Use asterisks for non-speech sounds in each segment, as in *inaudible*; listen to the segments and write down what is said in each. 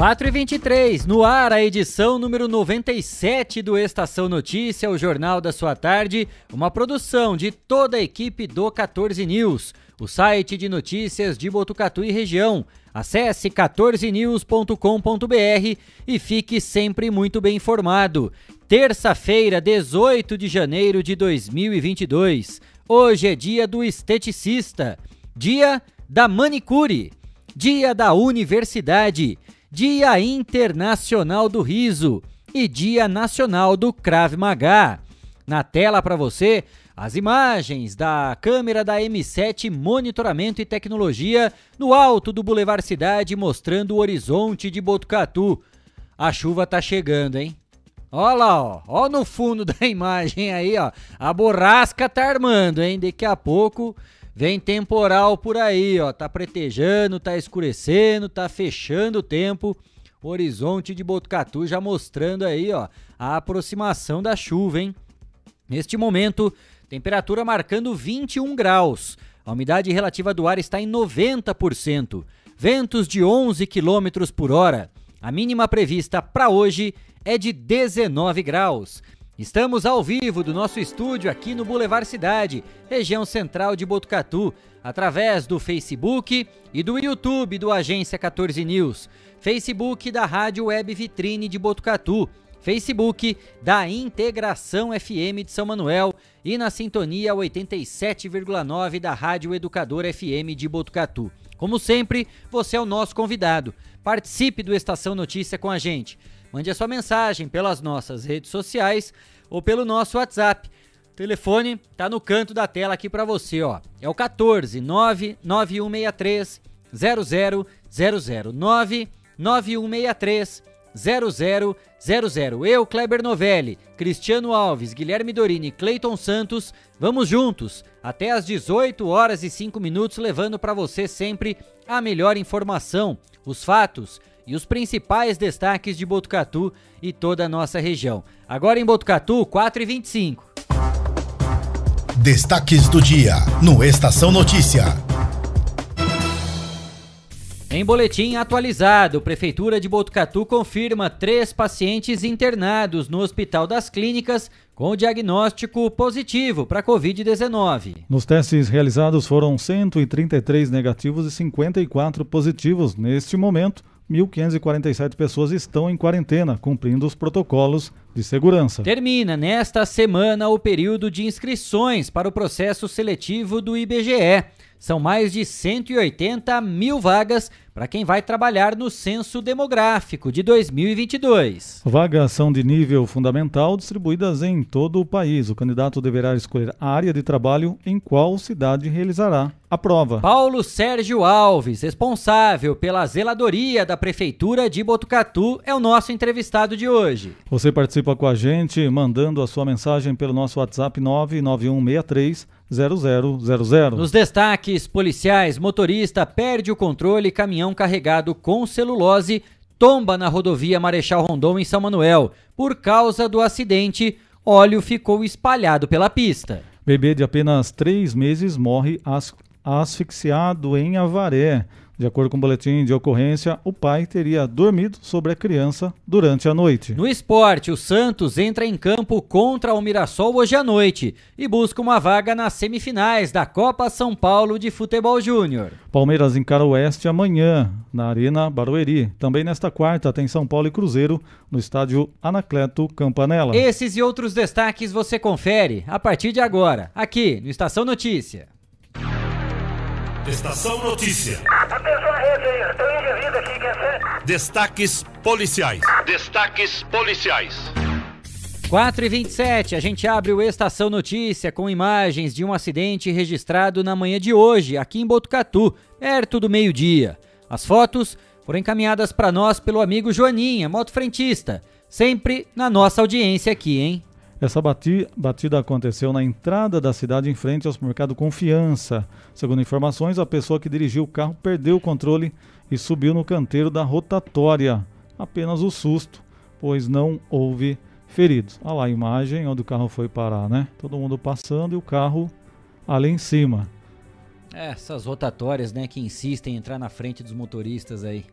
Quatro e vinte no ar a edição número 97 do Estação Notícia, o jornal da sua tarde, uma produção de toda a equipe do 14 News, o site de notícias de Botucatu e região. Acesse 14news.com.br e fique sempre muito bem informado. Terça-feira, 18 de janeiro de 2022. Hoje é dia do esteticista, dia da manicure, dia da universidade Dia Internacional do Riso e Dia Nacional do Krav Maga. Na tela para você, as imagens da câmera da M7 Monitoramento e Tecnologia no alto do Boulevard Cidade mostrando o horizonte de Botucatu. A chuva tá chegando, hein? Olha lá, ó, ó no fundo *laughs* da imagem aí, ó. A borrasca tá armando, hein? Daqui a pouco Vem temporal por aí, ó. Tá pretejando, tá escurecendo, tá fechando o tempo. O horizonte de Botucatu já mostrando aí, ó, a aproximação da chuva, hein? Neste momento, temperatura marcando 21 graus. A umidade relativa do ar está em 90%. Ventos de 11 km por hora. A mínima prevista para hoje é de 19 graus. Estamos ao vivo do nosso estúdio aqui no Boulevard Cidade, região central de Botucatu, através do Facebook e do YouTube do Agência 14 News, Facebook da Rádio Web Vitrine de Botucatu, Facebook da Integração FM de São Manuel e na sintonia 87,9 da Rádio Educador FM de Botucatu. Como sempre, você é o nosso convidado. Participe do Estação Notícia com a gente. Mande a sua mensagem pelas nossas redes sociais ou pelo nosso WhatsApp. O telefone tá no canto da tela aqui para você, ó. É o 14 99163 0000 99163 0000. Eu, Kleber Novelli, Cristiano Alves, Guilherme Dorini, Cleiton Santos, vamos juntos até às 18 horas e 5 minutos, levando para você sempre a melhor informação, os fatos e os principais destaques de Botucatu e toda a nossa região. Agora em Botucatu, 4 e 25. Destaques do dia no Estação Notícia. Em boletim atualizado, Prefeitura de Botucatu confirma três pacientes internados no Hospital das Clínicas com diagnóstico positivo para Covid-19. Nos testes realizados foram 133 negativos e 54 positivos. Neste momento, 1.547 pessoas estão em quarentena, cumprindo os protocolos de segurança. Termina nesta semana o período de inscrições para o processo seletivo do IBGE. São mais de 180 mil vagas para quem vai trabalhar no Censo Demográfico de 2022. Vagas são de nível fundamental distribuídas em todo o país. O candidato deverá escolher a área de trabalho em qual cidade realizará a prova. Paulo Sérgio Alves, responsável pela zeladoria da Prefeitura de Botucatu, é o nosso entrevistado de hoje. Você participa com a gente mandando a sua mensagem pelo nosso WhatsApp 99163 0000. Nos destaques policiais, motorista perde o controle, caminhão carregado com celulose tomba na rodovia Marechal Rondon em São Manuel. Por causa do acidente, óleo ficou espalhado pela pista. Bebê de apenas três meses morre asfixiado em Avaré. De acordo com o boletim de ocorrência, o pai teria dormido sobre a criança durante a noite. No esporte, o Santos entra em campo contra o Mirassol hoje à noite e busca uma vaga nas semifinais da Copa São Paulo de Futebol Júnior. Palmeiras encara o Oeste amanhã, na Arena Barueri. Também nesta quarta tem São Paulo e Cruzeiro, no estádio Anacleto Campanella. Esses e outros destaques você confere a partir de agora, aqui no Estação Notícia. Estação Notícia. Destaques policiais. Destaques policiais. 4 e 27 a gente abre o Estação Notícia com imagens de um acidente registrado na manhã de hoje, aqui em Botucatu, perto do meio-dia. As fotos foram encaminhadas para nós pelo amigo Joaninha, motofrentista, sempre na nossa audiência aqui, hein? Essa batida aconteceu na entrada da cidade em frente ao supermercado Confiança. Segundo informações, a pessoa que dirigiu o carro perdeu o controle e subiu no canteiro da rotatória. Apenas o susto, pois não houve feridos. Olha lá a imagem onde o carro foi parar, né? Todo mundo passando e o carro ali em cima. Essas rotatórias, né, que insistem em entrar na frente dos motoristas aí.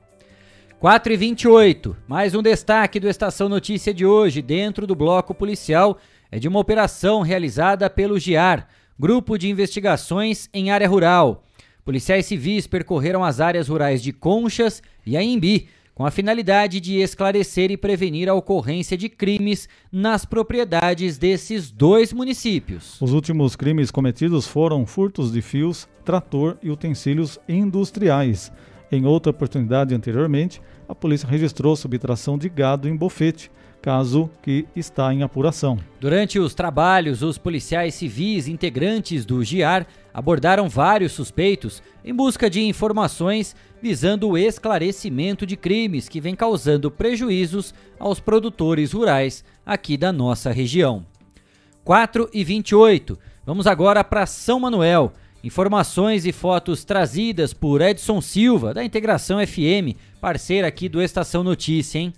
4 e 28 mais um destaque do Estação Notícia de hoje, dentro do bloco policial, é de uma operação realizada pelo GIAR, Grupo de Investigações em Área Rural. Policiais civis percorreram as áreas rurais de Conchas e Aimbi, com a finalidade de esclarecer e prevenir a ocorrência de crimes nas propriedades desses dois municípios. Os últimos crimes cometidos foram furtos de fios, trator e utensílios industriais. Em outra oportunidade anteriormente, a polícia registrou subtração de gado em bofete, caso que está em apuração. Durante os trabalhos, os policiais civis integrantes do GIAR abordaram vários suspeitos em busca de informações visando o esclarecimento de crimes que vem causando prejuízos aos produtores rurais aqui da nossa região. 4 e 28. Vamos agora para São Manuel. Informações e fotos trazidas por Edson Silva, da Integração FM, parceira aqui do Estação Notícia, hein?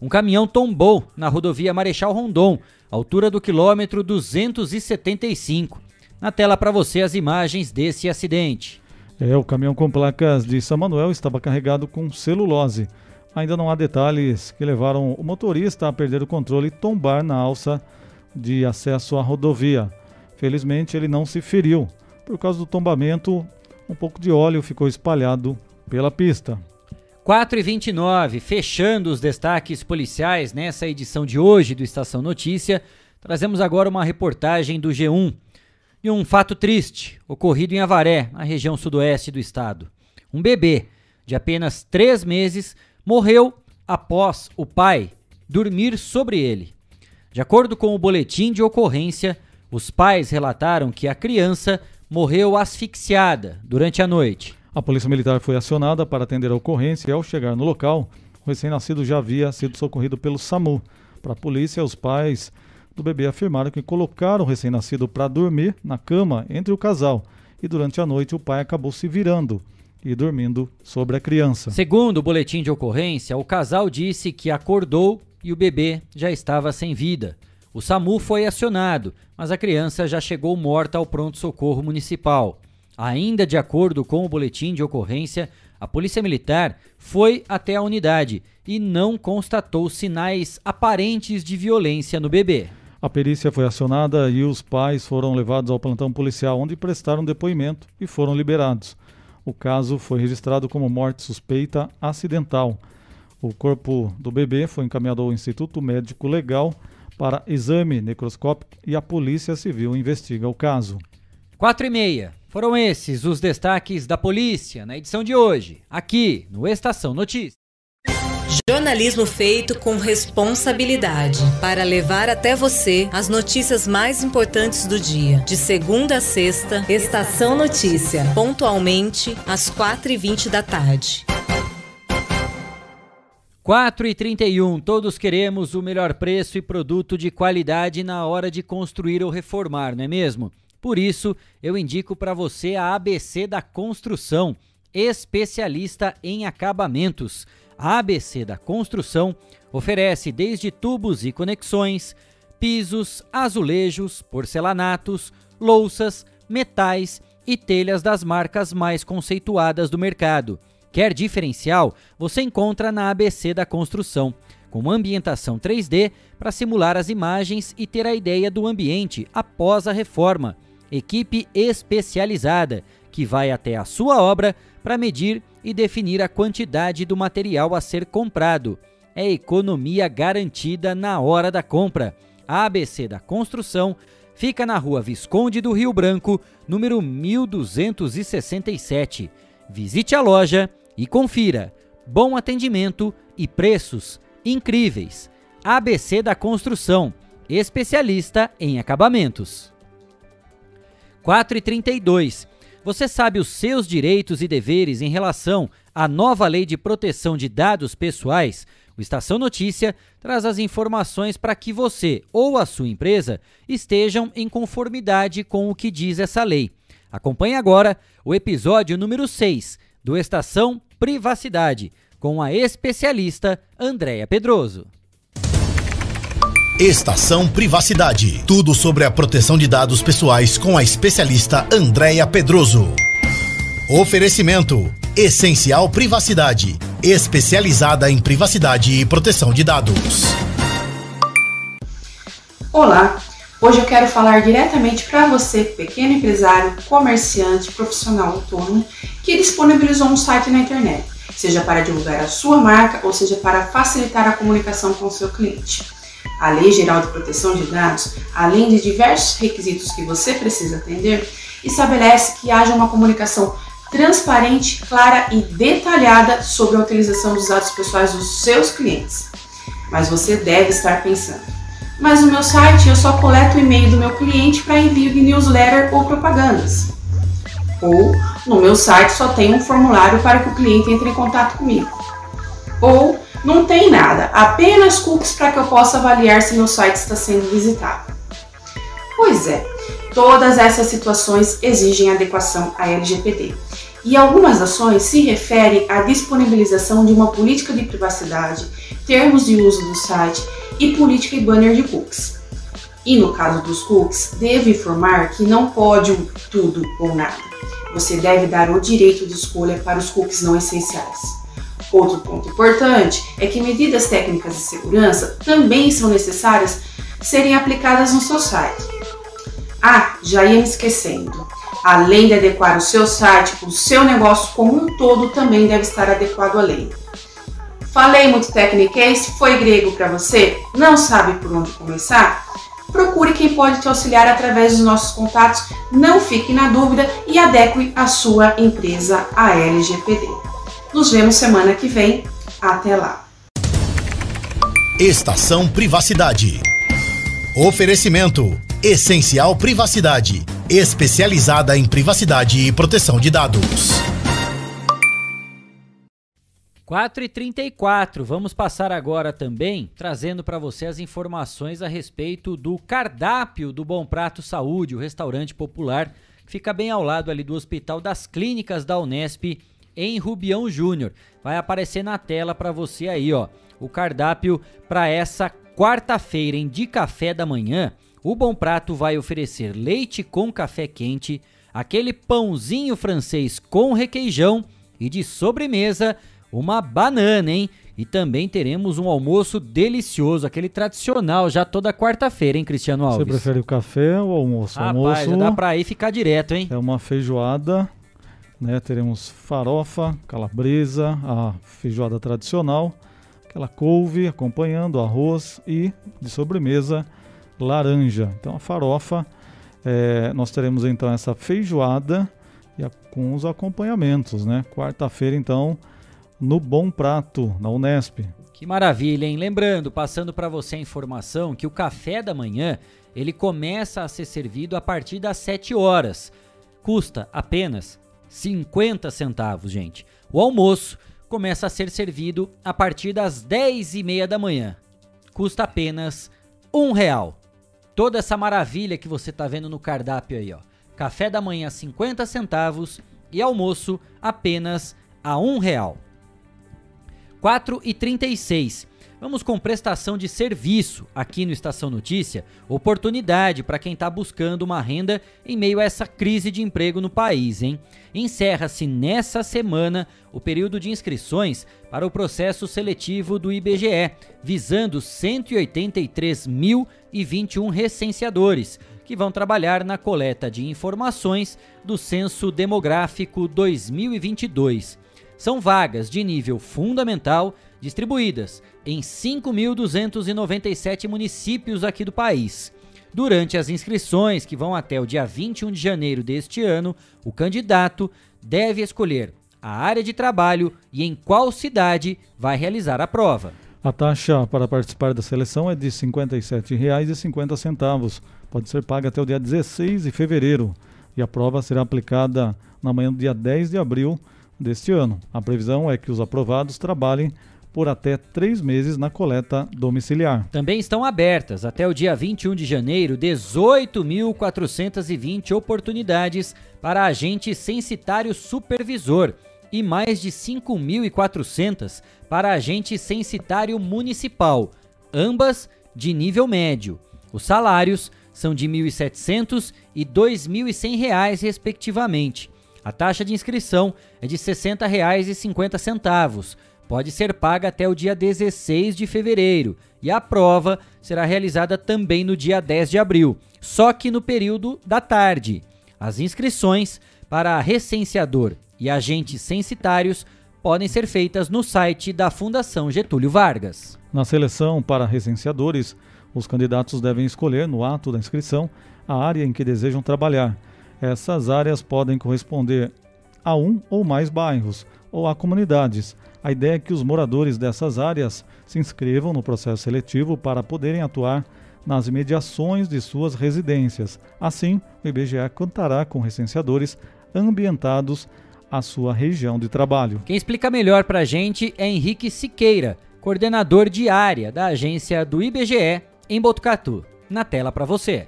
Um caminhão tombou na rodovia Marechal Rondon, altura do quilômetro 275. Na tela para você as imagens desse acidente. É, o caminhão com placas de São Manuel estava carregado com celulose. Ainda não há detalhes que levaram o motorista a perder o controle e tombar na alça de acesso à rodovia. Felizmente ele não se feriu. Por causa do tombamento, um pouco de óleo ficou espalhado pela pista. 4 e 29 fechando os destaques policiais nessa edição de hoje do Estação Notícia, trazemos agora uma reportagem do G1 e um fato triste ocorrido em Avaré, na região sudoeste do estado. Um bebê de apenas três meses morreu após o pai dormir sobre ele. De acordo com o boletim de ocorrência, os pais relataram que a criança morreu asfixiada durante a noite. A polícia militar foi acionada para atender a ocorrência e, ao chegar no local, o recém-nascido já havia sido socorrido pelo SAMU. Para a polícia, os pais do bebê afirmaram que colocaram o recém-nascido para dormir na cama entre o casal e durante a noite o pai acabou se virando e dormindo sobre a criança. Segundo o boletim de ocorrência, o casal disse que acordou e o bebê já estava sem vida. O SAMU foi acionado, mas a criança já chegou morta ao pronto-socorro municipal. Ainda de acordo com o boletim de ocorrência, a Polícia Militar foi até a unidade e não constatou sinais aparentes de violência no bebê. A perícia foi acionada e os pais foram levados ao plantão policial, onde prestaram depoimento e foram liberados. O caso foi registrado como morte suspeita acidental. O corpo do bebê foi encaminhado ao Instituto Médico Legal para exame necroscópico e a Polícia Civil investiga o caso. 4 e meia. Foram esses os destaques da polícia na edição de hoje, aqui no Estação Notícias. Jornalismo feito com responsabilidade para levar até você as notícias mais importantes do dia. De segunda a sexta, Estação Notícia, pontualmente às 4h20 da tarde. 4 e 31, todos queremos o melhor preço e produto de qualidade na hora de construir ou reformar, não é mesmo? Por isso, eu indico para você a ABC da Construção, especialista em acabamentos. A ABC da Construção oferece desde tubos e conexões, pisos, azulejos, porcelanatos, louças, metais e telhas das marcas mais conceituadas do mercado Quer diferencial? Você encontra na ABC da Construção, com ambientação 3D para simular as imagens e ter a ideia do ambiente após a reforma. Equipe especializada que vai até a sua obra para medir e definir a quantidade do material a ser comprado. É economia garantida na hora da compra. A ABC da Construção fica na rua Visconde do Rio Branco, número 1267. Visite a loja e confira bom atendimento e preços incríveis. ABC da Construção, especialista em acabamentos. 4 e 32. Você sabe os seus direitos e deveres em relação à nova Lei de Proteção de Dados Pessoais? O Estação Notícia traz as informações para que você ou a sua empresa estejam em conformidade com o que diz essa lei. Acompanhe agora o episódio número 6 do Estação Privacidade, com a especialista Andréa Pedroso. Estação Privacidade. Tudo sobre a proteção de dados pessoais com a especialista Andréa Pedroso. Oferecimento: Essencial Privacidade. Especializada em privacidade e proteção de dados. Olá, hoje eu quero falar diretamente para você, pequeno empresário, comerciante, profissional autônomo, que disponibilizou um site na internet, seja para divulgar a sua marca ou seja para facilitar a comunicação com o seu cliente. A Lei Geral de Proteção de Dados, além de diversos requisitos que você precisa atender, estabelece que haja uma comunicação transparente, clara e detalhada sobre a utilização dos dados pessoais dos seus clientes. Mas você deve estar pensando: mas no meu site eu só coleto o e-mail do meu cliente para envio de newsletter ou propagandas. Ou no meu site só tem um formulário para que o cliente entre em contato comigo. Ou não tem nada, apenas cookies para que eu possa avaliar se meu site está sendo visitado. Pois é, todas essas situações exigem adequação à LGPD e algumas ações se referem à disponibilização de uma política de privacidade, termos de uso do site e política e banner de cookies. E no caso dos cookies, devo informar que não pode tudo ou nada. Você deve dar o direito de escolha para os cookies não essenciais. Outro ponto importante é que medidas técnicas de segurança também são necessárias serem aplicadas no seu site. Ah, já ia me esquecendo. Além de adequar o seu site, o seu negócio como um todo também deve estar adequado à lei. Falei muito tecniquez? Foi grego para você? Não sabe por onde começar? Procure quem pode te auxiliar através dos nossos contatos. Não fique na dúvida e adeque a sua empresa à LGPD. Nos vemos semana que vem. Até lá. Estação Privacidade. Oferecimento: Essencial Privacidade especializada em privacidade e proteção de dados. 4 e 34 vamos passar agora também trazendo para você as informações a respeito do cardápio do Bom Prato Saúde, o restaurante popular que fica bem ao lado ali do Hospital das Clínicas da Unesp em Rubião Júnior. Vai aparecer na tela para você aí, ó, o cardápio para essa quarta-feira em de café da manhã. O Bom Prato vai oferecer leite com café quente, aquele pãozinho francês com requeijão e de sobremesa uma banana, hein? E também teremos um almoço delicioso, aquele tradicional, já toda quarta-feira, hein, Cristiano Alves? Você prefere o café ou o almoço? Rapaz, almoço já dá pra ir ficar direto, hein? É uma feijoada, né? Teremos farofa, calabresa, a feijoada tradicional, aquela couve acompanhando, arroz e de sobremesa laranja. Então a farofa, é, nós teremos então essa feijoada e a, com os acompanhamentos, né? Quarta-feira então no Bom Prato, na Unesp. Que maravilha, hein? Lembrando, passando para você a informação que o café da manhã ele começa a ser servido a partir das 7 horas. Custa apenas 50 centavos, gente. O almoço começa a ser servido a partir das 10 e meia da manhã. Custa apenas um real toda essa maravilha que você está vendo no cardápio aí, ó. Café da manhã 50 centavos e almoço apenas a um real. 4 e 36. Vamos com prestação de serviço aqui no Estação Notícia, oportunidade para quem está buscando uma renda em meio a essa crise de emprego no país, hein? Encerra-se nessa semana o período de inscrições para o processo seletivo do IBGE, visando 183.021 recenseadores que vão trabalhar na coleta de informações do Censo Demográfico 2022. São vagas de nível fundamental distribuídas em 5.297 municípios aqui do país. Durante as inscrições, que vão até o dia 21 de janeiro deste ano, o candidato deve escolher a área de trabalho e em qual cidade vai realizar a prova. A taxa para participar da seleção é de R$ 57,50. Pode ser paga até o dia 16 de fevereiro e a prova será aplicada na manhã do dia 10 de abril deste ano. A previsão é que os aprovados trabalhem por até três meses na coleta domiciliar. Também estão abertas até o dia 21 de janeiro 18.420 oportunidades para agente censitário supervisor e mais de 5.400 para agente censitário municipal, ambas de nível médio. Os salários são de R$ 1.700 e R$ 2.100, respectivamente. A taxa de inscrição é de R$ 60,50. Pode ser paga até o dia 16 de fevereiro e a prova será realizada também no dia 10 de abril, só que no período da tarde. As inscrições para recenseador e agentes censitários podem ser feitas no site da Fundação Getúlio Vargas. Na seleção para recenseadores, os candidatos devem escolher no ato da inscrição a área em que desejam trabalhar. Essas áreas podem corresponder a um ou mais bairros ou a comunidades. A ideia é que os moradores dessas áreas se inscrevam no processo seletivo para poderem atuar nas imediações de suas residências. Assim, o IBGE contará com recenseadores ambientados a sua região de trabalho. Quem explica melhor para a gente é Henrique Siqueira, coordenador de área da agência do IBGE em Botucatu. Na tela para você.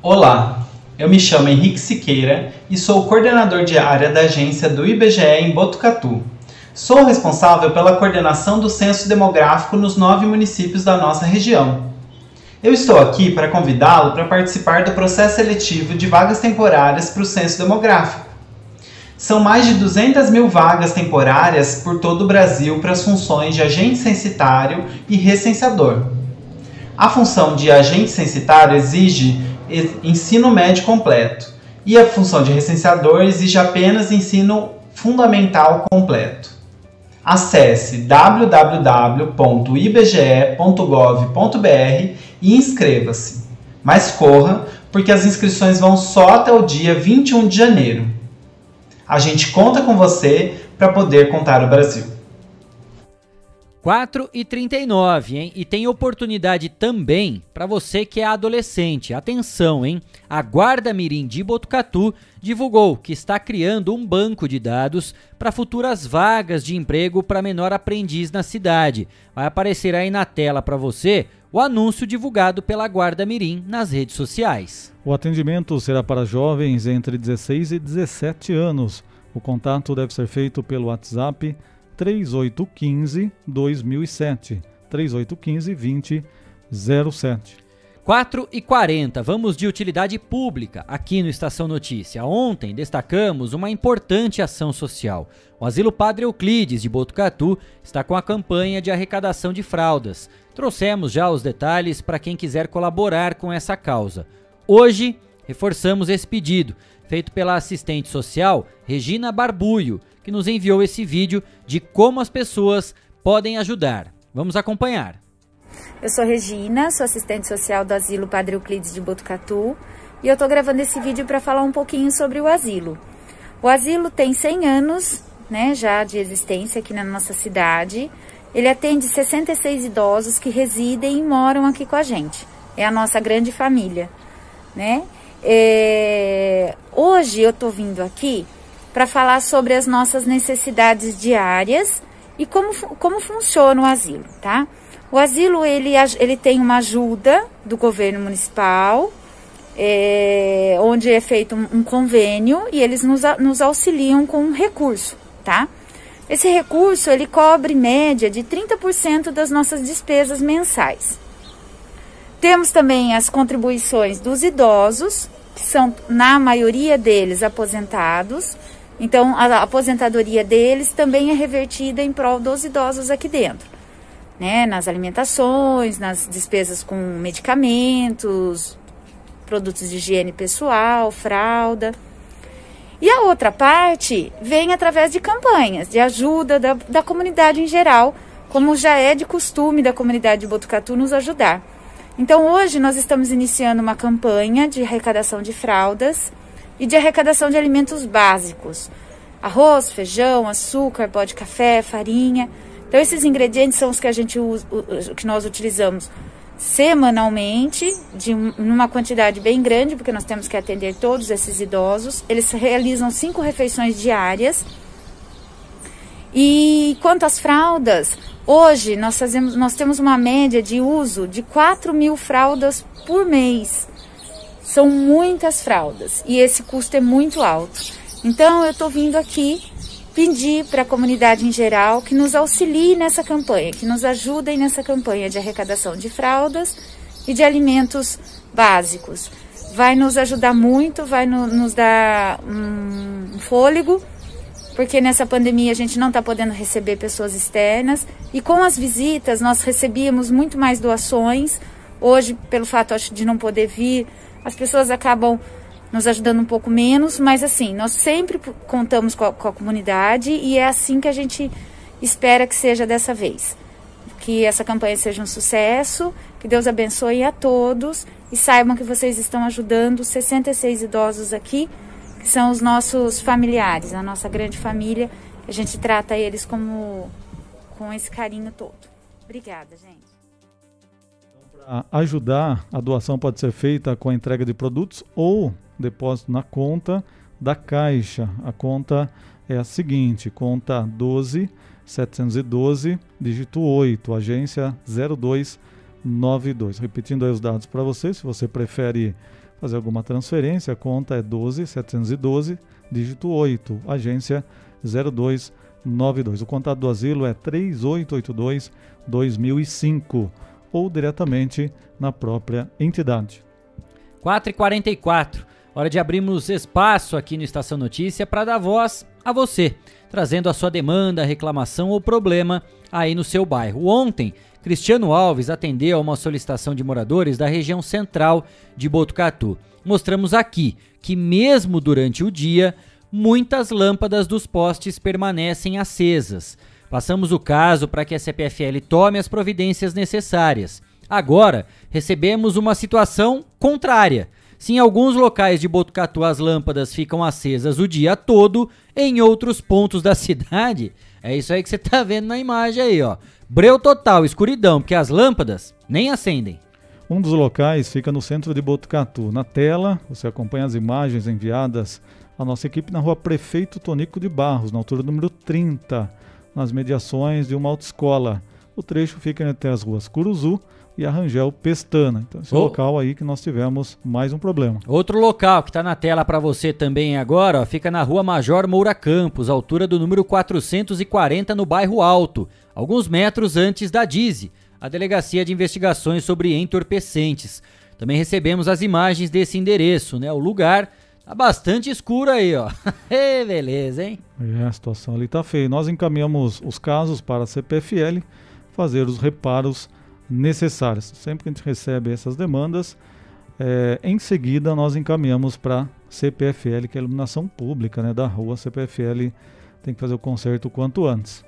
Olá, eu me chamo Henrique Siqueira e sou coordenador de área da agência do IBGE em Botucatu. Sou responsável pela coordenação do censo demográfico nos nove municípios da nossa região. Eu estou aqui para convidá-lo para participar do processo seletivo de vagas temporárias para o censo demográfico. São mais de 200 mil vagas temporárias por todo o Brasil para as funções de agente censitário e recenseador. A função de agente censitário exige ensino médio completo e a função de recenseador exige apenas ensino fundamental completo. Acesse www.ibge.gov.br e inscreva-se. Mas corra, porque as inscrições vão só até o dia 21 de janeiro. A gente conta com você para poder contar o Brasil. 4 e 39, hein? E tem oportunidade também para você que é adolescente. Atenção, hein? A Guarda Mirim de Botucatu divulgou que está criando um banco de dados para futuras vagas de emprego para menor aprendiz na cidade. Vai aparecer aí na tela para você o anúncio divulgado pela Guarda Mirim nas redes sociais. O atendimento será para jovens entre 16 e 17 anos. O contato deve ser feito pelo WhatsApp 3815 2007 3815 2007. 4 e 40, vamos de utilidade pública aqui no Estação Notícia. Ontem destacamos uma importante ação social. O Asilo Padre Euclides de Botucatu está com a campanha de arrecadação de fraldas. Trouxemos já os detalhes para quem quiser colaborar com essa causa. Hoje, reforçamos esse pedido, feito pela assistente social Regina Barbulho, que nos enviou esse vídeo de como as pessoas podem ajudar. Vamos acompanhar. Eu sou Regina, sou assistente social do Asilo Padre Euclides de Botucatu e eu estou gravando esse vídeo para falar um pouquinho sobre o asilo. O asilo tem 100 anos né, já de existência aqui na nossa cidade. Ele atende 66 idosos que residem e moram aqui com a gente. É a nossa grande família, né? É... Hoje eu tô vindo aqui para falar sobre as nossas necessidades diárias e como, como funciona o asilo, tá? O asilo, ele, ele tem uma ajuda do governo municipal, é, onde é feito um, um, convênio e eles nos, nos auxiliam com um recurso, tá? Esse recurso ele cobre média de 30% das nossas despesas mensais. Temos também as contribuições dos idosos, que são na maioria deles aposentados. Então a aposentadoria deles também é revertida em prol dos idosos aqui dentro, né? Nas alimentações, nas despesas com medicamentos, produtos de higiene pessoal, fralda. E a outra parte vem através de campanhas de ajuda da, da comunidade em geral, como já é de costume da comunidade de Botucatu nos ajudar. Então hoje nós estamos iniciando uma campanha de arrecadação de fraldas e de arrecadação de alimentos básicos: arroz, feijão, açúcar, pó de café, farinha. Então esses ingredientes são os que a gente usa, que nós utilizamos semanalmente, de numa quantidade bem grande, porque nós temos que atender todos esses idosos. Eles realizam cinco refeições diárias. E quanto às fraldas, hoje nós, fazemos, nós temos uma média de uso de 4 mil fraldas por mês. São muitas fraldas e esse custo é muito alto. Então eu estou vindo aqui pedir para a comunidade em geral que nos auxilie nessa campanha, que nos ajudem nessa campanha de arrecadação de fraldas e de alimentos básicos. Vai nos ajudar muito, vai no, nos dar um fôlego porque nessa pandemia a gente não está podendo receber pessoas externas e com as visitas nós recebíamos muito mais doações. Hoje, pelo fato acho, de não poder vir, as pessoas acabam nos ajudando um pouco menos, mas assim, nós sempre contamos com a, com a comunidade e é assim que a gente espera que seja dessa vez. Que essa campanha seja um sucesso, que Deus abençoe a todos e saibam que vocês estão ajudando 66 idosos aqui que são os nossos familiares, a nossa grande família. A gente trata eles como com esse carinho todo. Obrigada, gente. Para ajudar, a doação pode ser feita com a entrega de produtos ou depósito na conta da Caixa. A conta é a seguinte: conta 12 712, dígito 8, agência 0292. Repetindo aí os dados para você, se você prefere fazer alguma transferência, a conta é 12712, dígito 8, agência 0292. O contato do asilo é 3882 2005 ou diretamente na própria entidade. 4h44, hora de abrirmos espaço aqui no Estação Notícia para dar voz a você, trazendo a sua demanda, reclamação ou problema aí no seu bairro. Ontem Cristiano Alves atendeu a uma solicitação de moradores da região central de Botucatu. Mostramos aqui que, mesmo durante o dia, muitas lâmpadas dos postes permanecem acesas. Passamos o caso para que a CPFL tome as providências necessárias. Agora, recebemos uma situação contrária. Se em alguns locais de Botucatu as lâmpadas ficam acesas o dia todo, em outros pontos da *laughs* cidade, é isso aí que você está vendo na imagem aí, ó. Breu total, escuridão, porque as lâmpadas nem acendem. Um dos locais fica no centro de Botucatu. Na tela, você acompanha as imagens enviadas à nossa equipe na rua Prefeito Tonico de Barros, na altura número 30, nas mediações de uma autoescola. O trecho fica entre as ruas Curuzu e a Rangel Pestana. Então, esse oh. é local aí que nós tivemos mais um problema. Outro local que está na tela para você também agora, ó, fica na rua Major Moura Campos, altura do número 440, no bairro Alto alguns metros antes da DIZI, a Delegacia de Investigações sobre Entorpecentes. Também recebemos as imagens desse endereço, né? O lugar tá bastante escuro aí, ó. *laughs* Beleza, hein? É, a situação ali tá feia. Nós encaminhamos os casos para a CPFL fazer os reparos necessários. Sempre que a gente recebe essas demandas, é, em seguida nós encaminhamos para CPFL, que é a iluminação pública né, da rua. CPFL tem que fazer o conserto o quanto antes.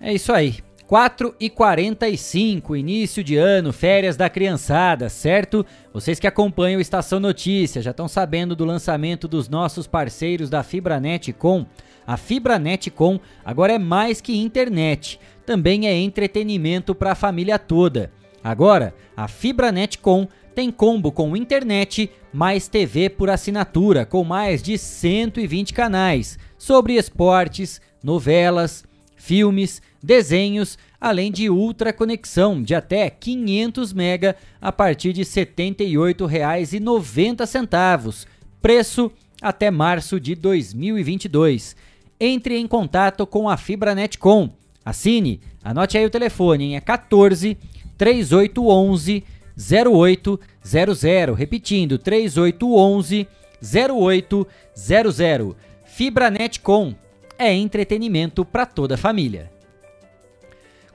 É isso aí. 4 e 45 início de ano, férias da criançada, certo? Vocês que acompanham o Estação Notícia já estão sabendo do lançamento dos nossos parceiros da Fibranet Com. A Fibranet Com agora é mais que internet, também é entretenimento para a família toda. Agora, a Fibranet Com tem combo com internet mais TV por assinatura, com mais de 120 canais sobre esportes, novelas, filmes desenhos, além de ultra conexão de até 500 mega a partir de R$ 78,90. Preço até março de 2022. Entre em contato com a Fibranetcom. Assine, anote aí o telefone, hein? é 14 3811 0800, repetindo 3811 0800. Fibranetcom é entretenimento para toda a família.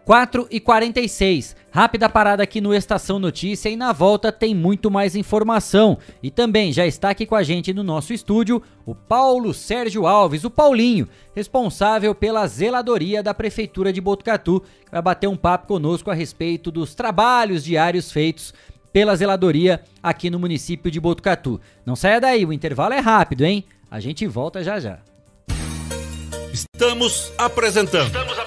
4 e 46. Rápida parada aqui no Estação Notícia e na volta tem muito mais informação. E também já está aqui com a gente no nosso estúdio o Paulo Sérgio Alves, o Paulinho, responsável pela zeladoria da Prefeitura de Botucatu, que vai bater um papo conosco a respeito dos trabalhos diários feitos pela zeladoria aqui no município de Botucatu. Não saia daí, o intervalo é rápido, hein? A gente volta já já. Estamos apresentando. Estamos apresentando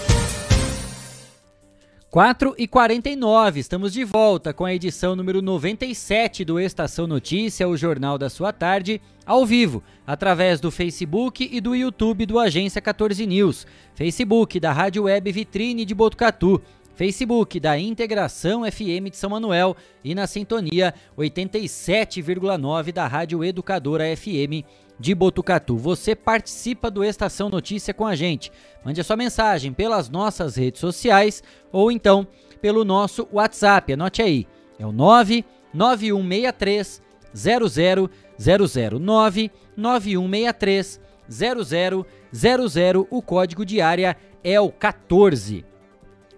4 e 49 estamos de volta com a edição número 97 do Estação Notícia, o jornal da sua tarde, ao vivo, através do Facebook e do YouTube do Agência 14 News, Facebook da Rádio Web Vitrine de Botucatu, Facebook da Integração FM de São Manuel e na sintonia 87,9 da Rádio Educadora FM de Botucatu. Você participa do Estação Notícia com a gente. Mande a sua mensagem pelas nossas redes sociais ou então pelo nosso WhatsApp. Anote aí. É o 99163 0000 99163 0000. O código de área é o 14.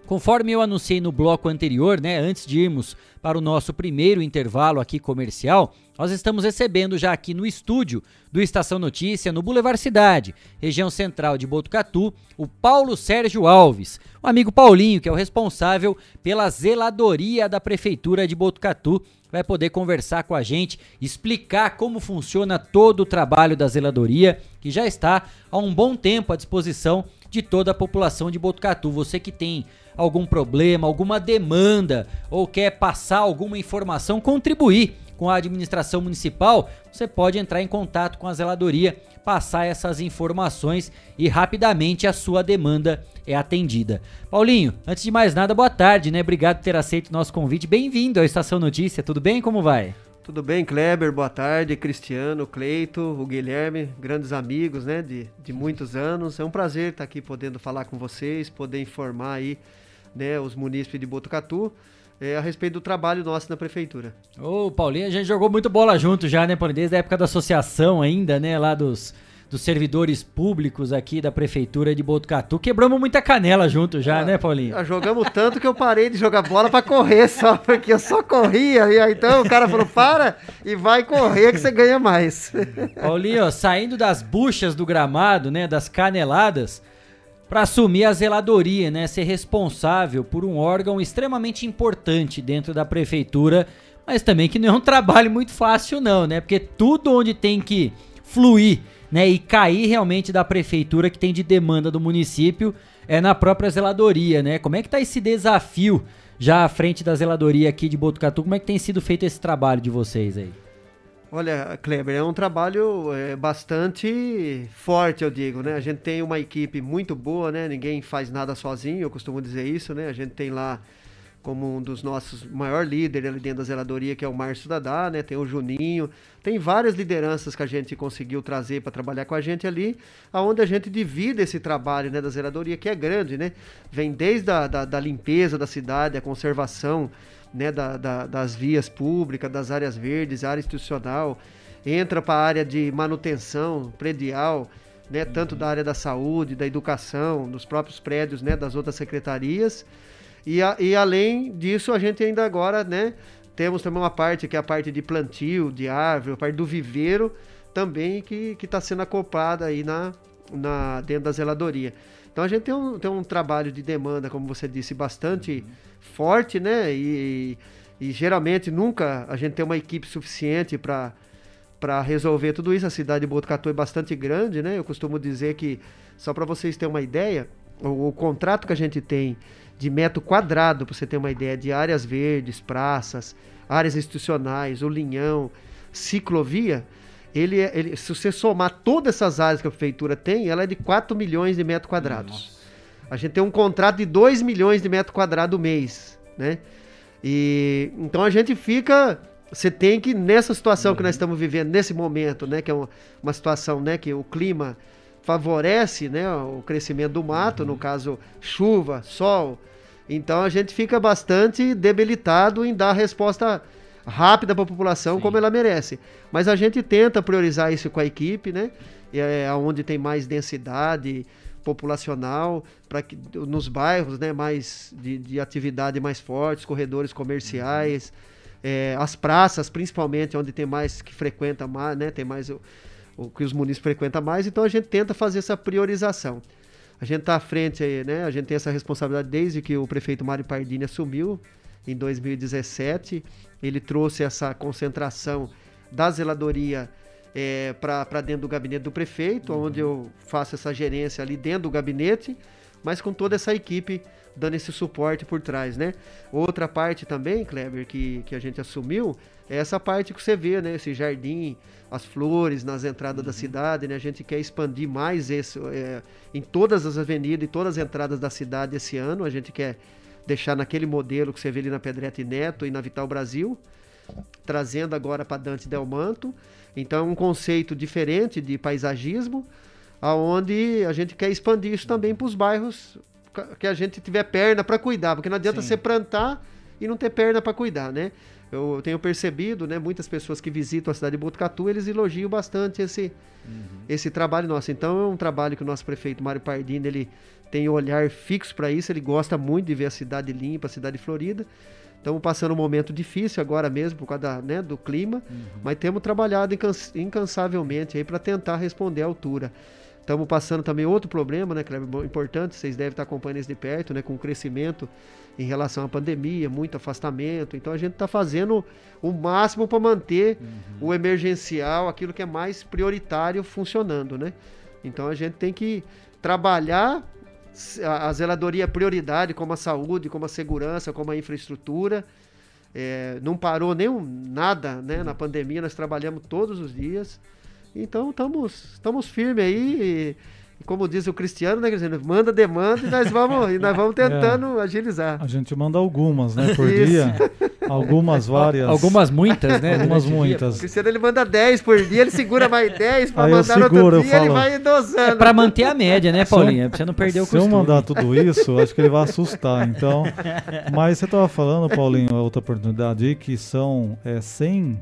Conforme eu anunciei no bloco anterior, né, antes de irmos para o nosso primeiro intervalo aqui comercial, nós estamos recebendo já aqui no estúdio do Estação Notícia, no Boulevard Cidade, região central de Botucatu, o Paulo Sérgio Alves, o amigo Paulinho, que é o responsável pela zeladoria da Prefeitura de Botucatu, vai poder conversar com a gente, explicar como funciona todo o trabalho da zeladoria, que já está há um bom tempo à disposição de toda a população de Botucatu. Você que tem algum problema, alguma demanda ou quer passar alguma informação, contribuir com a administração municipal, você pode entrar em contato com a zeladoria, passar essas informações e rapidamente a sua demanda é atendida. Paulinho, antes de mais nada, boa tarde, né? Obrigado por ter aceito o nosso convite. Bem-vindo à Estação Notícia. Tudo bem? Como vai? Tudo bem, Kleber? Boa tarde. Cristiano, Cleito, o Guilherme, grandes amigos, né? De, de muitos anos. É um prazer estar aqui podendo falar com vocês, poder informar aí né, os munícipes de Botucatu é, a respeito do trabalho nosso na prefeitura. Ô, Paulinho, a gente jogou muito bola junto já, né, Paulinho? Desde a época da associação ainda, né, lá dos, dos servidores públicos aqui da prefeitura de Botucatu. Quebramos muita canela junto já, ah, né, Paulinho? Jogamos tanto que eu parei de jogar bola para correr só, *laughs* porque eu só corria. E aí, então o cara falou: para e vai correr que você ganha mais. Paulinho, ó, saindo das buchas do gramado, né, das caneladas para assumir a zeladoria, né, ser responsável por um órgão extremamente importante dentro da prefeitura, mas também que não é um trabalho muito fácil não, né? Porque tudo onde tem que fluir, né, e cair realmente da prefeitura que tem de demanda do município é na própria zeladoria, né? Como é que tá esse desafio já à frente da zeladoria aqui de Botucatu? Como é que tem sido feito esse trabalho de vocês aí? Olha, Kleber, é um trabalho é, bastante forte, eu digo, né? A gente tem uma equipe muito boa, né? Ninguém faz nada sozinho, eu costumo dizer isso, né? A gente tem lá como um dos nossos maior líderes ali dentro da zeladoria, que é o Márcio Dadá, né? Tem o Juninho, tem várias lideranças que a gente conseguiu trazer para trabalhar com a gente ali, aonde a gente divide esse trabalho, né, da zeladoria, que é grande, né? Vem desde a da, da limpeza da cidade, a conservação, né, da, da, das vias públicas, das áreas verdes, área institucional, entra para a área de manutenção predial, né, tanto da área da saúde, da educação, dos próprios prédios, né, das outras secretarias. E, a, e além disso, a gente ainda agora, né, temos também uma parte que é a parte de plantio, de árvore, a parte do viveiro também que está sendo acoplada aí na, na, dentro da zeladoria. Então a gente tem um, tem um trabalho de demanda, como você disse, bastante uhum. Forte, né? E, e, geralmente nunca a gente tem uma equipe suficiente para para resolver tudo isso. A cidade de Botucatu é bastante grande, né? Eu costumo dizer que, só para vocês terem uma ideia, o, o, contrato que a gente tem de metro quadrado, para você ter uma ideia, de áreas verdes, praças, áreas institucionais, o linhão, ciclovia, ele, é, ele, se você somar todas essas áreas que a prefeitura tem, ela é de 4 milhões de metros quadrados. Nossa. A gente tem um contrato de 2 milhões de metros quadrados mês, né? E então a gente fica você tem que nessa situação uhum. que nós uhum. estamos vivendo nesse momento, né, que é uma, uma, situação, né, que o clima favorece, né, o crescimento do mato, uhum. no caso chuva, sol. Então a gente fica bastante debilitado em dar resposta rápida para a população Sim. como ela merece. Mas a gente tenta priorizar isso com a equipe, né? É, onde tem mais densidade populacional, para que nos bairros, né, mais de, de atividade mais fortes, corredores comerciais, é, as praças, principalmente, onde tem mais que frequenta mais, né, tem mais o, o que os munícipes frequentam mais. Então a gente tenta fazer essa priorização. A gente está à frente, né? A gente tem essa responsabilidade desde que o prefeito Mário Pardini assumiu em 2017. Ele trouxe essa concentração da zeladoria é, para dentro do gabinete do prefeito, uhum. onde eu faço essa gerência ali dentro do gabinete, mas com toda essa equipe dando esse suporte por trás, né? Outra parte também, Kleber, que, que a gente assumiu, é essa parte que você vê, né? Esse jardim, as flores nas entradas uhum. da cidade, né? A gente quer expandir mais isso é, em todas as avenidas e todas as entradas da cidade esse ano. A gente quer deixar naquele modelo que você vê ali na Pedrete Neto e na Vital Brasil, trazendo agora para Dante Del Manto. Então é um conceito diferente de paisagismo, aonde a gente quer expandir isso também para os bairros que a gente tiver perna para cuidar, porque não adianta Sim. você plantar e não ter perna para cuidar, né? Eu tenho percebido, né, muitas pessoas que visitam a cidade de Botucatu, eles elogiam bastante esse, uhum. esse trabalho nosso. Então é um trabalho que o nosso prefeito Mário Pardini, ele tem um olhar fixo para isso, ele gosta muito de ver a cidade limpa, a cidade florida. Estamos passando um momento difícil agora mesmo por causa da, né, do clima, uhum. mas temos trabalhado incansavelmente aí para tentar responder à altura. Estamos passando também outro problema, né, Kleber, importante, vocês devem estar acompanhando isso de perto, né, com o crescimento em relação à pandemia, muito afastamento. Então a gente está fazendo o máximo para manter uhum. o emergencial, aquilo que é mais prioritário funcionando, né? Então a gente tem que trabalhar a, zeladoria prioridade, como a saúde, como a segurança, como a infraestrutura. É, não parou nem nada né, na pandemia, nós trabalhamos todos os dias. Então estamos, estamos firmes aí. E, e como diz o Cristiano, né, Cristiano? Manda demanda e nós vamos, e nós vamos *laughs* tentando é, agilizar. A gente manda algumas, né, por dia. Algumas várias. Algumas muitas, né? Algumas muitas. O Cristiano ele manda 10 por dia, ele segura mais *laughs* 10 para mandar seguro, outro dia, falo, ele vai dosando. É para manter a média, né, Paulinha? Pra você não perder o costume. Se eu mandar tudo isso, acho que ele vai assustar. Então, mas você estava falando, Paulinho, a outra oportunidade aí, que são é, 100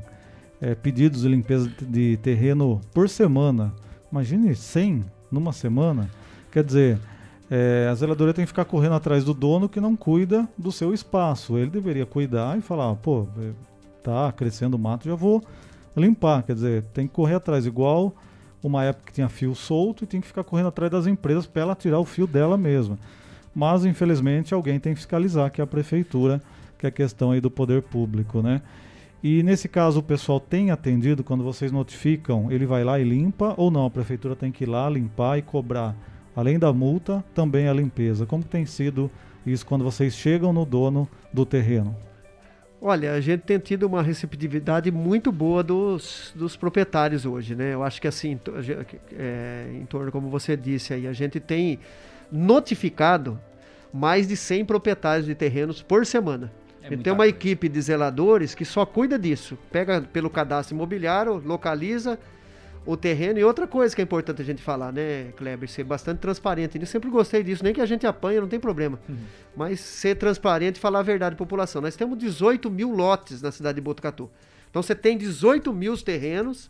é, pedidos de limpeza de terreno por semana. Imagine 100 numa semana. Quer dizer, é, a zeladoria tem que ficar correndo atrás do dono que não cuida do seu espaço. Ele deveria cuidar e falar, pô, é, tá crescendo mato, já vou limpar. Quer dizer, tem que correr atrás, igual uma época que tinha fio solto e tem que ficar correndo atrás das empresas para ela tirar o fio dela mesma. Mas, infelizmente, alguém tem que fiscalizar, que é a prefeitura, que é a questão aí do poder público, né? E nesse caso o pessoal tem atendido, quando vocês notificam, ele vai lá e limpa ou não? A prefeitura tem que ir lá limpar e cobrar, além da multa, também a limpeza. Como tem sido isso quando vocês chegam no dono do terreno? Olha, a gente tem tido uma receptividade muito boa dos, dos proprietários hoje, né? Eu acho que assim, é, em torno, como você disse aí, a gente tem notificado mais de 100 proprietários de terrenos por semana. É tem uma coisa. equipe de zeladores que só cuida disso. Pega pelo cadastro imobiliário, localiza o terreno. E outra coisa que é importante a gente falar, né, Kleber? Ser bastante transparente. Eu sempre gostei disso, nem que a gente apanha, não tem problema. Uhum. Mas ser transparente e falar a verdade à população. Nós temos 18 mil lotes na cidade de Botucatu. Então você tem 18 mil terrenos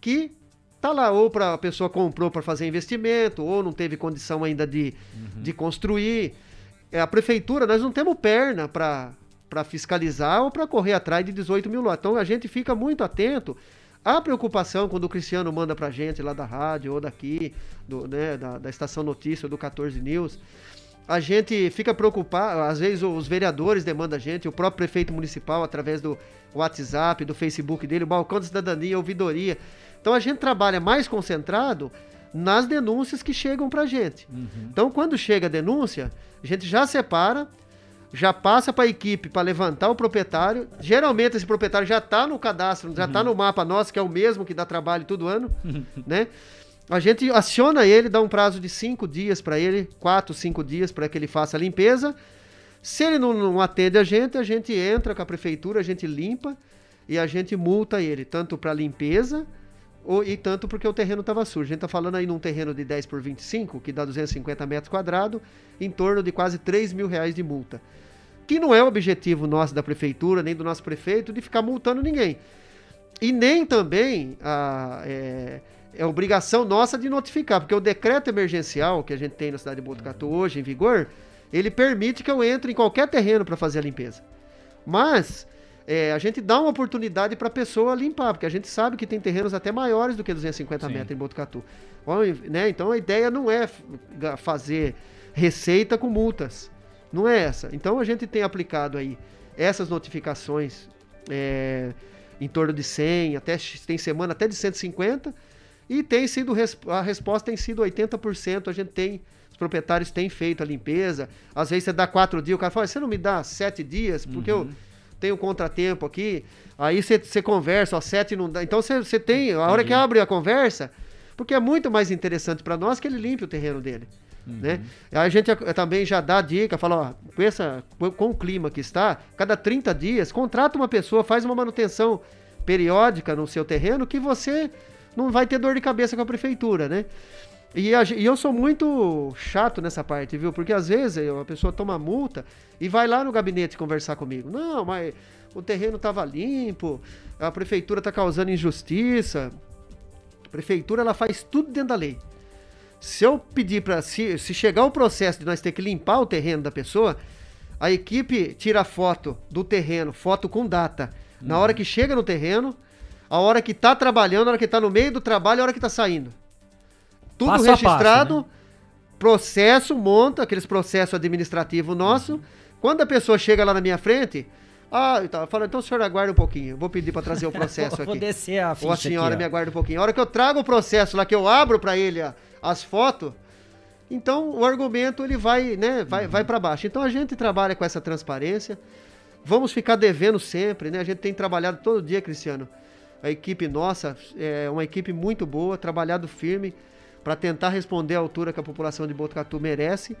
que tá lá ou para a pessoa comprou para fazer investimento ou não teve condição ainda de, uhum. de construir. É, a prefeitura, nós não temos perna para para fiscalizar ou para correr atrás de 18 mil lotes. Então a gente fica muito atento à preocupação quando o Cristiano manda para gente lá da rádio ou daqui, do, né, da, da Estação Notícia ou do 14 News. A gente fica preocupado, às vezes os vereadores demandam a gente, o próprio prefeito municipal, através do WhatsApp, do Facebook dele, o Balcão da Cidadania, ouvidoria. Então a gente trabalha mais concentrado nas denúncias que chegam para a gente. Uhum. Então quando chega a denúncia, a gente já separa, já passa para a equipe para levantar o proprietário. Geralmente esse proprietário já está no cadastro, já está uhum. no mapa nosso, que é o mesmo que dá trabalho todo ano, *laughs* né? A gente aciona ele, dá um prazo de cinco dias para ele, quatro, cinco dias para que ele faça a limpeza. Se ele não, não, atende a gente, a gente entra com a prefeitura, a gente limpa e a gente multa ele, tanto para limpeza e tanto porque o terreno estava sujo. A gente está falando aí num terreno de 10 por 25, que dá 250 metros quadrados, em torno de quase 3 mil reais de multa que não é o objetivo nosso da prefeitura, nem do nosso prefeito, de ficar multando ninguém. E nem também a, é, é obrigação nossa de notificar, porque o decreto emergencial que a gente tem na cidade de Botucatu hoje em vigor, ele permite que eu entre em qualquer terreno para fazer a limpeza. Mas é, a gente dá uma oportunidade para a pessoa limpar, porque a gente sabe que tem terrenos até maiores do que 250 Sim. metros em Botucatu. Né? Então a ideia não é fazer receita com multas. Não é essa. Então a gente tem aplicado aí essas notificações é, em torno de 100, até tem semana até de 150, e tem sido a resposta tem sido 80%. A gente tem os proprietários têm feito a limpeza. Às vezes você dá quatro dias, o cara fala: você não me dá sete dias porque uhum. eu tenho um contratempo aqui. Aí você, conversa, ó, sete não dá. Então você, tem a hora que abre a conversa, porque é muito mais interessante para nós que ele limpe o terreno dele. Uhum. Né? A gente também já dá dica, fala, ó, com, essa, com o clima que está, cada 30 dias, contrata uma pessoa, faz uma manutenção periódica no seu terreno que você não vai ter dor de cabeça com a prefeitura, né? E, a, e, eu sou muito chato nessa parte, viu? Porque às vezes a pessoa toma multa e vai lá no gabinete conversar comigo. Não, mas o terreno estava limpo, a prefeitura está causando injustiça. A prefeitura ela faz tudo dentro da lei. Se eu pedir para se, se chegar o processo de nós ter que limpar o terreno da pessoa, a equipe tira foto do terreno, foto com data. Uhum. Na hora que chega no terreno, a hora que tá trabalhando, a hora que tá no meio do trabalho, a hora que tá saindo. Tudo passo registrado, passo, né? processo, monta aqueles processos administrativos nosso. Quando a pessoa chega lá na minha frente, ah, tá, fala, então o senhor aguarda um pouquinho. Vou pedir para trazer o *laughs* processo aqui. Vou descer a ficha Ou a senhora aqui, me aguarda um pouquinho. A hora que eu trago o processo lá, que eu abro para ele a, as fotos, então o argumento ele vai, né, vai, uhum. vai para baixo. Então a gente trabalha com essa transparência. Vamos ficar devendo sempre, né? A gente tem trabalhado todo dia, Cristiano. A equipe nossa é uma equipe muito boa, trabalhado firme para tentar responder à altura que a população de Botucatu merece.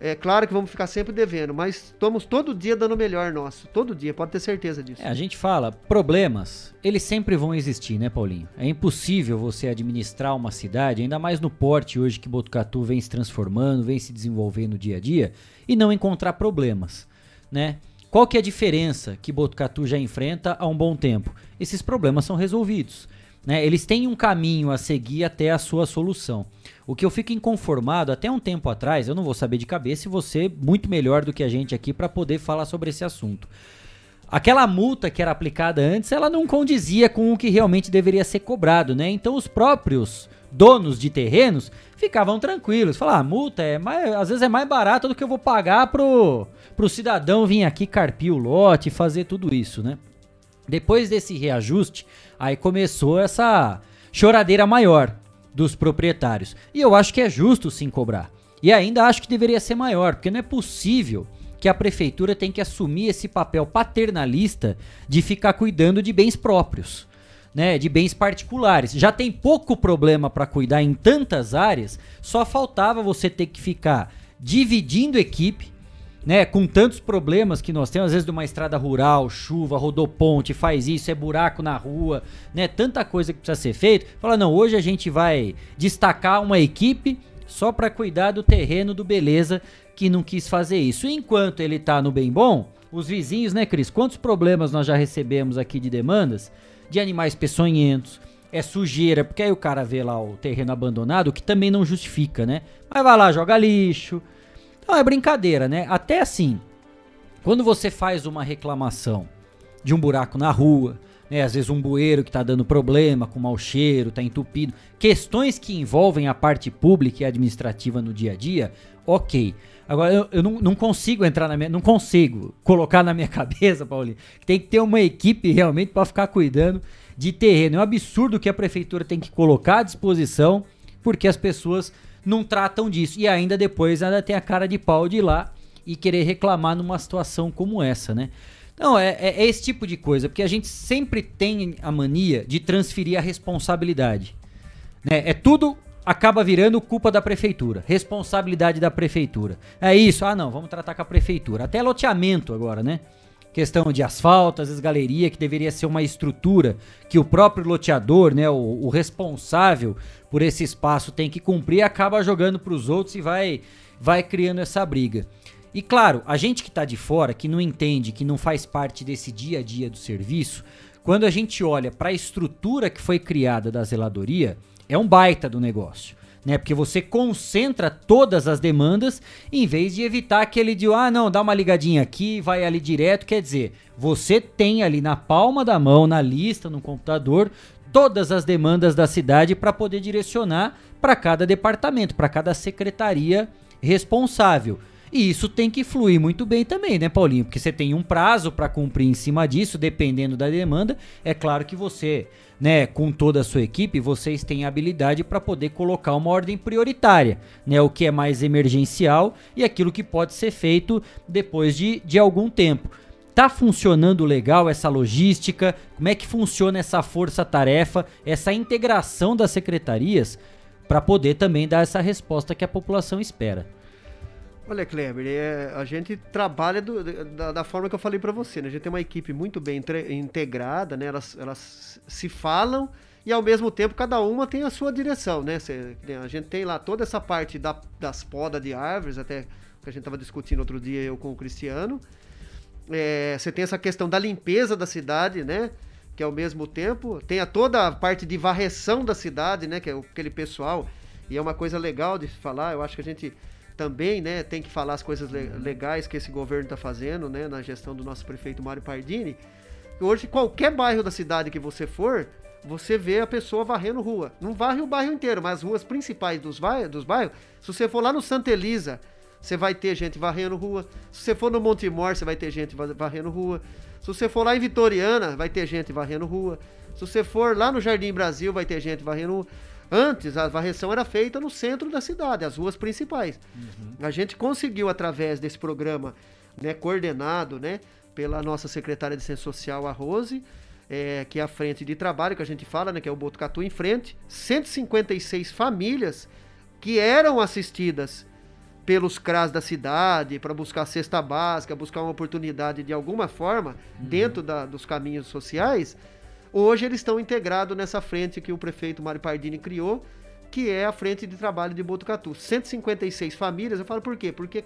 É claro que vamos ficar sempre devendo, mas estamos todo dia dando o melhor nosso. Todo dia, pode ter certeza disso. É, a gente fala, problemas, eles sempre vão existir, né, Paulinho? É impossível você administrar uma cidade, ainda mais no porte hoje que Botucatu vem se transformando, vem se desenvolvendo dia a dia, e não encontrar problemas, né? Qual que é a diferença que Botucatu já enfrenta há um bom tempo? Esses problemas são resolvidos. Né? Eles têm um caminho a seguir até a sua solução. O que eu fico inconformado, até um tempo atrás, eu não vou saber de cabeça e você muito melhor do que a gente aqui para poder falar sobre esse assunto. Aquela multa que era aplicada antes, ela não condizia com o que realmente deveria ser cobrado, né? Então os próprios donos de terrenos ficavam tranquilos. Falar, ah, multa é mais, às vezes é mais barata do que eu vou pagar pro, pro cidadão vir aqui carpir o lote e fazer tudo isso, né? Depois desse reajuste, aí começou essa choradeira maior dos proprietários. E eu acho que é justo sim cobrar. E ainda acho que deveria ser maior, porque não é possível que a prefeitura tenha que assumir esse papel paternalista de ficar cuidando de bens próprios. Né, de bens particulares. Já tem pouco problema para cuidar em tantas áreas, só faltava você ter que ficar dividindo equipe, né, com tantos problemas que nós temos, às vezes de uma estrada rural, chuva, rodoponte, faz isso, é buraco na rua, né, tanta coisa que precisa ser feito. Fala, não, hoje a gente vai destacar uma equipe só para cuidar do terreno do Beleza que não quis fazer isso. enquanto ele tá no bem bom, os vizinhos, né, Cris, quantos problemas nós já recebemos aqui de demandas de animais peçonhentos, é sujeira, porque aí o cara vê lá o terreno abandonado, que também não justifica, né? Mas vai lá, joga lixo. Então é brincadeira, né? Até assim, quando você faz uma reclamação de um buraco na rua, né? Às vezes um bueiro que tá dando problema, com mau cheiro, tá entupido, questões que envolvem a parte pública e administrativa no dia a dia, ok. Agora, eu, eu não, não, consigo entrar na minha. Não consigo colocar na minha *laughs* cabeça, Paulinho, que tem que ter uma equipe realmente para ficar cuidando de terreno. É um absurdo que a prefeitura tem que colocar à disposição, porque as pessoas não tratam disso. E ainda depois ainda tem a cara de pau de ir lá e querer reclamar numa situação como essa, né? Não, é, é, é esse tipo de coisa, porque a gente sempre tem a mania de transferir a responsabilidade. Né? É tudo acaba virando culpa da prefeitura, responsabilidade da prefeitura. É isso, ah não, vamos tratar com a prefeitura. Até loteamento agora, né? Questão de asfalto, às vezes galeria, que deveria ser uma estrutura que o próprio loteador, né, o, o responsável por esse espaço tem que cumprir, acaba jogando para os outros e vai, vai criando essa briga. E claro, a gente que está de fora, que não entende, que não faz parte desse dia a dia do serviço, quando a gente olha para a estrutura que foi criada da zeladoria, é um baita do negócio né? Porque você concentra todas as demandas em vez de evitar aquele de, ah, não, dá uma ligadinha aqui, vai ali direto. Quer dizer, você tem ali na palma da mão, na lista, no computador, todas as demandas da cidade para poder direcionar para cada departamento, para cada secretaria responsável. E isso tem que fluir muito bem também, né, Paulinho? Porque você tem um prazo para cumprir em cima disso, dependendo da demanda. É claro que você, né, com toda a sua equipe, vocês têm habilidade para poder colocar uma ordem prioritária, né? O que é mais emergencial e aquilo que pode ser feito depois de, de algum tempo. Tá funcionando legal essa logística? Como é que funciona essa força-tarefa, essa integração das secretarias para poder também dar essa resposta que a população espera? Olha, Kleber, é, a gente trabalha do, da, da, forma que eu falei para você, né? A gente tem uma equipe muito bem integrada, né? Elas, elas se falam e ao mesmo tempo cada uma tem a sua direção, né? Cê, a gente tem lá toda essa parte da, das podas de árvores, até que a gente estava discutindo outro dia eu com o Cristiano. É, você tem essa questão da limpeza da cidade, né? Que ao mesmo tempo tem a toda a parte de varreção da cidade, né? Que é aquele pessoal. E é uma coisa legal de falar, eu acho que a gente também, né, tem que falar as coisas legais que esse governo está fazendo, né, na gestão do nosso prefeito Mário Pardini. Hoje, qualquer bairro da cidade que você for, você vê a pessoa varrendo rua. Não varre o bairro inteiro, mas as ruas principais dos, bairros, dos bairros, se você for lá no Santa Elisa, você vai ter gente varrendo rua. Se você for no Montemor, você vai ter gente varrendo rua. Se você for lá em Vitoriana, vai ter gente varrendo rua. Se você for lá no Jardim Brasil, vai ter gente varrendo rua. Antes, a varreção era feita no centro da cidade, as ruas principais. Uhum. A gente conseguiu, através desse programa né, coordenado né, pela nossa secretária de Ciência Social, a Rose, é, que é a frente de trabalho que a gente fala, né, que é o Botucatu em frente, 156 famílias que eram assistidas pelos CRAS da cidade para buscar cesta básica, buscar uma oportunidade de alguma forma uhum. dentro da, dos caminhos sociais, Hoje eles estão integrados nessa frente que o prefeito Mário Pardini criou, que é a frente de trabalho de Botucatu. 156 famílias, eu falo por quê? Porque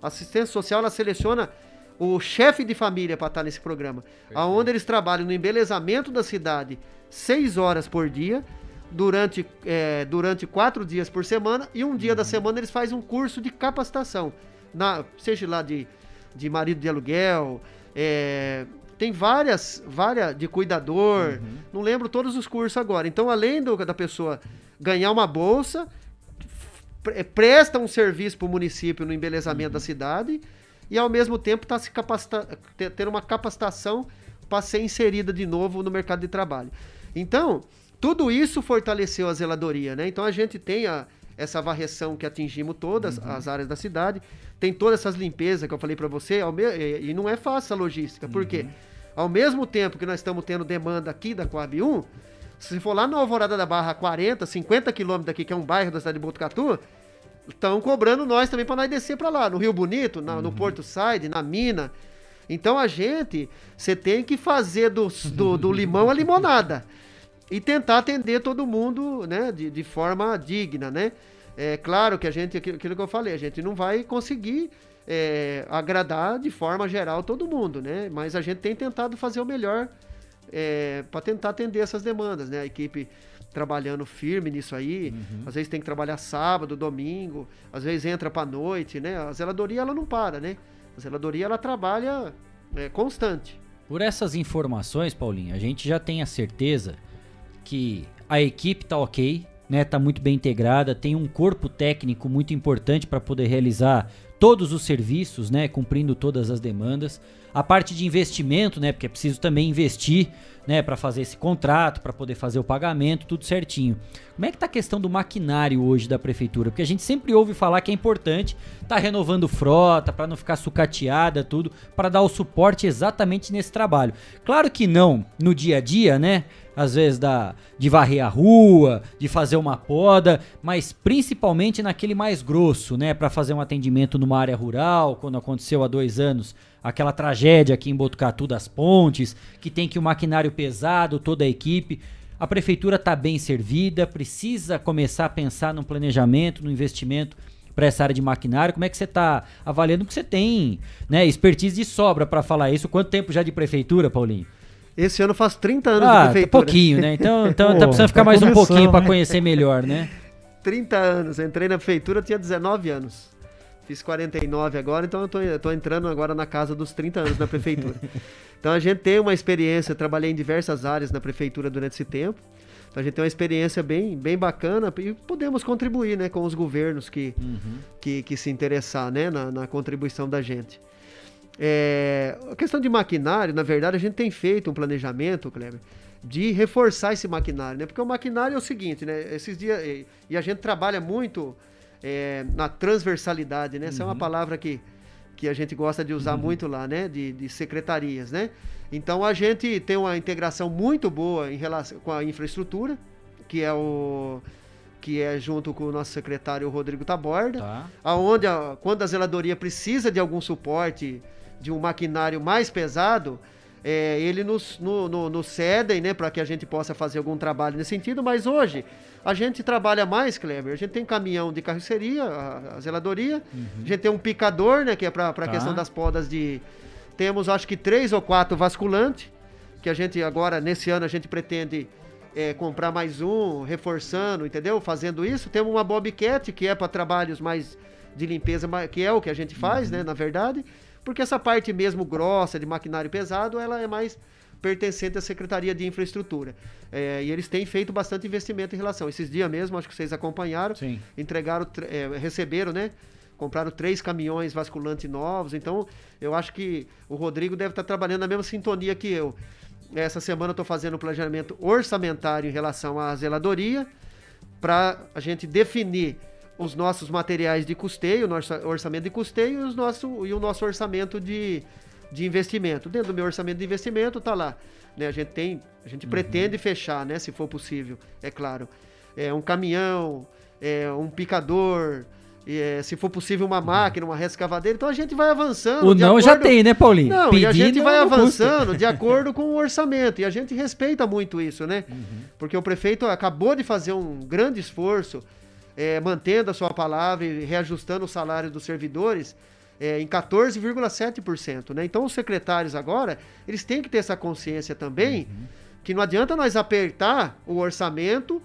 a assistência social ela seleciona o chefe de família para estar nesse programa, Perfeito. aonde eles trabalham no embelezamento da cidade seis horas por dia, durante, é, durante quatro dias por semana, e um dia uhum. da semana eles fazem um curso de capacitação, na, seja lá de, de marido de aluguel, é, tem várias, várias de cuidador, uhum. não lembro todos os cursos agora. Então, além do, da pessoa ganhar uma bolsa, presta um serviço para o município no embelezamento uhum. da cidade e ao mesmo tempo está se capacitando, ter uma capacitação para ser inserida de novo no mercado de trabalho. Então, tudo isso fortaleceu a zeladoria, né? Então a gente tem a, essa varreção que atingimos todas uhum. as áreas da cidade, tem todas essas limpezas que eu falei para você, e não é fácil a logística, uhum. porque ao mesmo tempo que nós estamos tendo demanda aqui da Coab 1, se for lá na Alvorada da Barra, 40, 50 quilômetros daqui, que é um bairro da cidade de Botucatu, estão cobrando nós também para nós descer para lá, no Rio Bonito, na, uhum. no Porto Side, na mina. Então a gente, você tem que fazer do, do, do limão a limonada e tentar atender todo mundo, né, de, de forma digna, né? É claro que a gente, aquilo, aquilo que eu falei, a gente não vai conseguir é, agradar de forma geral todo mundo, né? Mas a gente tem tentado fazer o melhor é, para tentar atender essas demandas, né? A equipe trabalhando firme nisso aí, uhum. às vezes tem que trabalhar sábado, domingo, às vezes entra para noite, né? A zeladoria ela não para, né? A zeladoria ela trabalha é, constante. Por essas informações, Paulinho, a gente já tem a certeza que a equipe tá ok, né? Tá muito bem integrada, tem um corpo técnico muito importante para poder realizar todos os serviços, né? Cumprindo todas as demandas. A parte de investimento, né? Porque é preciso também investir, né? Para fazer esse contrato, para poder fazer o pagamento, tudo certinho. Como é que tá a questão do maquinário hoje da prefeitura? Porque a gente sempre ouve falar que é importante tá renovando frota para não ficar sucateada, tudo, para dar o suporte exatamente nesse trabalho. Claro que não no dia a dia, né? Às vezes da, de varrer a rua, de fazer uma poda, mas principalmente naquele mais grosso, né, para fazer um atendimento numa área rural, quando aconteceu há dois anos aquela tragédia aqui em Botucatu das Pontes, que tem que o maquinário pesado, toda a equipe. A prefeitura está bem servida, precisa começar a pensar no planejamento, no investimento para essa área de maquinário. Como é que você está avaliando? Porque você tem né, expertise de sobra para falar isso. Quanto tempo já de prefeitura, Paulinho? Esse ano faz 30 anos ah, de prefeitura. pouquinho, né? Então, então Pô, tá precisando ficar tá mais um pouquinho para conhecer melhor, né? 30 anos. Entrei na prefeitura, tinha 19 anos. Fiz 49 agora, então eu tô, eu tô entrando agora na casa dos 30 anos na prefeitura. *laughs* então a gente tem uma experiência, trabalhei em diversas áreas na prefeitura durante esse tempo. Então a gente tem uma experiência bem, bem bacana e podemos contribuir né, com os governos que, uhum. que, que, se interessar né, na, na contribuição da gente. É, a questão de maquinário, na verdade, a gente tem feito um planejamento, Kleber, de reforçar esse maquinário, né? Porque o maquinário é o seguinte, né? Esses dias. E, a gente trabalha muito é, na transversalidade, né? Essa uhum. é uma uhum. palavra que, que a gente gosta de usar uhum. muito lá, né? De, de, secretarias, né? Então a gente tem uma integração muito boa em relação com a infraestrutura, que é o que é junto com o nosso secretário Rodrigo Taborda, tá. aonde a, quando a zeladoria precisa de algum suporte de um maquinário mais pesado, é, ele nos, no, no, nos cedem, né, para que a gente possa fazer algum trabalho nesse sentido, mas hoje a gente trabalha mais, Kleber. A gente tem caminhão de carroceria, a, a zeladoria. Uhum. A gente tem um picador, né? Que é para a tá. questão das podas de. Temos acho que três ou quatro vasculantes. Que a gente agora, nesse ano, a gente pretende é, comprar mais um, reforçando, entendeu? Fazendo isso. Temos uma Bobcat, que é para trabalhos mais de limpeza, que é o que a gente faz, uhum. né? Na verdade. Porque essa parte mesmo grossa, de maquinário pesado, ela é mais pertencente à Secretaria de Infraestrutura. É, e eles têm feito bastante investimento em relação. Esses dias mesmo, acho que vocês acompanharam, Sim. entregaram, é, receberam, né? Compraram três caminhões vasculantes novos. Então, eu acho que o Rodrigo deve estar trabalhando na mesma sintonia que eu. Essa semana eu estou fazendo um planejamento orçamentário em relação à zeladoria, para a gente definir os nossos materiais de custeio, o nosso orçamento de custeio e, os nosso, e o nosso orçamento de, de investimento. Dentro do meu orçamento de investimento está lá. Né? A gente tem, a gente uhum. pretende fechar, né? Se for possível, é claro. É um caminhão, é um picador, é, se for possível uma máquina, uma rescavadeira. Então a gente vai avançando. O não acordo... já tem, né, Paulinho? Não, Pedindo, e a gente vai avançando custa. de *laughs* acordo com o orçamento. E a gente respeita muito isso, né? Uhum. Porque o prefeito acabou de fazer um grande esforço, é, mantendo a sua palavra e reajustando o salário dos servidores é, em 14,7%. Né? Então os secretários agora, eles têm que ter essa consciência também, uhum. que não adianta nós apertar o orçamento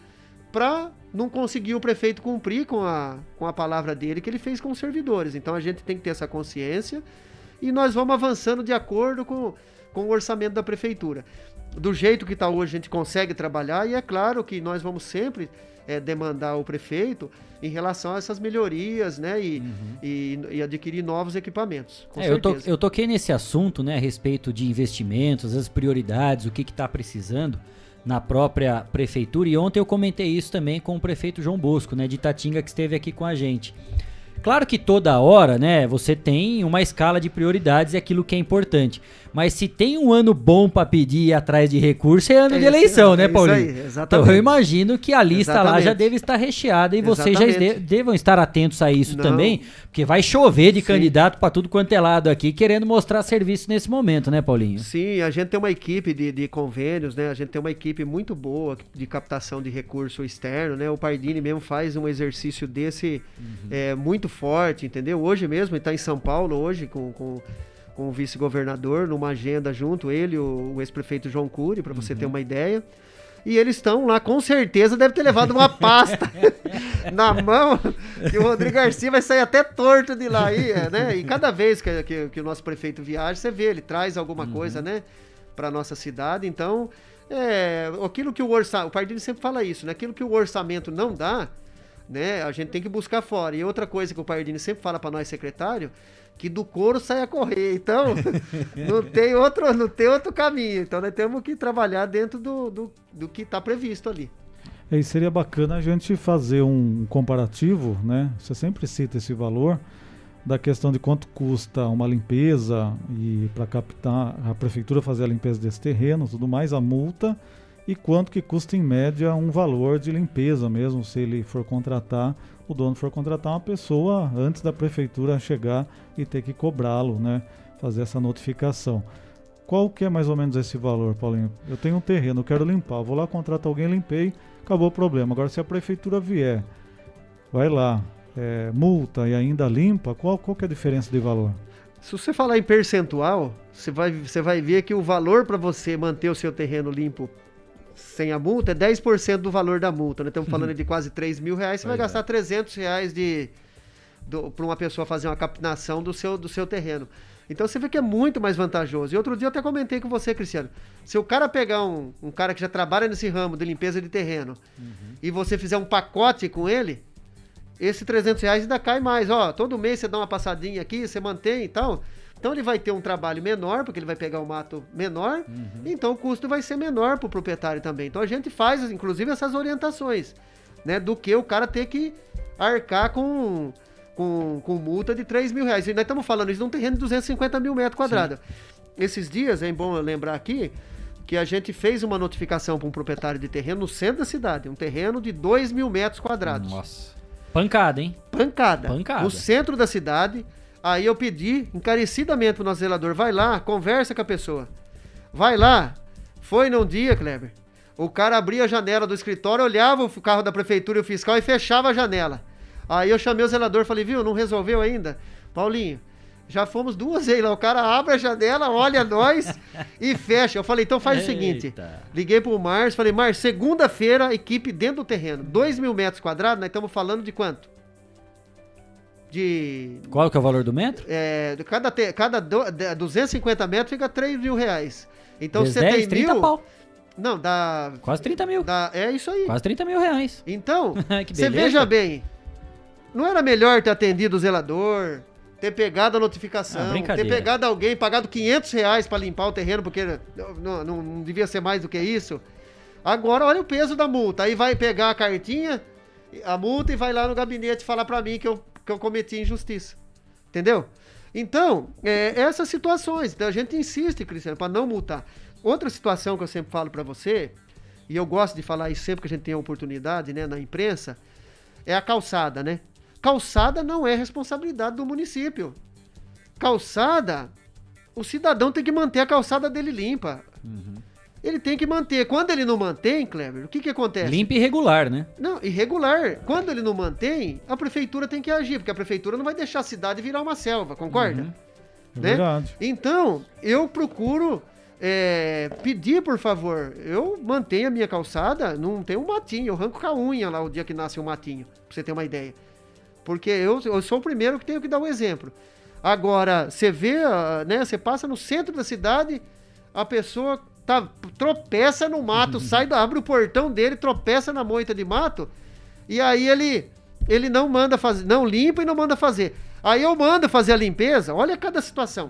para não conseguir o prefeito cumprir com a, com a palavra dele que ele fez com os servidores. Então a gente tem que ter essa consciência e nós vamos avançando de acordo com, com o orçamento da prefeitura. Do jeito que está hoje, a gente consegue trabalhar e é claro que nós vamos sempre é, demandar o prefeito em relação a essas melhorias, né? E, uhum. e, e, adquirir novos equipamentos. É, eu, to, eu, toquei nesse assunto, né? A respeito de investimentos, as prioridades, o que está precisando na própria prefeitura. E ontem eu comentei isso também com o prefeito João Bosco, né? De Tatinga, que esteve aqui com a gente. Claro que toda hora, né, você tem uma escala de prioridades e aquilo que é importante. Mas se tem um ano bom para pedir ir atrás de recurso, é ano é de eleição, né, Paulinho? É isso aí, exatamente. Então eu imagino que a lista exatamente. lá já deve estar recheada e exatamente. vocês já de, devam estar atentos a isso Não. também, porque vai chover de Sim. candidato para tudo quanto é lado aqui, querendo mostrar serviço nesse momento, né, Paulinho? Sim, a gente tem uma equipe de, de convênios, né? A gente tem uma equipe muito boa de captação de recurso externo, né? O Pardini mesmo faz um exercício desse uhum. é, muito forte, entendeu? Hoje mesmo, ele está em São Paulo hoje com, com com o vice-governador numa agenda junto, ele e o, o ex-prefeito João Cury, para você ter uma ideia. E eles estão lá, com certeza deve ter levado uma pasta *laughs* na mão, que o Rodrigo Garcia vai sair até torto de lá aí, é, né? E cada vez que, que, que o nosso prefeito viaja, você vê, ele traz alguma coisa, né, para nossa cidade. Então, é, aquilo que o orçamento, o partido sempre fala isso, né? Aquilo que o orçamento não dá, né? A gente tem que buscar fora. E outra coisa que o Pardini sempre fala para nós secretário, que do couro sai a correr. Então, *laughs* não tem outro, não tem outro caminho. Então, nós temos que trabalhar dentro do, do, do que está previsto ali. E seria bacana a gente fazer um comparativo, né? Você sempre cita esse valor da questão de quanto custa uma limpeza e para captar a prefeitura fazer a limpeza desse terreno, tudo mais, a multa e quanto que custa em média um valor de limpeza mesmo, se ele for contratar, o dono for contratar uma pessoa antes da prefeitura chegar e ter que cobrá-lo, né? Fazer essa notificação. Qual que é mais ou menos esse valor, Paulinho? Eu tenho um terreno, quero limpar, vou lá, contrato alguém, limpei, acabou o problema. Agora, se a prefeitura vier, vai lá, é, multa e ainda limpa, qual, qual que é a diferença de valor? Se você falar em percentual, você vai, você vai ver que o valor para você manter o seu terreno limpo sem a multa é 10% do valor da multa. Né? Estamos falando de quase 3 mil reais, você vai gastar 300 reais de, para uma pessoa fazer uma captação do seu, do seu terreno. Então você vê que é muito mais vantajoso. E outro dia eu até comentei com você, Cristiano. Se o cara pegar um, um cara que já trabalha nesse ramo de limpeza de terreno e você fizer um pacote com ele, esse 300 reais ainda cai mais. Ó, todo mês você dá uma passadinha aqui, você mantém e tal. Então ele vai ter um trabalho menor, porque ele vai pegar o mato menor, então o custo vai ser menor para o proprietário também. Então a gente faz, inclusive, essas orientações, né? Do que o cara ter que arcar com, com, com multa de 3 mil reais. E nós estamos falando isso num terreno de 250 mil metros quadrados. Esses dias, é bom eu lembrar aqui, que a gente fez uma notificação para um proprietário de terreno no centro da cidade, um terreno de 2 mil metros quadrados. Nossa. Pancada, hein? Pancada. Pancada. No centro da cidade. Aí eu pedi encarecidamente pro nosso zelador, vai lá, conversa com a pessoa. Vai lá. Foi num dia, Kleber. O cara abria a janela do escritório, olhava o carro da prefeitura e o fiscal e fechava a janela. Aí eu chamei o zelador, falei, viu, não resolveu ainda? Paulinho, já fomos duas vezes lá. O cara abre a janela, olha nós *laughs* e fecha. Eu falei, então faz o seguinte. Eita. Liguei pro Márcio, falei, Márcio, segunda-feira, equipe dentro do terreno. 2 mil metros quadrados, nós estamos falando de quanto? De. Qual que é o valor do metro? É, de cada, te- cada do, de- 250 metros fica 3 mil reais. Então você 10, tem 30 mil. pau. Não, dá, Quase 30 mil. dá. É isso aí. Quase 30 mil reais. Então, *laughs* você veja bem, não era melhor ter atendido o zelador, ter pegado a Ah, notificação, ter brincadeira. pegado alguém, pagado 500 reais para limpar o terreno, porque não, não- não devia ser mais do que isso? Agora olha o peso da multa. Aí vai pegar a cartinha, a multa e vai lá no gabinete falar para mim que eu, que eu cometi injustiça. Entendeu? Então, é, essas situações. Então, a gente insiste, Cristiano, para não multar. Outra situação que eu sempre falo para você, e eu gosto de falar isso sempre que a gente tem a oportunidade, né, na imprensa, é a calçada, né? Calçada não é responsabilidade do município. Calçada, o cidadão tem que manter a calçada dele limpa. Ele tem que manter. Quando ele não mantém, Kleber, o que que acontece? Limpo e regular, né? Não, irregular. Quando ele não mantém, a prefeitura tem que agir, porque a prefeitura não vai deixar a cidade virar uma selva, concorda? É Né? verdade. Então, eu procuro é, pedir, por favor, eu mantenho a minha calçada, não tem um matinho, eu arranco com a unha lá o dia que nasce um matinho, pra você ter uma ideia. Porque eu, eu sou o primeiro que tenho que dar o exemplo. Agora, você vê, ah, né, você passa no centro da cidade, a pessoa tá, tropeça no mato, sai, da- abre o portão dele, tropeça na moita de mato, e aí ele ele não manda fazer, não limpa e não manda fazer. Aí eu mando fazer a limpeza, olha cada situação.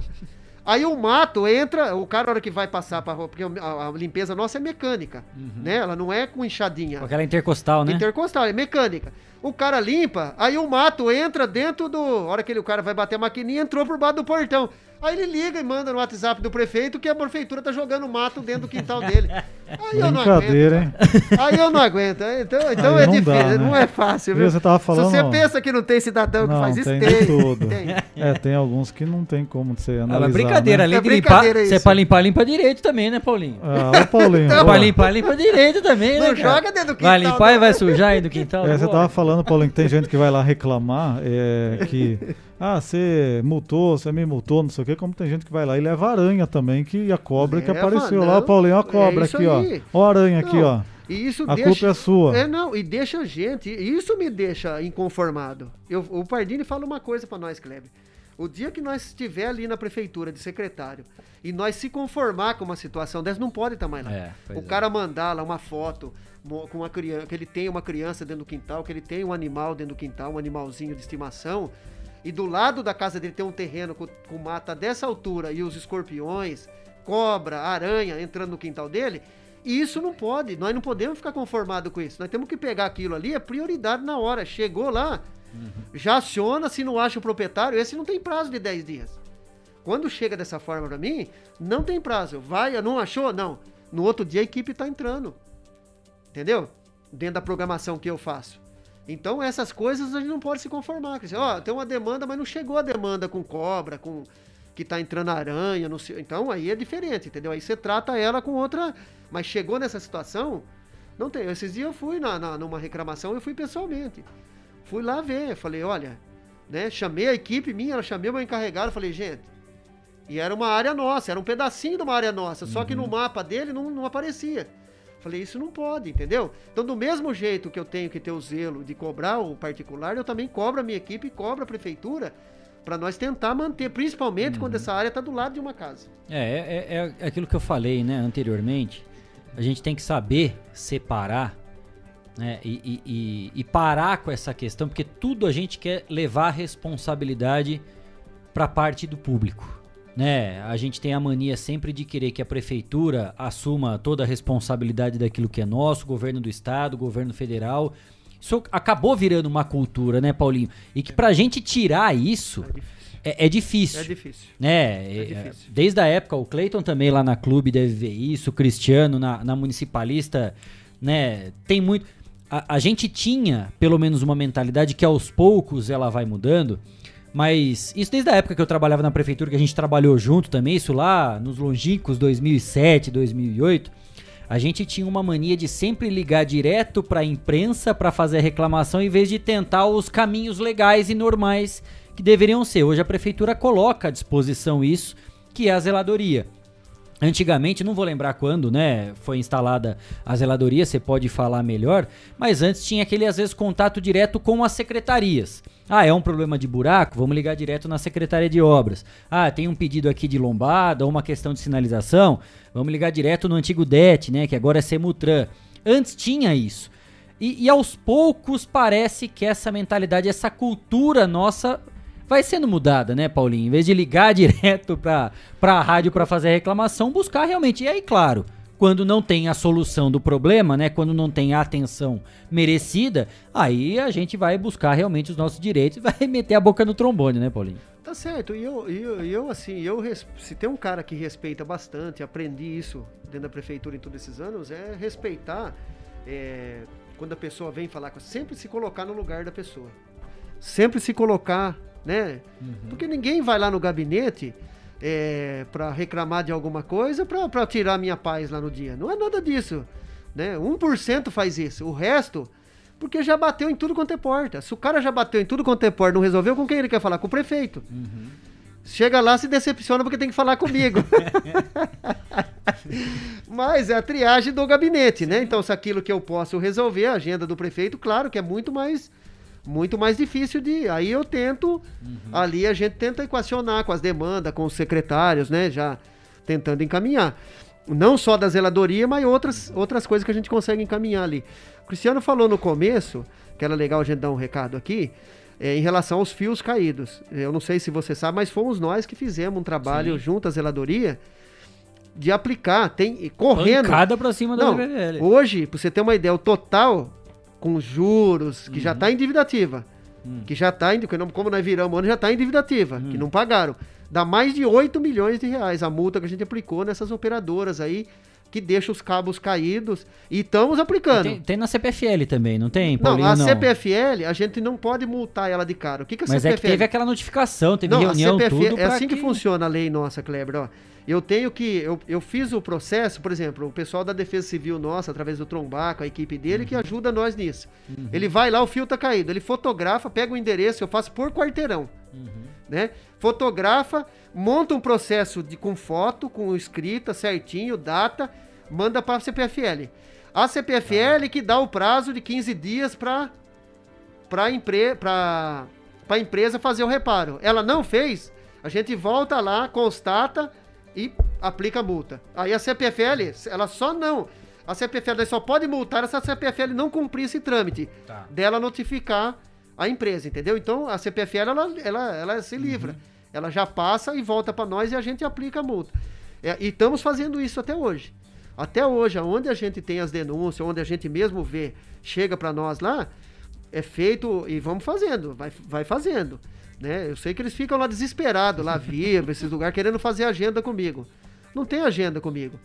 Aí o mato entra, o cara, a hora que vai passar pra rua, porque a, a limpeza nossa é mecânica, né? Ela não é com enxadinha. Aquela intercostal, né? Intercostal, é mecânica. O cara limpa, aí o mato entra dentro do. A hora que ele, o cara vai bater a maquininha, entrou por baixo do portão. Aí ele liga e manda no WhatsApp do prefeito que a prefeitura tá jogando mato dentro do quintal dele. *laughs* Aí eu não aguento. Brincadeira, hein? Aí eu não aguento. Então, então Aí é não dá, difícil, né? não é fácil, viu? Você tava falando, Se você ó. pensa que não tem cidadão que Não, faz isso, tem tem. de tudo. Tem. É, tem alguns que não tem como ser Ah, analisado. mas brincadeira né? além É de limpar, brincadeira você é pra limpar, limpa direito também, né, Paulinho? Ah, ô Paulinho. *laughs* Pra ó, limpar, limpa direito também, né, Não cara? joga dentro do Vai quintal, limpar e vai sujar aí do quintal? É, você Boa. tava falando, Paulinho, que tem gente que vai lá reclamar é, que. Ah, você multou, você me multou, não sei o quê. Como tem gente que vai lá e leva aranha também, que a cobra que Leva, apareceu não. lá, Paulinho, ó a É cobra isso aqui, aí. ó. Ó a aranha aqui, Não, ó. E isso A deixa, culpa é sua. É, não, e deixa a gente, isso me deixa inconformado. Eu, o Pardini fala uma coisa pra nós, Kleber. O dia que nós estiver ali na prefeitura de secretário e nós se conformar com uma situação dessa, não pode estar mais lá. É, o é. cara mandar lá uma foto com uma criança, que ele tem uma criança dentro do quintal, que ele tem um animal dentro do quintal, um animalzinho de estimação, e do lado da casa dele tem um terreno com, com mata dessa altura e os escorpiões, cobra, aranha entrando no quintal dele, isso não pode. Nós não podemos ficar conformados com isso. Nós temos que pegar aquilo ali, é prioridade na hora. Chegou lá, já aciona, se não acha o proprietário, esse não tem prazo de 10 dias. Quando chega dessa forma pra mim, não tem prazo. Vai, não achou? Não. No outro dia a equipe tá entrando. Entendeu? Dentro da programação que eu faço. Então essas coisas a gente não pode se conformar. Ó, tem uma demanda, mas não chegou a demanda com cobra, com que tá entrando aranha, não sei. Então aí é diferente, entendeu? Aí você trata ela com outra. Mas chegou nessa situação, não tem. Esses dias eu fui na, na- numa reclamação, eu fui pessoalmente. Fui lá ver, falei, olha, né? Chamei a equipe minha, ela chamei o meu encarregado, falei, gente. E era uma área nossa, era um pedacinho de uma área nossa, só que no mapa dele não, não aparecia. Falei, isso não pode, entendeu? Então, do mesmo jeito que eu tenho que ter o zelo de cobrar o particular, eu também cobro a minha equipe e cobro a prefeitura para nós tentar manter, principalmente quando essa área está do lado de uma casa. É, é, é aquilo que eu falei, né, anteriormente. A gente tem que saber separar, né, e, e- e- e parar com essa questão, porque tudo a gente quer levar a responsabilidade para parte do público. Né? A gente tem a mania sempre de querer que a prefeitura assuma toda a responsabilidade daquilo que é nosso, governo do estado, governo federal. Isso acabou virando uma cultura, né, Paulinho? E que pra gente tirar isso é, é difícil É difícil. né? É é, difícil. Desde a época, o Cleiton também lá na clube deve ver isso, o Cristiano na, na municipalista, né? Tem muito. A, a gente tinha pelo menos uma mentalidade que aos poucos ela vai mudando, mas isso desde a época que eu trabalhava na prefeitura, que a gente trabalhou junto também, isso lá nos longínquos 2007, 2008. A gente tinha uma mania de sempre ligar direto pra imprensa pra fazer a reclamação em vez de tentar os caminhos legais e normais que deveriam ser. Hoje a prefeitura coloca à disposição isso, que é a zeladoria. Antigamente, não vou lembrar quando, né, foi instalada a zeladoria, você pode falar melhor, mas antes tinha aquele, às vezes, contato direto com as secretarias. Ah, é um problema de buraco? Vamos ligar direto na Secretaria de Obras. Ah, tem um pedido aqui de lombada ou uma questão de sinalização? Vamos ligar direto no antigo DET, né, que agora é Semutran. Antes tinha isso. E, e aos poucos parece que essa mentalidade, essa cultura nossa vai sendo mudada, né, Paulinho? Em vez de ligar *laughs* direto pra, pra rádio pra fazer a reclamação, buscar realmente. E aí, claro, quando não tem a solução do problema, né, quando não tem a atenção merecida, aí a gente vai buscar realmente os nossos direitos e *laughs* vai meter a boca no trombone, né, Paulinho? Tá certo, e eu, eu, eu, assim, eu se tem um cara que respeita bastante, aprendi isso dentro da prefeitura em todos esses anos, é respeitar é, quando a pessoa vem falar com sempre se colocar no lugar da pessoa. Sempre se colocar, né? Porque ninguém vai lá no gabinete é, para reclamar de alguma coisa para tirar minha paz lá no dia. Não é nada disso. Né? 1% faz isso. O resto, porque já bateu em tudo quanto é porta. Se o cara já bateu em tudo quanto é porta, não resolveu, com quem ele quer falar? Com o prefeito. Chega lá, se decepciona porque tem que falar comigo. *laughs* Mas é a triagem do gabinete, né? Então, se aquilo que eu posso resolver, a agenda do prefeito, claro que é muito mais muito mais difícil de. Aí eu tento, ali a gente tenta equacionar com as demandas, com os secretários, né? Já tentando encaminhar. Não só da zeladoria, mas outras, outras coisas que a gente consegue encaminhar ali. O Cristiano falou no começo, que era legal a gente dar um recado aqui, é, em relação aos fios caídos. Eu não sei se você sabe, mas fomos nós que fizemos um trabalho junto à zeladoria de aplicar, tem correndo. Pancada pra cima da Não, hoje, pra você ter uma ideia, o total com juros, que Uhum. já está em divitativa, Hum. que já está, como nós viramos ano, já está em divitativa, que não pagaram. Dá mais de 8 milhões de reais a multa que a gente aplicou nessas operadoras aí, que deixa os cabos caídos e estamos aplicando. Tem, tem, na CPFL também, não tem, Paulinho? Não, a não. CPFL, a gente não pode multar ela de cara. O que, que a Mas CPFL... é que teve aquela notificação, teve não, reunião, a CPFL, tudo É assim que... que... funciona a lei nossa, Kleber, ó. Eu tenho que. Eu, eu fiz o processo, por exemplo, o pessoal da Defesa Civil nossa, através do Trombaco, a equipe dele, que uhum. ajuda nós nisso. Uhum. Ele vai lá, o fio tá caído. Ele fotografa, pega o endereço, eu faço por quarteirão. Uhum. Né? Fotografa, monta um processo de, com foto, com escrita certinho, data, manda para a CPFL. A CPFL que dá o prazo de 15 dias para para empre, a empresa fazer o reparo. Ela não fez, a gente volta lá, constata e aplica a multa. Aí a CPFL, ela só não. A CPFL só pode multar se a CPFL não cumprir esse trâmite tá. dela notificar a empresa, entendeu? Então a CPFL ela, ela, ela se livra. Uhum. Ela já passa e volta para nós e a gente aplica a multa. É, e estamos fazendo isso até hoje. Até hoje, onde a gente tem as denúncias, onde a gente mesmo vê, chega para nós lá, é feito e vamos fazendo, vai, vai fazendo. Né? Eu sei que eles ficam lá desesperados, lá vivo, esses lugares, querendo fazer agenda comigo. Não tem agenda comigo.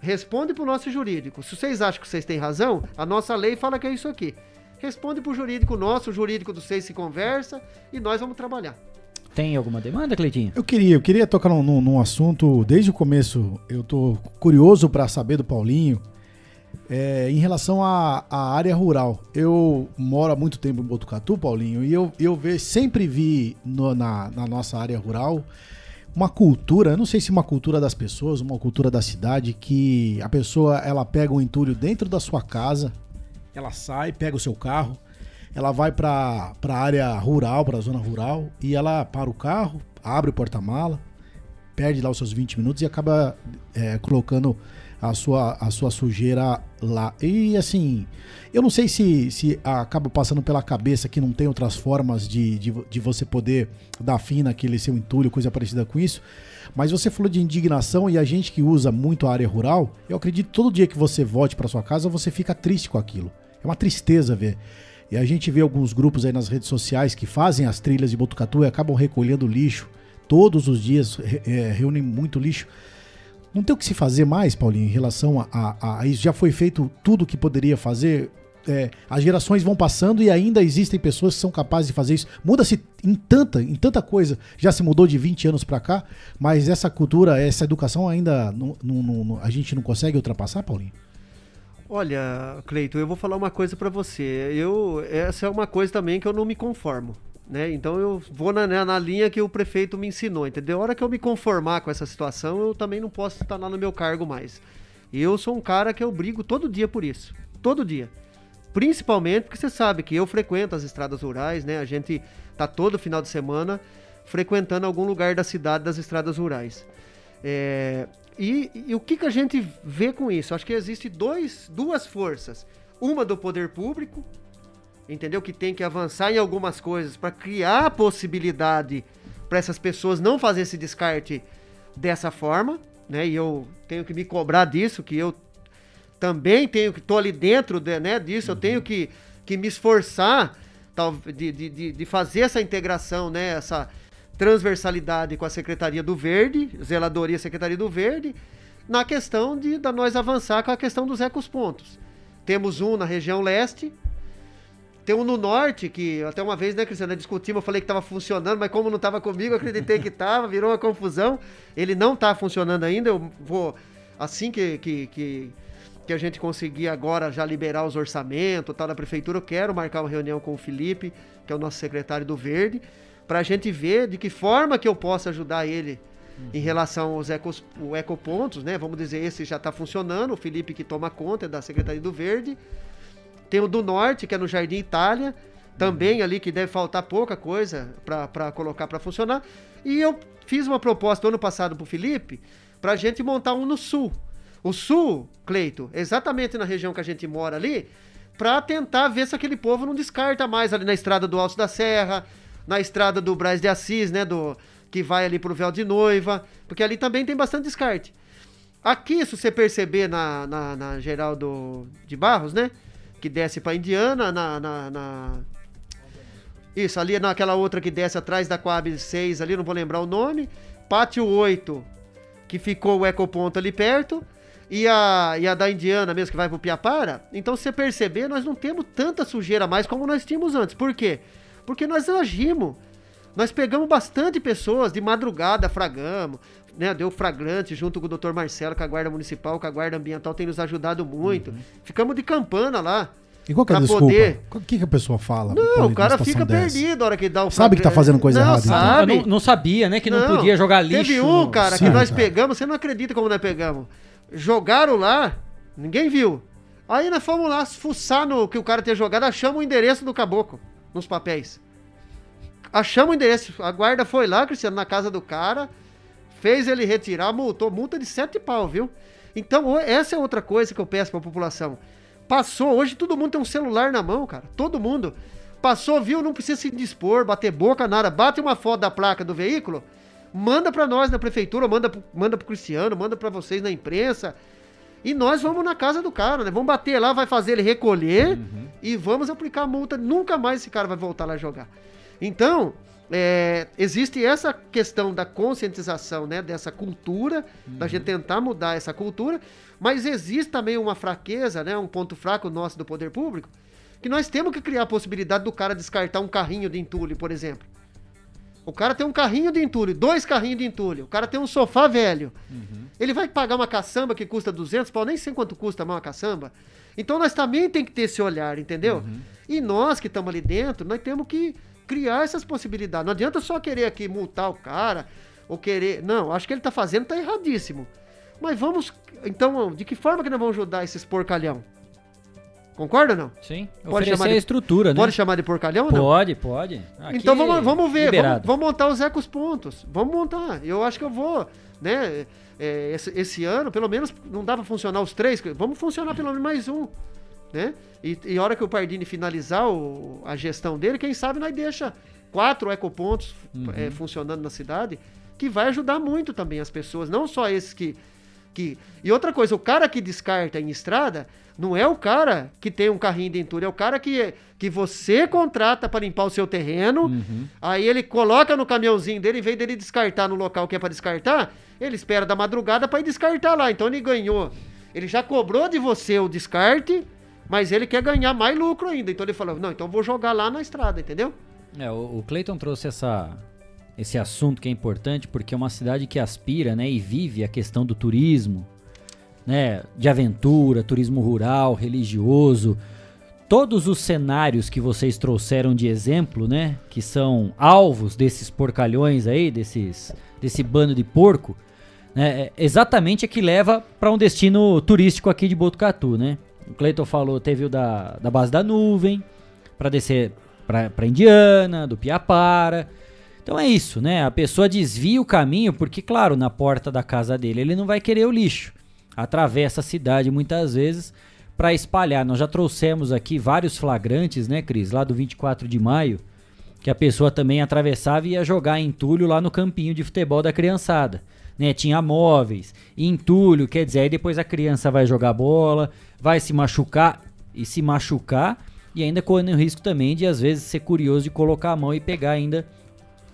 Responde pro nosso jurídico. Se vocês acham que vocês têm razão, a nossa lei fala que é isso aqui. Responde pro jurídico nosso, o jurídico do vocês se conversa e nós vamos trabalhar. Tem alguma demanda, Cleitinho? Eu queria, eu queria tocar num, num assunto desde o começo. Eu tô curioso para saber do Paulinho. É, em relação à, à, área rural, eu moro há muito tempo em Botucatu, Paulinho, e eu, eu ve, sempre vi no, na, na nossa área rural uma cultura, não sei se uma cultura das pessoas, uma cultura da cidade, que a pessoa ela pega um entulho dentro da sua casa, ela sai, pega o seu carro, ela vai para a área rural, para a zona rural, e ela para o carro, abre o porta-mala, perde lá os seus 20 minutos e acaba é, colocando a sua, a sua sujeira lá. E assim, eu não sei se, se acaba passando pela cabeça que não tem outras formas de, de, de você poder dar fim naquele seu entulho, coisa parecida com isso. Mas você falou de indignação e a gente que usa muito a área rural, eu acredito que todo dia que você volte para sua casa, você fica triste com aquilo. É uma tristeza ver. E a gente vê alguns grupos aí nas redes sociais que fazem as trilhas de Botucatu e acabam recolhendo lixo. Todos os dias é, reúnem muito lixo. Não tem o que se fazer mais, Paulinho, em relação a, a, a isso? Já foi feito tudo o que poderia fazer? É, as gerações vão passando e ainda existem pessoas que são capazes de fazer isso. Muda-se em tanta, em tanta coisa. Já se mudou de 20 anos para cá, mas essa cultura, essa educação ainda não, não, não, a gente não consegue ultrapassar, Paulinho? Olha, Cleito, eu vou falar uma coisa para você. Eu essa é uma coisa também que eu não me conformo, né? Então eu vou na, na linha que o prefeito me ensinou, entendeu? A hora que eu me conformar com essa situação, eu também não posso estar lá no meu cargo mais. E eu sou um cara que eu brigo todo dia por isso, todo dia. Principalmente porque você sabe que eu frequento as estradas rurais, né? A gente tá todo final de semana frequentando algum lugar da cidade das estradas rurais. É, e, e, o que, que a gente vê com isso? Acho que existe dois, duas forças. Uma do poder público, entendeu? Que tem que avançar em algumas coisas para criar a possibilidade para essas pessoas não fazer esse descarte dessa forma, né? E eu tenho que me cobrar disso, que eu também tenho que tô ali dentro de, né, disso, eu tenho que, que me esforçar tal, de, de, de fazer essa integração, né? Essa, transversalidade com a Secretaria do Verde, Zeladoria Secretaria do Verde, na questão de da nós avançar com a questão dos ecopontos. Temos um na região leste, tem um no norte, que até uma vez, né, Cristiano, discutimos, eu falei que estava funcionando, mas como não estava comigo, eu acreditei que estava, virou uma confusão. Ele não está funcionando ainda, eu vou, assim que, que, que, que, a gente conseguir agora já liberar os orçamentos, tal, da prefeitura, eu quero marcar uma reunião com o Felipe, que é o nosso secretário do Verde, para a gente ver de que forma que eu posso ajudar ele uhum. em relação aos ecos, o ecopontos, né? Vamos dizer, esse já está funcionando, o Felipe que toma conta é da Secretaria do Verde. Tem o do Norte, que é no Jardim Itália, também uhum. ali que deve faltar pouca coisa para colocar para funcionar. E eu fiz uma proposta ano passado para o Felipe para a gente montar um no Sul. O Sul, Cleito, exatamente na região que a gente mora ali, para tentar ver se aquele povo não descarta mais ali na estrada do Alto da Serra, na estrada do Braz de Assis, né? Do, que vai ali pro véu de noiva, porque ali também tem bastante descarte. Aqui, se você perceber na, na, na geral do, de Barros, né? Que desce pra Indiana, na, na, na, Isso, ali naquela outra que desce atrás da Coab 6, ali, não vou lembrar o nome. Pátio 8, que ficou o ecoponto ali perto. e a, e a da Indiana mesmo, que vai pro Piapara. Então, se você perceber, nós não temos tanta sujeira mais como nós tínhamos antes. Por quê? Porque nós agimos. Nós pegamos bastante pessoas, de madrugada fragamos, né? Deu fragrante junto com o doutor Marcelo, com a Guarda Municipal, com a Guarda Ambiental, tem nos ajudado muito. Uhum. Ficamos de campana lá. E qual que é a desculpa? Poder... O que, que a pessoa fala? Não, o cara fica dessa? perdido na hora que dá o Sabe que tá fazendo coisa não, errada. Então. Sabe. Não, não, sabia, né? Que não, não, podia jogar lixo. Teve um, cara, Sim, que nós cara. pegamos, você não acredita como nós pegamos. Jogaram lá, ninguém viu. Aí nós fomos lá fuçar no que o cara tinha jogado, achamos o endereço do caboclo nos papéis. Achamos o endereço. A guarda foi lá, Cristiano, na casa do cara, fez ele retirar, multou, multa de sete pau, viu? Então, essa é outra coisa que eu peço pra população. Passou, hoje todo mundo tem um celular na mão, cara. Todo mundo. Passou, viu, não precisa se dispor, bater boca, nada. Bate uma foto da placa do veículo, manda para nós na prefeitura, manda, manda pro Cristiano, manda para vocês na imprensa. E nós vamos na casa do cara, né? Vamos bater lá, vai fazer ele recolher uhum. E vamos aplicar a multa. Nunca mais esse cara vai voltar lá jogar. Então, é, existe essa questão da conscientização, né? Dessa cultura, uhum. da gente tentar mudar essa cultura. Mas existe também uma fraqueza, né? Um ponto fraco nosso do poder público, que nós temos que criar a possibilidade do cara descartar um carrinho de entulho, por exemplo. O cara tem um carrinho de entulho, dois carrinhos de entulho. O cara tem um sofá velho. Uhum. Ele vai pagar uma caçamba que custa 200 pau, nem sei quanto custa uma caçamba. Então nós também tem que ter esse olhar, entendeu? Uhum. E nós que estamos ali dentro, nós temos que criar essas possibilidades. Não adianta só querer aqui multar o cara ou querer. Não, acho que ele está fazendo tá erradíssimo. Mas vamos. Então, de que forma que nós vamos ajudar esses porcalhão? Concorda ou não? Sim. Pode chamar de, a estrutura, né? Pode chamar de porcalhão ou não? Pode, pode. Aqui então vamos, vamos ver, vamos, vamos, montar os ecos pontos. Vamos montar. Eu acho que eu vou, né? É, esse, esse, ano, pelo menos, não dá pra funcionar os três. Vamos funcionar pelo menos mais um. Né? E, e a hora que o Pardini finalizar o, a gestão dele, quem sabe nós deixa quatro ecopontos uhum. é, funcionando na cidade, que vai ajudar muito também as pessoas, não só esses que, que. E outra coisa, o cara que descarta em estrada, não é o cara que tem um carrinho de entulho, é o cara que, que você contrata para limpar o seu terreno. Uhum. Aí ele coloca no caminhãozinho dele, em vez dele descartar no local que é para descartar, ele espera da madrugada para ir descartar lá. Então ele ganhou. Ele já cobrou de você o descarte, mas ele quer ganhar mais lucro ainda. Então ele falou: não, então vou jogar lá na estrada, entendeu? É, o, o Cleiton trouxe essa, esse assunto que é importante porque é uma cidade que aspira né, e vive a questão do turismo, né, de aventura, turismo rural, religioso, todos os cenários que vocês trouxeram de exemplo, né, que são alvos desses porcalhões aí, desses desse bando de porco, né, é exatamente é que leva para um destino turístico aqui de Botucatu, né? O Cleiton falou, teve o da, da base da nuvem, para descer para Indiana, do Piapara. Então é isso, né? A pessoa desvia o caminho porque, claro, na porta da casa dele ele não vai querer o lixo atravessa a cidade muitas vezes para espalhar. Nós já trouxemos aqui vários flagrantes, né, Cris, lá do 24 de maio, que a pessoa também atravessava e ia jogar entulho lá no campinho de futebol da criançada. Né, tinha móveis, entulho, quer dizer, aí depois a criança vai jogar bola, vai se machucar e se machucar e ainda correndo o risco também de às vezes ser curioso de colocar a mão e pegar ainda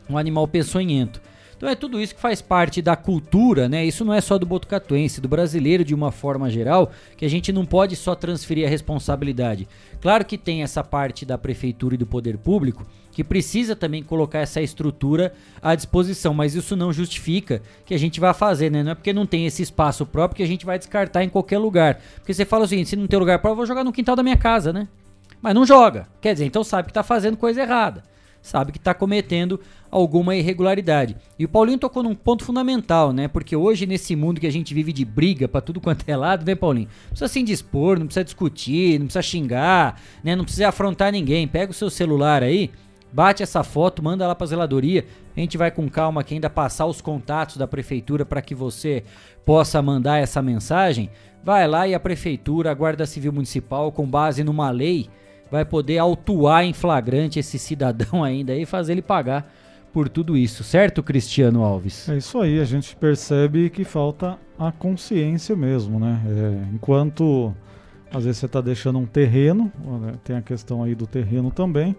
um animal peçonhento. Então é tudo isso que faz parte da cultura, né? Isso não é só do botucatuense, do brasileiro de uma forma geral, que a gente não pode só transferir a responsabilidade. Claro que tem essa parte da prefeitura e do poder público que precisa também colocar essa estrutura à disposição, mas isso não justifica que a gente vá fazer, né? Não é porque não tem esse espaço próprio que a gente vai descartar em qualquer lugar. Porque você fala o seguinte, se não tem lugar próprio, eu vou jogar no quintal da minha casa, né? Mas não joga. Quer dizer, então sabe que está fazendo coisa errada sabe que está cometendo alguma irregularidade. E o Paulinho tocou num ponto fundamental, né? Porque hoje, nesse mundo que a gente vive de briga para tudo quanto é lado, né, Paulinho? Não precisa se indispor, não precisa discutir, não precisa xingar, né? Não precisa afrontar ninguém. Pega o seu celular aí, bate essa foto, manda lá para a zeladoria. A gente vai com calma aqui ainda passar os contatos da prefeitura para que você possa mandar essa mensagem. Vai lá e a prefeitura, a Guarda Civil Municipal, com base numa lei, vai poder autuar em flagrante esse cidadão *laughs* ainda e fazer ele pagar por tudo isso, certo, Cristiano Alves? É isso aí, a gente percebe que falta a consciência mesmo, né? É, enquanto às vezes você está deixando um terreno, tem a questão aí do terreno também,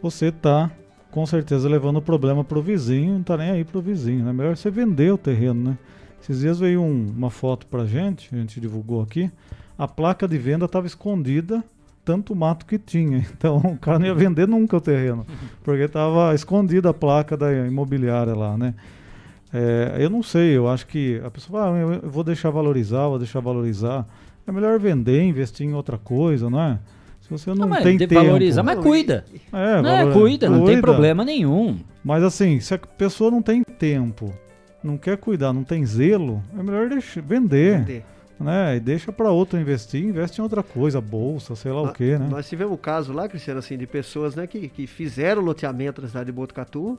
você está com certeza levando o problema para o vizinho, não está nem aí para o vizinho, né? Melhor você vender o terreno, né? Esses dias veio um, uma foto pra gente, a gente divulgou aqui. A placa de venda estava escondida, tanto mato que tinha. *laughs* Então o cara não ia vender nunca o terreno, *laughs* porque estava escondida a placa da imobiliária lá, né? É, eu não sei, eu acho que a pessoa fala, ah, eu vou deixar valorizar, vou deixar valorizar. É melhor vender, investir em outra coisa, não é? Se você não, não tem tempo. Valorizar, mas cuida. É, não, é, cuida, não tem problema nenhum. Mas assim, se a pessoa não tem tempo, não quer cuidar, não tem zelo, é melhor deixar, vender. vender. Né? E deixa para outro investir, investe em outra coisa, bolsa, sei lá o que, né? Nós tivemos um caso lá, Cristiano, assim, de pessoas né, que, que fizeram loteamento na cidade de Botucatu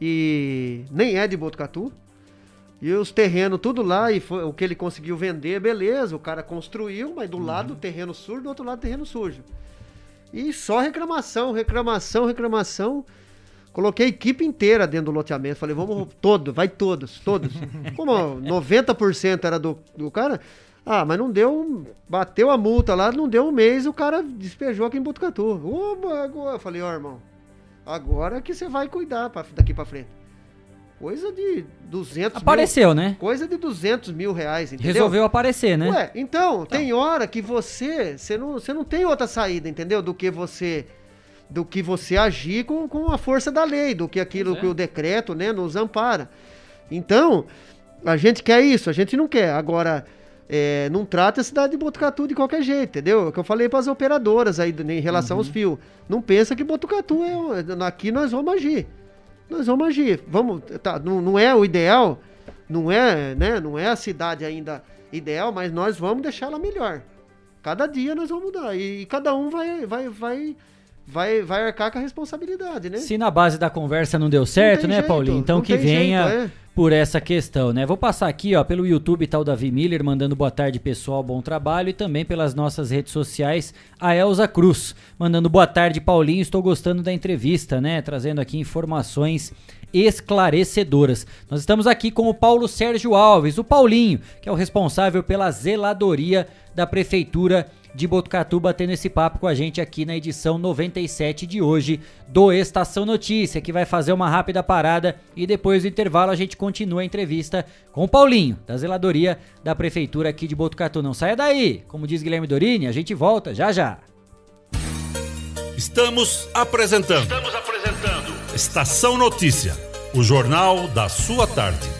e nem é de Botucatu. E os terrenos tudo lá, e foi, o que ele conseguiu vender, beleza, o cara construiu, mas do uhum. lado terreno sujo, do outro lado terreno sujo. E só reclamação, reclamação, reclamação. Coloquei a equipe inteira dentro do loteamento. Falei, vamos *laughs* todo, vai todos, todos. Como *laughs* 90% era do, do cara, ah, mas não deu. Bateu a multa lá, não deu um mês, o cara despejou aqui em Botucatu. Oba. Eu falei, ó, oh, irmão, agora que você vai cuidar pra, daqui pra frente. Coisa de 200 Apareceu, mil, né? Coisa de 200 mil reais, entendeu? Resolveu aparecer, né? Ué, então, tá. tem hora que você, você não, você não tem outra saída, entendeu? Do que você do que você agir com, com a força da lei, do que aquilo é. que o decreto, né, nos ampara. Então, a gente quer isso, a gente não quer. Agora, é, não trata a cidade de Botucatu de qualquer jeito, entendeu? É o que eu falei para as operadoras aí em relação uhum. aos fios. Não pensa que Botucatu é. Aqui nós vamos agir nós vamos agir. Vamos, tá, não, não é o ideal, não é, né, não é a cidade ainda ideal, mas nós vamos deixá-la melhor. Cada dia nós vamos mudar e, e cada um vai, vai, vai vai, vai arcar com a responsabilidade, né? Se na base da conversa não deu certo, não né, jeito, Paulinho? Então que venha jeito, é. Por essa questão, né? Vou passar aqui, ó, pelo YouTube o Davi Miller mandando boa tarde, pessoal, bom trabalho e também pelas nossas redes sociais, a Elza Cruz mandando boa tarde, Paulinho, estou gostando da entrevista, né? Trazendo aqui informações esclarecedoras. Nós estamos aqui com o Paulo Sérgio Alves, o Paulinho, que é o responsável pela zeladoria da prefeitura Botucatu batendo esse papo com a gente aqui na edição 97 de hoje do Estação Notícia, que vai fazer uma rápida parada e depois do intervalo a gente continua a entrevista com o Paulinho, da zeladoria da prefeitura aqui de Botucatu. Não saia daí, como diz Guilherme Dorini, a gente volta já já. Estamos apresentando. Estamos apresentando. Estação Notícia, o jornal da sua tarde.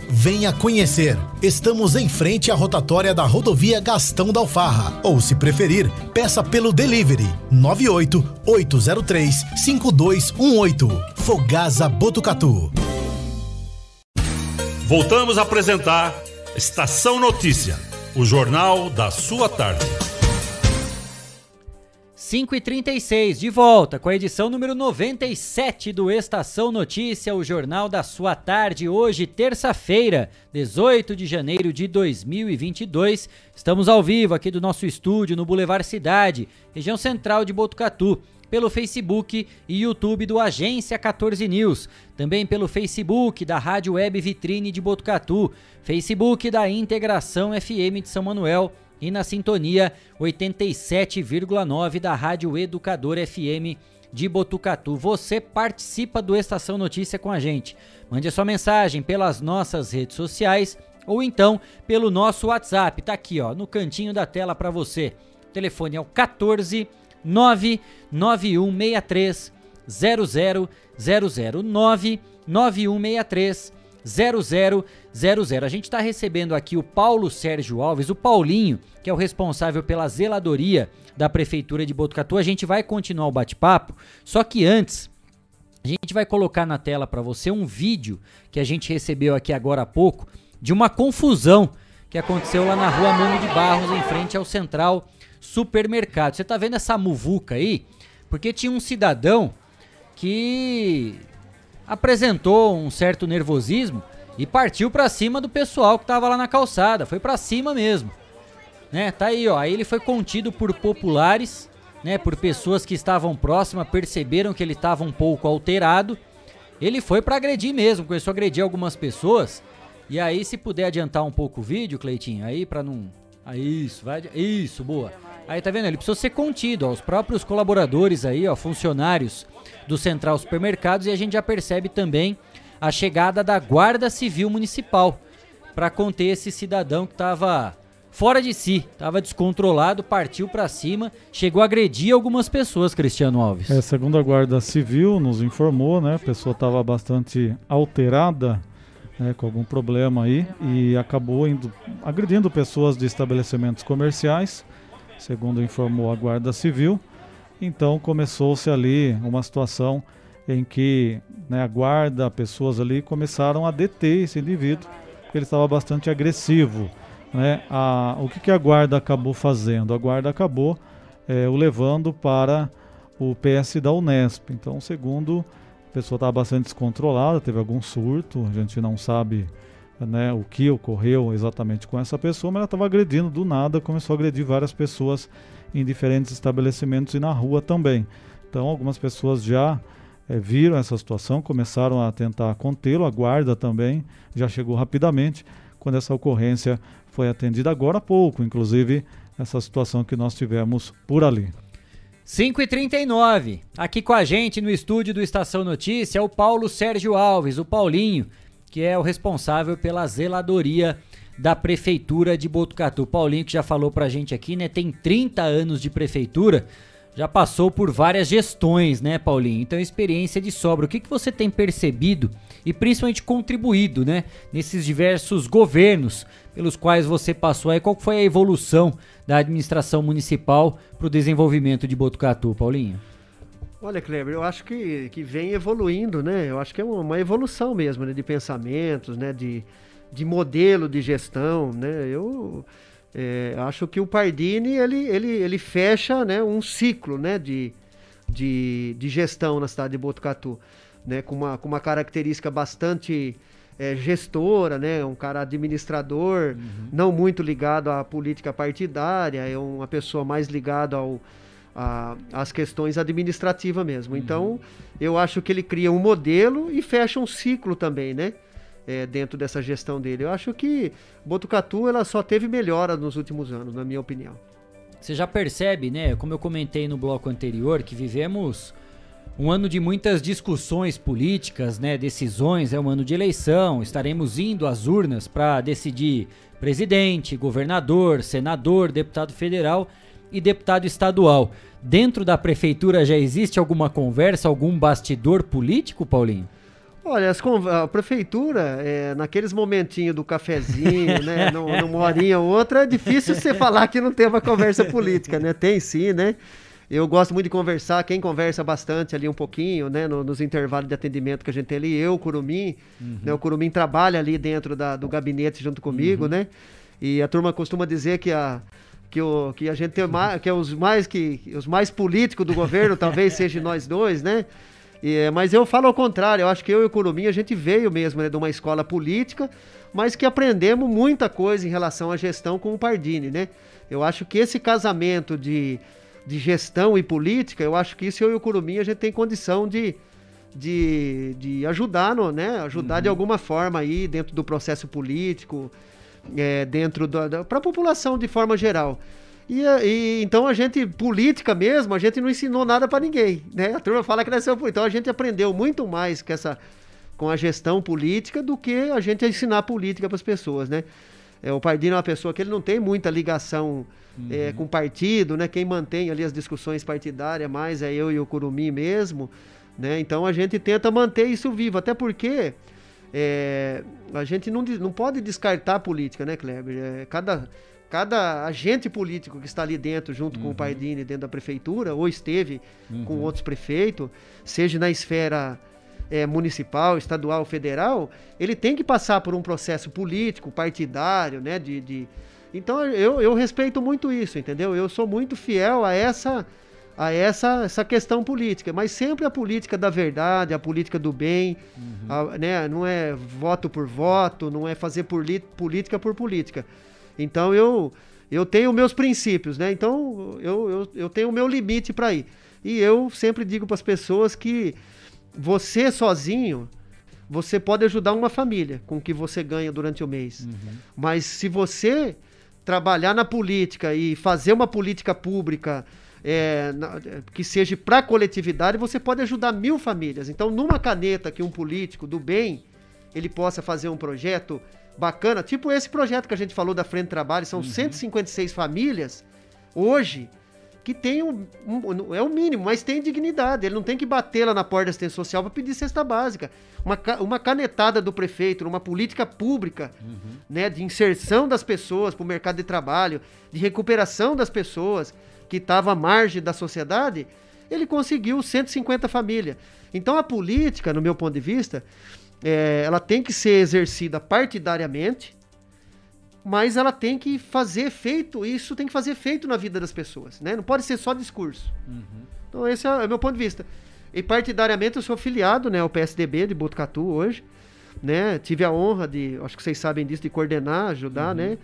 Venha conhecer. Estamos em frente à rotatória da rodovia Gastão da Alfarra. Ou, se preferir, peça pelo delivery 98 803 5218. Fogasa Botucatu. Voltamos a apresentar Estação Notícia, o jornal da sua tarde. 5 e 36 de volta com a edição número 97 do Estação Notícia, o jornal da sua tarde. Hoje, terça-feira, 18 de janeiro de 2022. Estamos ao vivo aqui do nosso estúdio no Boulevard Cidade, região central de Botucatu pelo Facebook e YouTube do Agência 14 News, também pelo Facebook da Rádio Web Vitrine de Botucatu, Facebook da Integração FM de São Manuel e na sintonia 87,9 da Rádio Educador FM de Botucatu. Você participa do Estação Notícia com a gente. Mande a sua mensagem pelas nossas redes sociais ou então pelo nosso WhatsApp. Tá aqui, ó, no cantinho da tela para você. O telefone é o 14 99163 0000 99163 0000. A gente está recebendo aqui o Paulo Sérgio Alves, o Paulinho, que é o responsável pela zeladoria da Prefeitura de Botucatu. A gente vai continuar o bate-papo, só que antes a gente vai colocar na tela para você um vídeo que a gente recebeu aqui agora há pouco de uma confusão que aconteceu lá na rua Mano de Barros, em frente ao Central Supermercado. Você tá vendo essa muvuca aí? Porque tinha um cidadão que apresentou um certo nervosismo e partiu para cima do pessoal que tava lá na calçada. Foi para cima mesmo. Né? Tá aí, ó. Aí ele foi contido por populares, né, por pessoas que estavam próximas, perceberam que ele estava um pouco alterado. Ele foi para agredir mesmo, começou a agredir algumas pessoas. E aí, se puder adiantar um pouco o vídeo, Cleitinho, aí para não. Aí, isso, vai. Isso, boa. Aí tá vendo? Ele precisou ser contido, ó, os próprios colaboradores aí, ó, funcionários do Central Supermercados, e a gente já percebe também a chegada da Guarda Civil Municipal para conter esse cidadão que estava fora de si, estava descontrolado, partiu para cima, chegou a agredir algumas pessoas, Cristiano Alves. É, segundo a Guarda Civil nos informou, né, a pessoa estava bastante alterada né, com algum problema aí e acabou indo, agredindo pessoas de estabelecimentos comerciais, segundo informou a Guarda Civil. Então começou-se ali uma situação em que né, a guarda, pessoas ali começaram a deter esse indivíduo, porque ele estava bastante agressivo. Né? A, o que, que a guarda acabou fazendo? A guarda acabou é, o levando para o PS da Unesp. Então, segundo a pessoa estava bastante descontrolada, teve algum surto, a gente não sabe né, o que ocorreu exatamente com essa pessoa, mas ela estava agredindo do nada, começou a agredir várias pessoas em diferentes estabelecimentos e na rua também. Então, algumas pessoas já é, viram essa situação, começaram a tentar contê-lo, a guarda também já chegou rapidamente quando essa ocorrência foi atendida agora há pouco, inclusive essa situação que nós tivemos por ali. 5 e 39 aqui com a gente no estúdio do Estação Notícia, o Paulo Sérgio Alves, o Paulinho, que é o responsável pela zeladoria da Prefeitura de Botucatu. Paulinho que já falou pra gente aqui, né, tem 30 anos de prefeitura, já passou por várias gestões, né, Paulinho? Então, experiência de sobra. O que, que você tem percebido e principalmente contribuído, né, nesses diversos governos pelos quais você passou aí? Qual foi a evolução da administração municipal para o desenvolvimento de Botucatu, Paulinho? Olha, Kleber, eu acho que, que vem evoluindo, né? Eu acho que é uma evolução mesmo, né? De pensamentos, né? De, de modelo de gestão, né? Eu é, acho que o Pardini, ele, ele, ele fecha né, um ciclo, né? De, de, de gestão na cidade de Botucatu, né? Com uma, com uma característica bastante é, gestora, né? Um cara administrador, uhum. não muito ligado à política partidária, é uma pessoa mais ligada ao a, às questões administrativas mesmo. Uhum. Então, eu acho que ele cria um modelo e fecha um ciclo também, né? É, dentro dessa gestão dele. Eu acho que Botucatu ela só teve melhora nos últimos anos, na minha opinião. Você já percebe, né? Como eu comentei no bloco anterior, que vivemos um ano de muitas discussões políticas, né, decisões, é um ano de eleição, estaremos indo às urnas para decidir presidente, governador, senador, deputado federal e deputado estadual. Dentro da prefeitura já existe alguma conversa, algum bastidor político, Paulinho? Olha, a prefeitura, é, naqueles momentinhos do cafezinho, né, *laughs* numa horinha ou outra, é difícil você falar que não tem uma conversa política, né? Tem sim, né? Eu gosto muito de conversar, quem conversa bastante ali um pouquinho, né, no, nos intervalos de atendimento que a gente tem ali, eu, o Curumim, uhum. né, o Curumim trabalha ali dentro da, do gabinete junto comigo, uhum. né, e a turma costuma dizer que a, que, o, que a gente tem mais, que é os mais, que, os mais políticos do governo, talvez seja nós dois, né, e, mas eu falo ao contrário, eu acho que eu e o Curumim, a gente veio mesmo né, de uma escola política, mas que aprendemos muita coisa em relação à gestão com o Pardini, né, eu acho que esse casamento de de gestão e política, eu acho que isso eu e o Curumim a gente tem condição de, de, de ajudar, no, né? Ajudar uhum. de alguma forma aí dentro do processo político, é, dentro da, para a população de forma geral. E, e, então a gente, política mesmo, a gente não ensinou nada para ninguém, né? A turma fala que nasceu Então a gente aprendeu muito mais com essa com a gestão política do que a gente ensinar política para as pessoas, né? É, o Pardino é uma pessoa que ele não tem muita ligação uhum. é, com partido, né? Quem mantém ali as discussões partidárias mais é eu e o Curumi mesmo, né? Então a gente tenta manter isso vivo, até porque é, a gente não, não pode descartar a política, né, Kleber? É, cada, cada agente político que está ali dentro, junto uhum. com o uhum. Pardini, dentro da prefeitura, ou esteve uhum. com outros prefeitos, seja na esfera é, municipal, estadual, federal, ele tem que passar por um processo político, partidário, né? De, de... Então eu, eu respeito muito isso, entendeu? Eu sou muito fiel a essa a essa, essa questão política, mas sempre a política da verdade, a política do bem, uhum. a, né? não é voto por voto, não é fazer por política por política. Então eu, eu tenho meus princípios, né? Então eu, eu, eu tenho o meu limite para ir. E eu sempre digo para as pessoas que você sozinho, você pode ajudar uma família com o que você ganha durante o mês. Uhum. Mas se você trabalhar na política e fazer uma política pública é, na, que seja para a coletividade, você pode ajudar mil famílias. Então, numa caneta que um político do bem ele possa fazer um projeto bacana, tipo esse projeto que a gente falou da Frente Trabalho, são uhum. 156 famílias hoje que tem um, um, é o mínimo, mas tem dignidade. Ele não tem que bater lá na porta da assistência social para pedir cesta básica. Uma, uma canetada do prefeito numa política pública, uhum. né, de inserção das pessoas para o mercado de trabalho, de recuperação das pessoas que estavam à margem da sociedade, ele conseguiu 150 famílias. Então a política, no meu ponto de vista, é, ela tem que ser exercida partidariamente, mas ela tem que fazer efeito, isso tem que fazer efeito na vida das pessoas, né? Não pode ser só discurso. Uhum. Então esse é o meu ponto de vista. E partidariamente eu sou filiado, né, ao PSDB de Botucatu hoje, né? Tive a honra de, acho que vocês sabem disso, de coordenar, ajudar, uhum. né,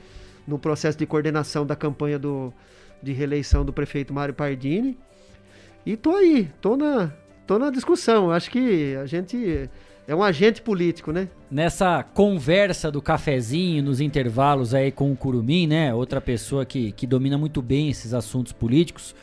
no processo de coordenação da campanha do, de reeleição do prefeito Mário Pardini. E tô aí, tô na, tô na discussão. Acho que a gente é um agente político, né? Nessa conversa do cafezinho, nos intervalos aí com o Curumim, né? Outra pessoa que, que domina muito bem esses assuntos políticos.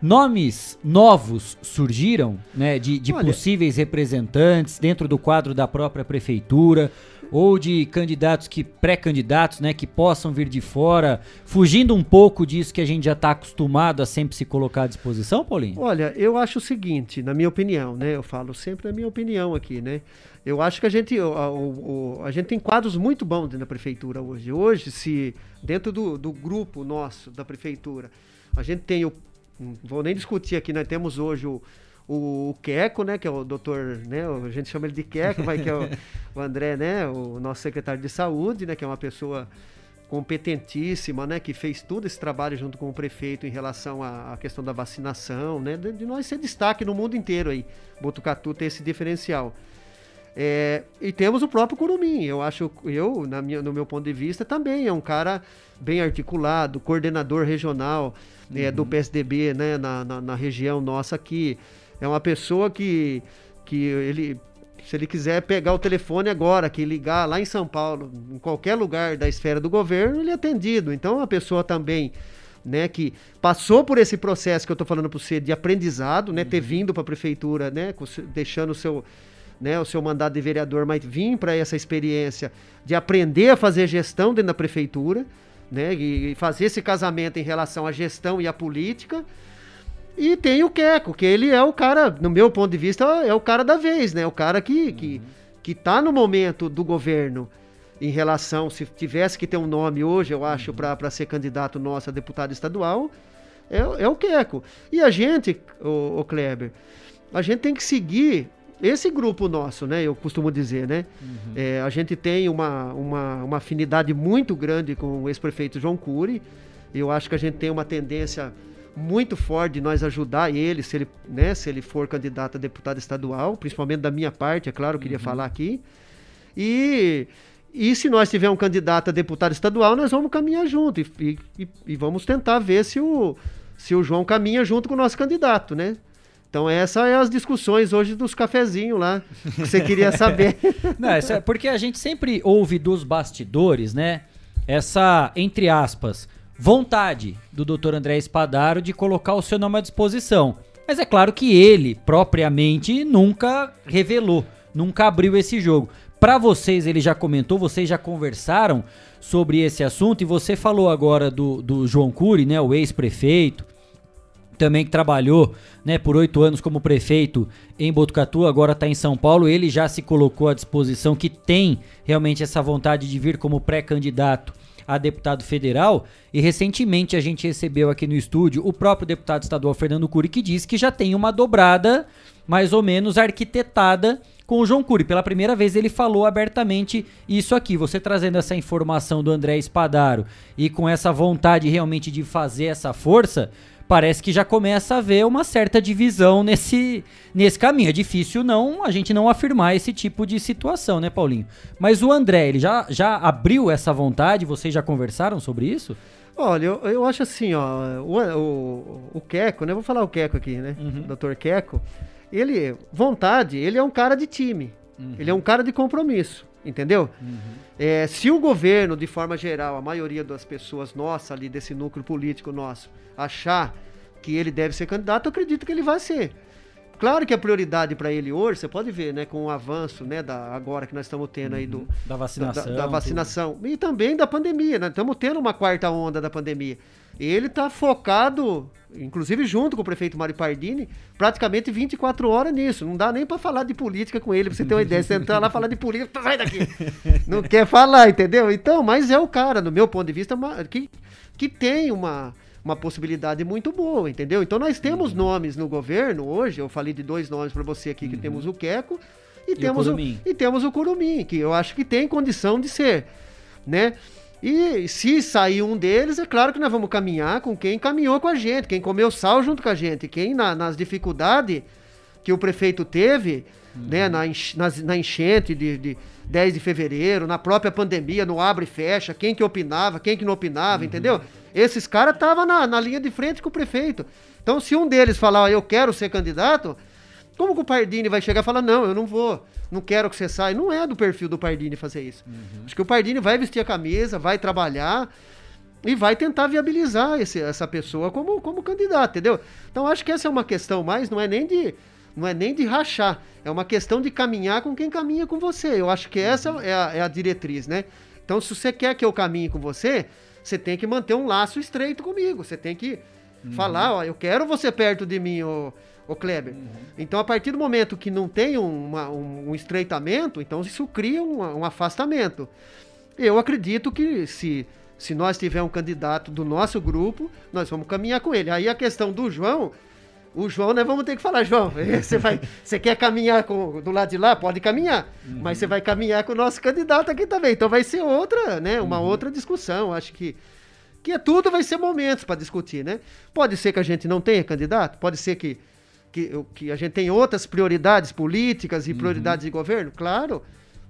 Nomes novos surgiram, né? De, de possíveis representantes dentro do quadro da própria prefeitura ou de candidatos que pré-candidatos, né, que possam vir de fora, fugindo um pouco disso que a gente já está acostumado a sempre se colocar à disposição, Paulinho? Olha, eu acho o seguinte, na minha opinião, né, eu falo sempre a minha opinião aqui, né, eu acho que a gente, a, a, a gente tem quadros muito bons dentro da prefeitura hoje. Hoje, se dentro do, do grupo nosso da prefeitura, a gente tem o, não vou nem discutir aqui, nós temos hoje o o, Queco, né, que é o doutor, né, a gente chama ele de Queco, vai que é o, *laughs* o, André, né, o nosso secretário de saúde, né, que é uma pessoa competentíssima, né, que fez todo esse trabalho junto com o prefeito em relação à, à questão da vacinação, né, de, de, nós ser destaque no mundo inteiro aí. Botucatu tem esse diferencial. É, e temos o próprio Curumim, eu acho, eu, na minha, no meu ponto de vista, também é um cara bem articulado, coordenador regional uhum. é, do. PSDB, né, na, na, na região nossa aqui. É uma pessoa que, que ele, se ele quiser pegar o telefone agora, que ligar lá em São Paulo, em qualquer lugar da esfera do governo, ele é atendido. Então, uma pessoa também né, que passou por esse processo que eu estou falando para você de aprendizado, né, uhum. ter vindo para a prefeitura, né, deixando o seu, né, o seu mandato de vereador, mas vir para essa experiência de aprender a fazer gestão dentro da prefeitura, né, e fazer esse casamento em relação à gestão e à política e tem o Queco, que ele é o cara, no meu ponto de vista, é o cara da vez, né? O cara que, uhum. que, que tá no momento do governo em relação, se tivesse que ter um nome hoje, eu acho, uhum. para ser candidato nosso a deputado estadual, é, é o Queco. E a gente, o, o Kleber, a gente tem que seguir esse grupo nosso, né? Eu costumo dizer, né? Uhum. É, a gente tem uma, uma, uma afinidade muito grande com o ex-prefeito João Cury. Eu acho que a gente tem uma tendência muito forte de nós ajudar ele, se ele, né, se ele for candidato a deputado estadual, principalmente da minha parte, é claro, eu queria uhum. falar aqui. E, e se nós tivermos um candidato a deputado estadual, nós vamos caminhar junto e, e, e vamos tentar ver se o, se o João caminha junto com o nosso candidato, né? Então essas é as discussões hoje dos cafezinhos lá, que você queria *laughs* saber. Não, é porque a gente sempre ouve dos bastidores, né? Essa, entre aspas, vontade do Dr. André Espadaro de colocar o seu nome à disposição. Mas é claro que ele, propriamente, nunca revelou, nunca abriu esse jogo. Para vocês, ele já comentou, vocês já conversaram sobre esse assunto e você falou agora do, do João Cury, né, o ex-prefeito, também que trabalhou né, por oito anos como prefeito em Botucatu, agora está em São Paulo. Ele já se colocou à disposição, que tem realmente essa vontade de vir como pré-candidato a deputado federal. E recentemente a gente recebeu aqui no estúdio o próprio deputado estadual Fernando Cury, que disse que já tem uma dobrada mais ou menos arquitetada com o João Cury. Pela primeira vez ele falou abertamente isso aqui. Você trazendo essa informação do André Espadaro e com essa vontade realmente de fazer essa força, parece que já começa a haver uma certa divisão nesse, nesse caminho. É difícil não a gente não afirmar esse tipo de situação, né, Paulinho? Mas o André, ele já, já abriu essa vontade? Vocês já conversaram sobre isso? Olha, eu, eu acho assim, ó, o, o, o Queco, né? Vou falar o Queco aqui, né? Uhum. Dr. Queco. Ele, vontade, ele é um cara de time. Uhum. Ele é um cara de compromisso, entendeu? Uhum. É, se o governo, de forma geral, a maioria das pessoas nossa ali, desse núcleo político nosso, achar que ele deve ser candidato, eu acredito que ele vai ser. Claro que a prioridade para ele hoje, você pode ver, né, com o avanço, né, da agora que nós estamos tendo aí do uhum. da vacinação, da, da vacinação tudo. e também da pandemia, né? Estamos tendo uma quarta onda da pandemia. Ele está focado, inclusive junto com o prefeito Mário Pardini, praticamente 24 horas nisso. Não dá nem para falar de política com ele, pra você ter uma ideia. Você entrar lá falar de política, sai daqui. *laughs* Não quer falar, entendeu? Então, mas é o cara, no meu ponto de vista, que, que tem uma uma possibilidade muito boa, entendeu? Então nós temos uhum. nomes no governo hoje, eu falei de dois nomes para você aqui, que uhum. temos o Queco e, e temos o, o, e temos o Curumim, que eu acho que tem condição de ser, né? E se sair um deles, é claro que nós vamos caminhar com quem caminhou com a gente, quem comeu sal junto com a gente, quem na, nas dificuldades que o prefeito teve, uhum. né, na, na, na enchente de, de 10 de fevereiro, na própria pandemia, no abre e fecha, quem que opinava, quem que não opinava, uhum. entendeu? Esses caras estavam na, na linha de frente com o prefeito. Então, se um deles falar, eu quero ser candidato, como que o Pardini vai chegar e falar, não, eu não vou, não quero que você saia? Não é do perfil do Pardini fazer isso. Uhum. Acho que o Pardini vai vestir a camisa, vai trabalhar e vai tentar viabilizar esse, essa pessoa como, como candidato, entendeu? Então, acho que essa é uma questão mais, não é nem de não é nem de rachar, é uma questão de caminhar com quem caminha com você. Eu acho que essa uhum. é a, é a diretriz, né? Então, se você quer que eu caminhe com você, você tem que manter um laço estreito comigo. Você tem que uhum. falar, ó, eu quero você perto de mim, ô, ô Kleber. Uhum. Então, a partir do momento que não tem uma, um, um, estreitamento, então isso cria um, um afastamento. Eu acredito que se se nós tivermos um candidato do nosso grupo, nós vamos caminhar com ele. Aí a questão do João, o João, nós vamos ter que falar, João, *laughs* você, vai, você quer caminhar com, do lado de lá? Pode caminhar. Uhum. Mas você vai caminhar com o nosso candidato aqui também. Então vai ser outra, né? Uma uhum. outra discussão. Acho que, que é tudo vai ser momentos para discutir, né? Pode ser que a gente não tenha candidato, pode ser que, que, que a gente tenha outras prioridades políticas e uhum. prioridades de governo, claro.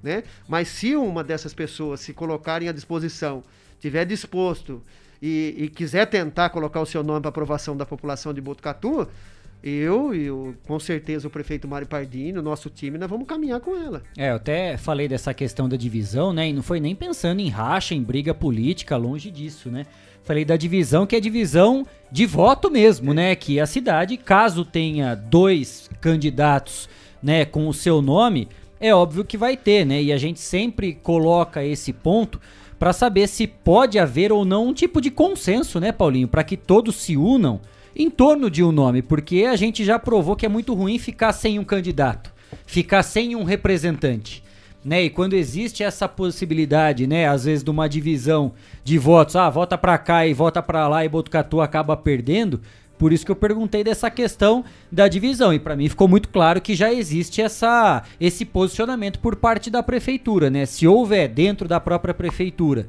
Né? Mas se uma dessas pessoas se colocarem à disposição, tiver disposto e, e quiser tentar colocar o seu nome para aprovação da população de Botucatu, eu e com certeza o prefeito Mário Pardini, o nosso time, nós vamos caminhar com ela. É, eu até falei dessa questão da divisão, né? E não foi nem pensando em racha, em briga política, longe disso, né? Falei da divisão, que é divisão de voto mesmo, né? Que a cidade, caso tenha dois candidatos, né, com o seu nome, é óbvio que vai ter, né? E a gente sempre coloca esse ponto para saber se pode haver ou não um tipo de consenso, né, Paulinho, para que todos se unam em torno de um nome, porque a gente já provou que é muito ruim ficar sem um candidato, ficar sem um representante. Né? E quando existe essa possibilidade, né, às vezes de uma divisão de votos, ah, vota para cá e vota para lá e Botucatu acaba perdendo, por isso que eu perguntei dessa questão da divisão e para mim ficou muito claro que já existe essa esse posicionamento por parte da prefeitura, né? Se houver dentro da própria prefeitura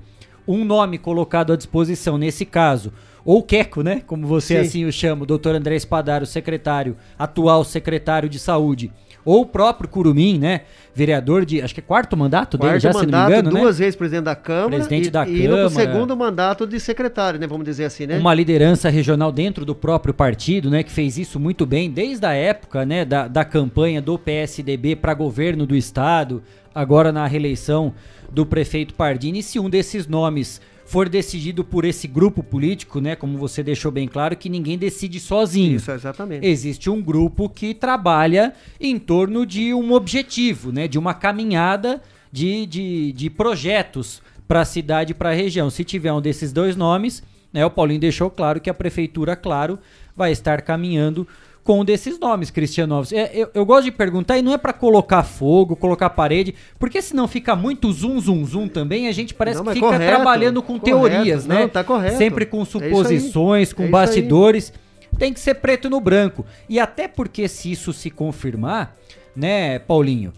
um nome colocado à disposição nesse caso, ou Queco, né? Como você Sim. assim o chama, o doutor André Espadaro, secretário, atual secretário de saúde, Ou o próprio Curumim, né? Vereador de, acho que é quarto mandato Quarto dele, já mandato, se não me engano, né? duas vezes presidente da Câmara Presidente e, da e Câmara. segundo mandato de secretário, né? Vamos dizer assim, né? Uma liderança regional dentro do próprio partido, né? Que fez isso muito bem desde a época, né? Da, da campanha do PSDB para governo do estado, agora na reeleição do prefeito Pardini. E se um desses nomes for decidido por esse grupo político, né? Como você deixou bem claro, que ninguém decide sozinho. Isso, exatamente. Existe um grupo que trabalha em torno de um objetivo, né? De uma caminhada de, de, de projetos para a cidade e para a região. Se tiver um desses dois nomes, né? O Paulinho deixou claro que a prefeitura, claro, vai estar caminhando com um desses nomes, Cristiano Alves. É, eu, eu gosto de perguntar, e não é para colocar fogo, colocar parede, porque senão fica muito zoom, zoom, zoom também, a gente parece Não, que fica correto, trabalhando com correto. teorias, né? Não, tá correto. Sempre com É suposições, com É bastidores. Tem que ser preto no branco. E até porque se isso se confirmar, né, Paulinho?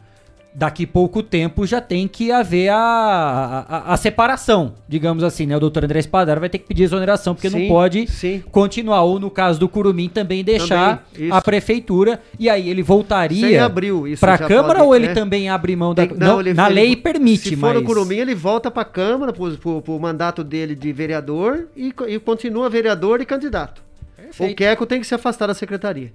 Daqui pouco tempo já tem que haver a, a, a separação, digamos assim, né? O doutor André Espadaro vai ter que pedir exoneração, porque não Sim, pode sim. continuar, ou no caso do Curumim, também deixar Também, a prefeitura, e aí ele voltaria para a Câmara pode, ou ele né? também abre mão da... Tem- não, ele- na ele- lei permite, Se mas... for o Curumim, ele volta para a Câmara, pro, pro, pro mandato dele de vereador e, e continua vereador e candidato. O Queco tem que se afastar da secretaria.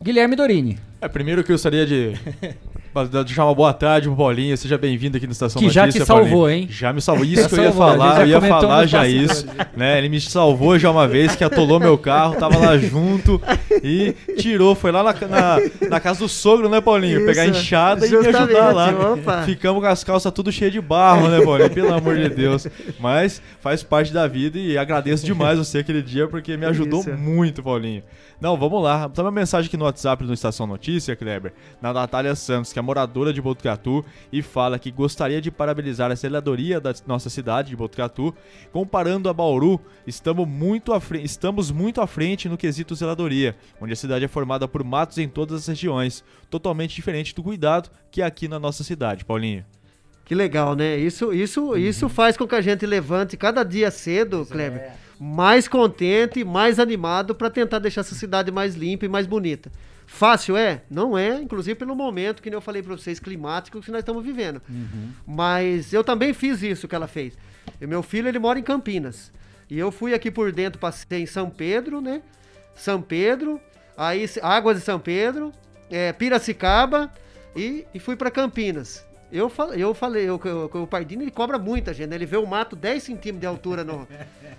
Guilherme Dorini. É, primeiro que eu gostaria de *laughs* deixar uma boa tarde pro Paulinho. Seja bem-vindo aqui no Estação Que já Notícia, te salvou, Paulinho. hein? Já me salvou. Isso Já que eu ia salvou, falar. já Eu ia falar já isso. Né? Ele me salvou já uma vez, que atolou meu carro, tava lá junto e tirou. Foi lá na, na, na casa do sogro, né, Paulinho? Pegar a Isso, enxada e me ajudar justamente, lá. opa. Ficamos com as calças tudo cheias de barro, né, Paulinho? Pelo amor de Deus. Mas faz parte da vida e agradeço demais você aquele dia porque me ajudou Isso. muito, Paulinho. Não, vamos lá. Tem uma mensagem aqui no WhatsApp do Estação Notícia, Kleber, na Natália Santos, que é moradora de Botucatu, e fala que gostaria de parabenizar a zeladoria da nossa cidade de Botucatu. Comparando a Bauru, estamos muito, à fre- estamos muito à frente no quesito zeladoria, onde a cidade é formada por matos em todas as regiões, totalmente diferente do cuidado que é aqui na nossa cidade, Paulinho. Que legal, né? Isso, isso, Uhum. isso faz com que a gente levante cada dia cedo, Kleber, é. mais contente, mais animado para tentar deixar essa cidade mais limpa e mais bonita. Fácil é? Não é, inclusive pelo momento que nem eu falei para vocês climático que nós estamos vivendo. Mas eu também fiz isso que ela fez. E meu filho ele mora em Campinas. E eu fui aqui por dentro, passei em São Pedro, né? São Pedro, aí Águas de São Pedro, é, Piracicaba e, e fui para Campinas. Eu, eu falei, eu, eu- o Pardini ele cobra muita gente, né? ele vê o mato 10 centímetros de altura no,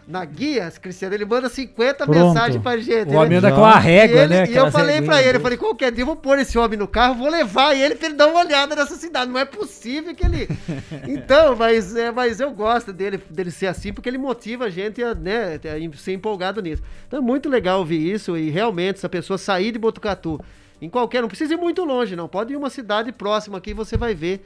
na guia, Cristiano, ele manda 50 Pronto. mensagens pra gente. O né? homem anda com a régua, e ele- né? E eu falei pra ele, eu falei, qualquer dia eu vou pôr esse homem no carro, vou levar ele pra ele dar uma olhada nessa cidade. Não é possível que ele. *laughs* Então, mas, é, mas eu gosto dele, dele ser assim, porque ele motiva a gente a, né, a ser empolgado nisso. Então é muito legal ouvir isso e realmente essa pessoa sair de Botucatu. Em qualquer, não precisa ir muito longe, não. Pode ir uma cidade próxima aqui e você vai ver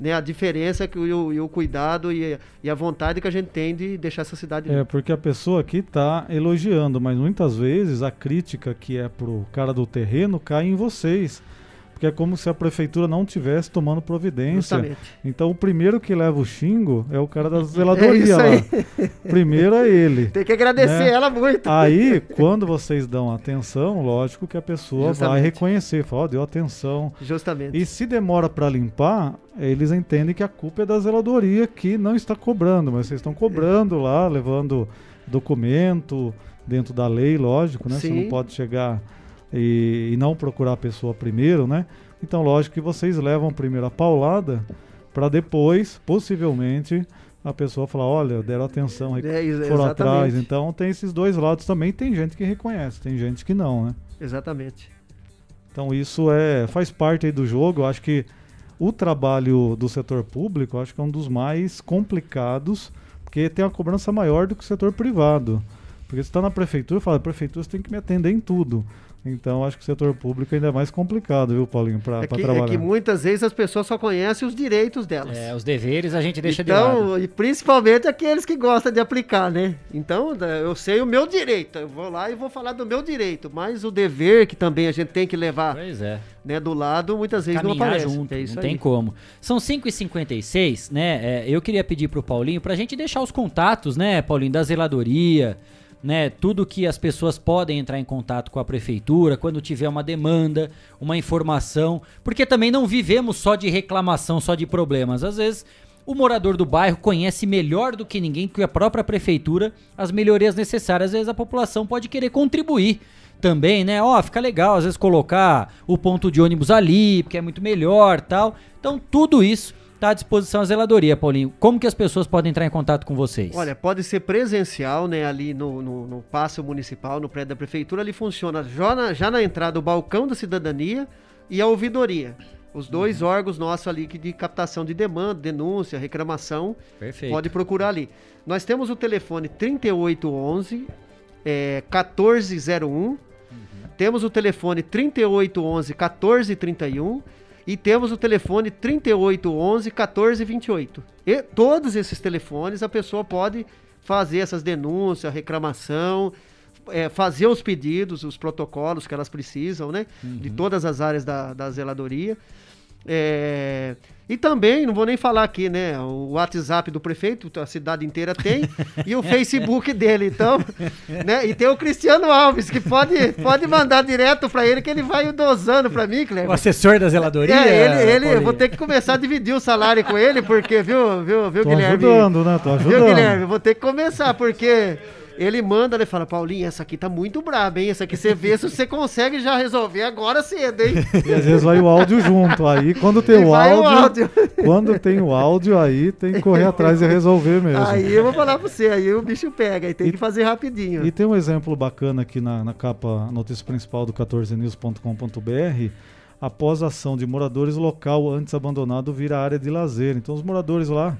né, a diferença que, e, o, e o cuidado e, e a vontade que a gente tem de deixar essa cidade É, porque a pessoa aqui tá elogiando, mas muitas vezes a crítica que é pro cara do terreno cai em vocês. Porque é como se a prefeitura não tivesse tomando providência. Justamente. Então o primeiro que leva o xingo é o cara da *laughs* zeladoria isso lá. Primeiro é ele. Tem que agradecer né? ela muito. Aí, quando vocês dão atenção, lógico que a pessoa vai Justamente. reconhecer, fala, ó, deu atenção. Justamente. E se demora para limpar, eles entendem que a culpa é da zeladoria que não está cobrando, mas vocês estão cobrando lá, levando documento dentro da lei, lógico, né? Você Sim. não pode chegar e, e não procurar a pessoa primeiro, né? Então, lógico que vocês levam primeiro a paulada para depois, possivelmente, a pessoa falar, olha, deram atenção, É, foram atrás. Então tem esses dois lados também. Tem gente que reconhece, tem gente que não, né? Exatamente. Então isso é faz parte aí do jogo. Eu acho que o trabalho do setor público, acho que é um dos mais complicados, porque tem uma cobrança maior do que o setor privado. Porque você está na prefeitura, fala, prefeitura você tem que me atender em tudo. Então acho que o setor público ainda é mais complicado, viu, Paulinho, para É que, é trabalhar. que muitas vezes as pessoas só conhecem os direitos delas. É, os deveres a gente deixa de lado. Então, e principalmente aqueles que gostam de aplicar, né? Então, eu sei o meu direito, eu vou lá e vou falar do meu direito, mas o dever que também a gente tem que levar Pois é. né, do lado, muitas vezes não caminhar aparece. junto, é isso não aí. tem como. São 5h56, né? É, eu queria pedir pro Paulinho pra gente deixar os contatos, né, Paulinho, da zeladoria, né, tudo que as pessoas podem entrar em contato com a prefeitura quando tiver uma demanda, uma informação, porque também não vivemos só de reclamação, só de problemas. Às vezes o morador do bairro conhece melhor do que ninguém, que a própria prefeitura, as melhorias necessárias. Às vezes a população pode querer contribuir também, né? Ó, fica legal às vezes colocar o ponto de ônibus ali, porque é muito melhor, tal. Então, tudo isso está à disposição a zeladoria, Paulinho. Como que as pessoas podem entrar em contato com vocês? Olha, pode ser presencial, né? Ali no, no, no passo municipal, no prédio da prefeitura, ali funciona já na, já na entrada o balcão da cidadania e a ouvidoria. Os dois uhum. órgãos nossos ali de captação de demanda, denúncia, reclamação. Perfeito. Pode procurar ali. Nós temos o telefone 3811 é, 1401. Uhum. Temos o telefone 3811 1431 e temos o telefone 3811 1428. E todos esses telefones a pessoa pode fazer essas denúncias, reclamação, é, fazer os pedidos, os protocolos que elas precisam, né? Uhum. De todas as áreas da, da zeladoria. É, e também, não vou nem falar aqui, né? O WhatsApp do prefeito, a cidade inteira tem, *laughs* e o Facebook dele, então, né? E tem o Cristiano Alves, que pode, pode mandar direto para ele, que ele vai dosando para mim, Cleber. O assessor da zeladoria? É, ele, ele eu vou ter que começar a dividir o salário com ele, porque, viu, viu, viu, Tô Guilherme? ajudando, né? Tô ajudando. Viu, Guilherme? Vou ter que começar, porque ele manda, ele fala, Paulinho, essa aqui tá muito braba, hein? Essa aqui você vê se você consegue já resolver agora cedo, hein? *laughs* E às vezes vai o áudio junto. Aí quando tem o áudio, o áudio, *laughs* quando tem o áudio, aí tem que correr atrás e resolver mesmo. Aí eu vou falar pra você, aí o bicho pega, aí tem e, que fazer rapidinho. E tem um exemplo bacana aqui na, na capa, notícia principal do 14news.com.br após a ação de moradores, local antes abandonado vira área de lazer. Então os moradores lá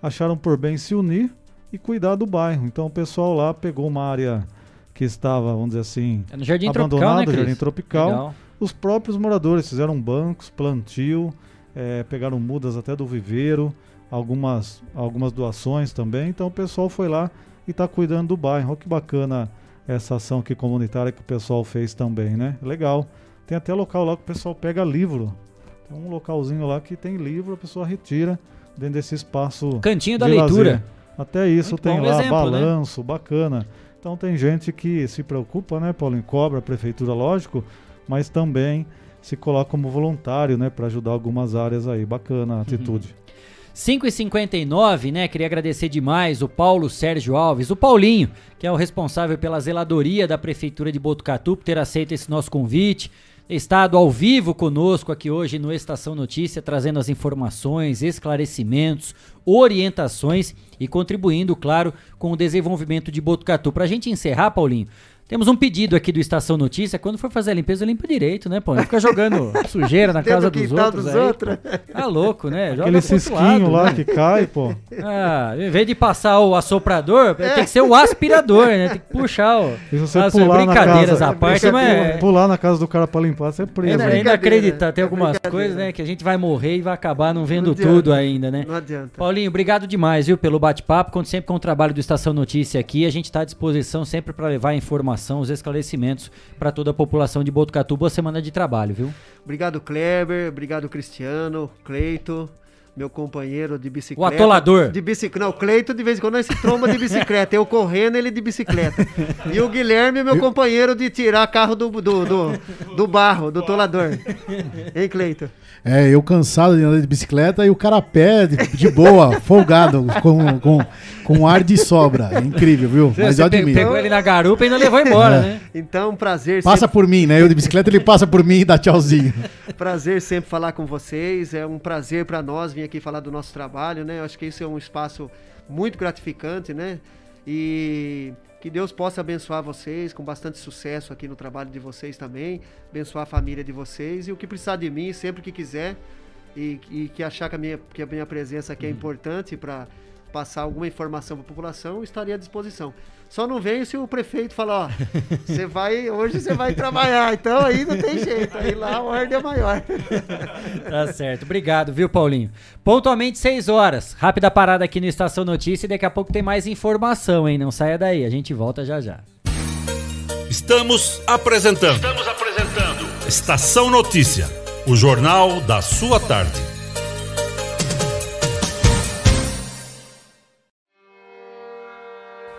acharam por bem se unir e cuidar do bairro. Então o pessoal lá pegou uma área que estava, vamos dizer assim, é no Jardim abandonada, Tropical, né, Jardim Tropical. Legal. Os próprios moradores fizeram bancos, plantio, é, pegaram mudas até do viveiro, algumas, algumas doações também. Então o pessoal foi lá e está cuidando do bairro. Olha que bacana essa ação aqui comunitária que o pessoal fez também, né? Legal. Tem até local lá que o pessoal pega livro. Tem um localzinho lá que tem livro, a pessoa retira dentro desse espaço. Cantinho da leitura. Até isso Muito tem lá exemplo, né? balanço, né? bacana. Então tem gente que se preocupa, né, Paulo, em cobra a prefeitura, lógico, mas também se coloca como voluntário, né, para ajudar algumas áreas aí. Bacana a uhum. atitude. 5 e 59 né? Queria agradecer demais o Paulo Sérgio Alves, o Paulinho, que é o responsável pela zeladoria da Prefeitura de Botucatu, por ter aceito esse nosso convite estado ao vivo conosco aqui hoje no Estação Notícia, trazendo as informações, esclarecimentos, orientações e contribuindo, claro, com o desenvolvimento de Botucatu. Para a gente encerrar, Paulinho, temos um pedido aqui do Estação Notícia. Quando for fazer a limpeza, limpa direito, né, pô? Não fica jogando *laughs* sujeira na casa dos outros. Dos aí, outros. Tá louco, né? Joga Aquele cisquinho lá né? que cai, pô. Ah, em vez de passar o assoprador, é. tem que ser o aspirador, né? Tem que puxar o. *laughs* E se você ah, pular brincadeiras na casa, à parte, mas. Pular na casa do cara pra limpar, você é preso. Ainda, ainda acreditar, tem algumas coisas, né? Que a gente vai morrer e vai acabar não vendo não tudo ainda, né? Não adianta. Paulinho, obrigado demais, viu, pelo bate-papo. Conto sempre com o trabalho do Estação Notícia aqui. A gente está à disposição sempre para levar informação, os esclarecimentos para toda a população de Botucatu. Boa semana de trabalho, viu? Obrigado, Kleber. Obrigado, Cristiano, Cleito meu companheiro de bicicleta. O atolador. De bicicleta. Não, o Cleito de vez em quando nós se tromba de bicicleta. Eu correndo, ele de bicicleta. E o Guilherme, meu companheiro de tirar carro do, do, do, do barro, do tolador. Hein, Cleito? É, eu cansado de andar de bicicleta e o cara a pé, de, de boa, folgado, com, com, com ar de sobra. É incrível, viu? Você, Mas eu admiro. Pegou ele na garupa e ainda levou embora, é. né? Então, prazer. Passa sempre... por mim, né? Eu de bicicleta, ele passa por mim e dá tchauzinho. Prazer sempre falar com vocês. É um prazer para nós vir aqui falar do nosso trabalho, né? Eu acho que isso é um espaço muito gratificante, né? E que Deus possa abençoar vocês com bastante sucesso aqui no trabalho de vocês também, abençoar a família de vocês e o que precisar de mim, sempre que quiser e, e que achar que a minha, que a minha presença aqui é uhum. importante para passar alguma informação para a população, estaria à disposição. Só não venho se o prefeito falar, ó, *laughs* você vai, hoje você vai trabalhar, então aí não tem jeito, aí lá a ordem é maior. *laughs* tá certo, obrigado, viu, Paulinho? Pontualmente 6 horas, rápida parada aqui no Estação Notícia e daqui a pouco tem mais informação, hein? Não saia daí, a gente volta já já. Estamos apresentando. Estamos apresentando. Estação Notícia, o jornal da sua tarde.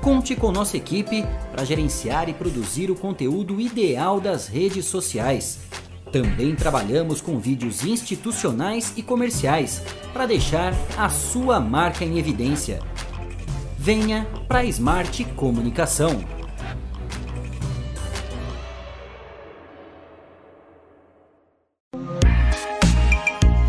Conte com nossa equipe para gerenciar e produzir o conteúdo ideal das redes sociais. Também trabalhamos com vídeos institucionais e comerciais para deixar a sua marca em evidência. Venha para a Smart Comunicação.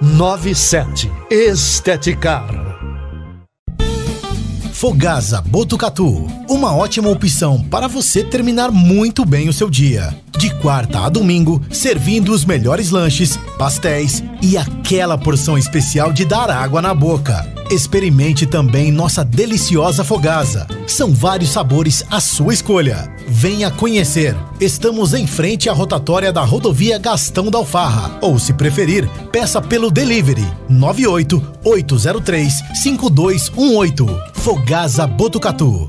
3497. Esteticar. Fogasa Botucatu, uma ótima opção para você terminar muito bem o seu dia. De quarta a domingo, servindo os melhores lanches, pastéis e aquela porção especial de dar água na boca. Experimente também nossa deliciosa Fogasa. São vários sabores à sua escolha. Venha conhecer. Estamos em frente à rotatória da rodovia Gastão da Alfarra. Ou, se preferir, peça pelo delivery 98 803 5218. Fogasa Botucatu.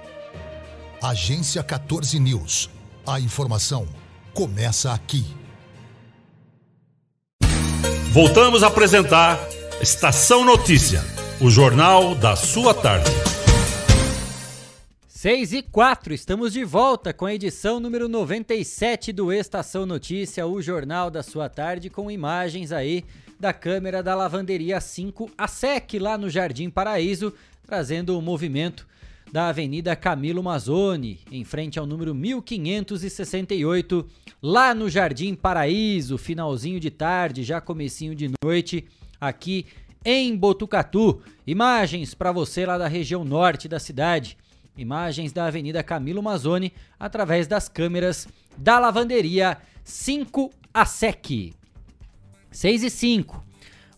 Agência 14 News. A informação começa aqui. Voltamos a apresentar Estação Notícia, o jornal da sua tarde. 6 e 4, estamos de volta com a edição número 97 do Estação Notícia, o jornal da sua tarde, com imagens aí da câmera da lavanderia 5 a SEC lá no Jardim Paraíso, trazendo o movimento da Avenida Camilo Mazzoni, em frente ao número 1568, lá no Jardim Paraíso, finalzinho de tarde, já comecinho de noite, aqui em Botucatu. Imagens para você lá da região norte da cidade. Imagens da Avenida Camilo Mazzoni através das câmeras da lavanderia 5 a SEC. 6 e 5.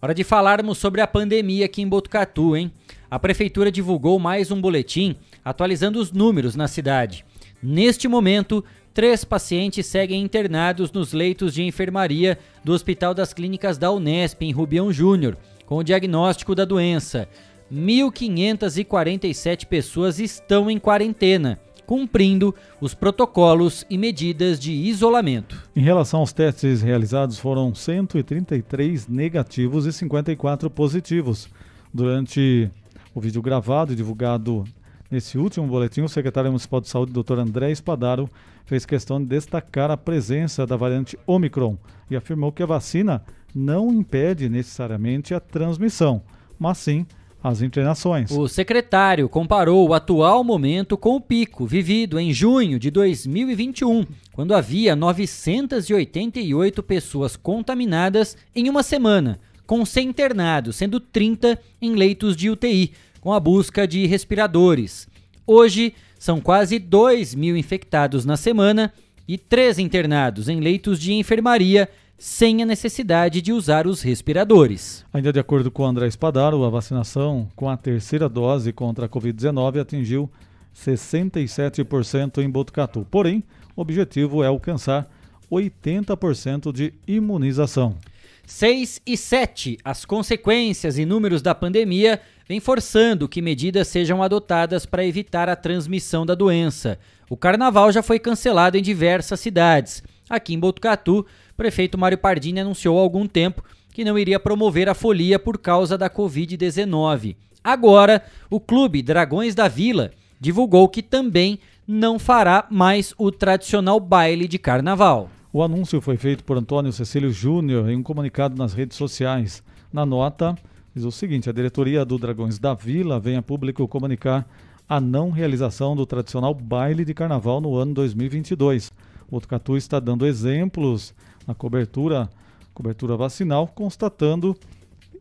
Hora de falarmos sobre a pandemia aqui em Botucatu, hein? A Prefeitura divulgou mais um boletim atualizando os números na cidade. Neste momento, três pacientes seguem internados nos leitos de enfermaria do Hospital das Clínicas da Unesp, em Rubião Júnior, com o diagnóstico da doença. 1.547 pessoas estão em quarentena, cumprindo os protocolos e medidas de isolamento. Em relação aos testes realizados, foram 133 negativos e 54 positivos. Durante o vídeo gravado e divulgado nesse último boletim, o secretário municipal de saúde, Dr. André Espadaro, fez questão de destacar a presença da variante Omicron e afirmou que a vacina não impede necessariamente a transmissão, mas sim as internações. O secretário comparou o atual momento com o pico vivido em junho de 2021, quando havia 988 pessoas contaminadas em uma semana, com 100 internados, sendo 30 em leitos de UTI, com a busca de respiradores. Hoje, são quase 2 mil infectados na semana e 3 internados em leitos de enfermaria sem a necessidade de usar os respiradores. Ainda de acordo com André Espadaro, a vacinação com a terceira dose contra a Covid-19 atingiu 67% em Botucatu. Porém, o objetivo é alcançar 80% de imunização. 6 e 7. As consequências e números da pandemia vêm forçando que medidas sejam adotadas para evitar a transmissão da doença. O carnaval já foi cancelado em diversas cidades. Aqui em Botucatu, prefeito Mário Pardini anunciou há algum tempo que não iria promover a folia por causa da Covid-19. Agora, o clube Dragões da Vila divulgou que também não fará mais o tradicional baile de carnaval. O anúncio foi feito por Antônio Cecílio Júnior em um comunicado nas redes sociais. Na nota, diz o seguinte: a diretoria do Dragões da Vila vem a público comunicar a não realização do tradicional baile de carnaval no ano 2022. O Botucatu está dando exemplos na cobertura, cobertura vacinal, constatando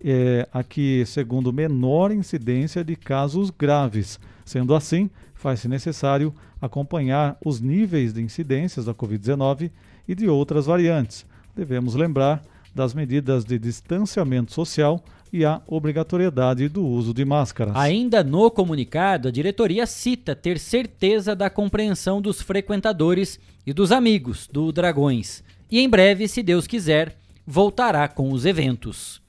é, aqui, segundo, menor incidência de casos graves. Sendo assim, faz-se necessário acompanhar os níveis de incidências da Covid-19 e de outras variantes. Devemos lembrar das medidas de distanciamento social e a obrigatoriedade do uso de máscaras. Ainda no comunicado, a diretoria cita ter certeza da compreensão dos frequentadores e dos amigos do Dragões e em breve, se Deus quiser, voltará com os eventos.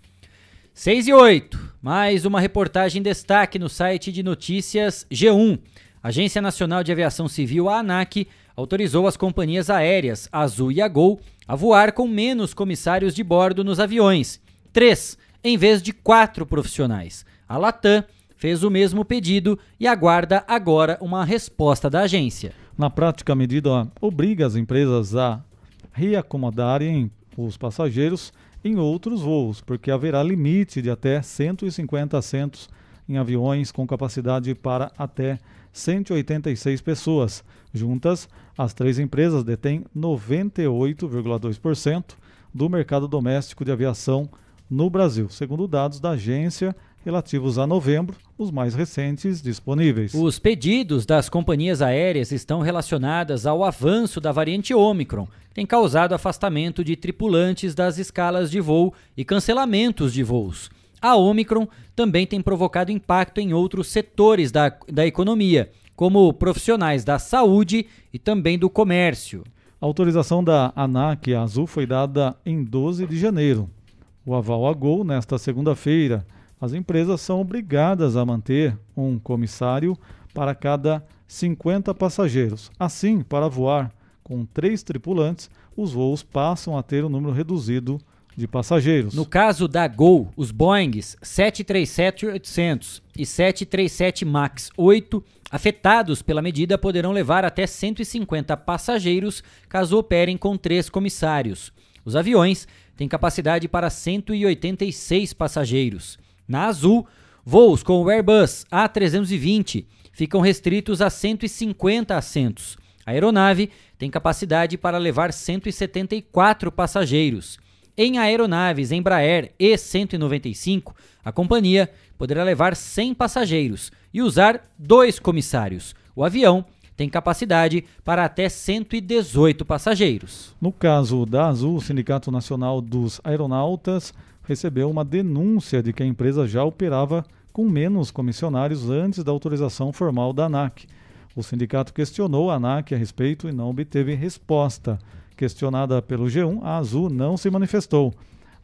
6 e 8. Mais uma reportagem em destaque no site de notícias G1. A Agência Nacional de Aviação Civil, a ANAC, autorizou as companhias aéreas Azul e a Gol a voar com menos comissários de bordo nos aviões. Três, em vez de quatro profissionais. A Latam fez o mesmo pedido e aguarda agora uma resposta da agência. Na prática, a medida obriga as empresas a reacomodarem os passageiros em outros voos, porque haverá limite de até 150 assentos em aviões com capacidade para até 186 pessoas. Juntas, as três empresas detêm 98,2% do mercado doméstico de aviação no Brasil, segundo dados da agência relativos a novembro, os mais recentes disponíveis. Os pedidos das companhias aéreas estão relacionados ao avanço da variante Omicron, que tem causado afastamento de tripulantes das escalas de voo e cancelamentos de voos. A Omicron também tem provocado impacto em outros setores da, da economia, como profissionais da saúde e também do comércio. A autorização da ANAC Azul foi dada em 12 de janeiro. O aval a Gol, nesta segunda-feira, as empresas são obrigadas a manter um comissário para cada 50 passageiros. Assim, para voar com três tripulantes, os voos passam a ter um número reduzido de passageiros. No caso da Gol, os Boeings 737-800 e 737 MAX 8 afetados pela medida poderão levar até 150 passageiros caso operem com três comissários. Os aviões têm capacidade para 186 passageiros. Na Azul, voos com o Airbus A320 ficam restritos a 150 assentos. A aeronave tem capacidade para levar 174 passageiros. Em aeronaves Embraer E195, a companhia poderá levar 100 passageiros e usar dois comissários. O avião tem capacidade para até 118 passageiros. No caso da Azul, o Sindicato Nacional dos Aeronautas recebeu uma denúncia de que a empresa já operava com menos comissionários antes da autorização formal da ANAC. O sindicato questionou a ANAC a respeito e não obteve resposta. Questionada pelo G1, a Azul não se manifestou.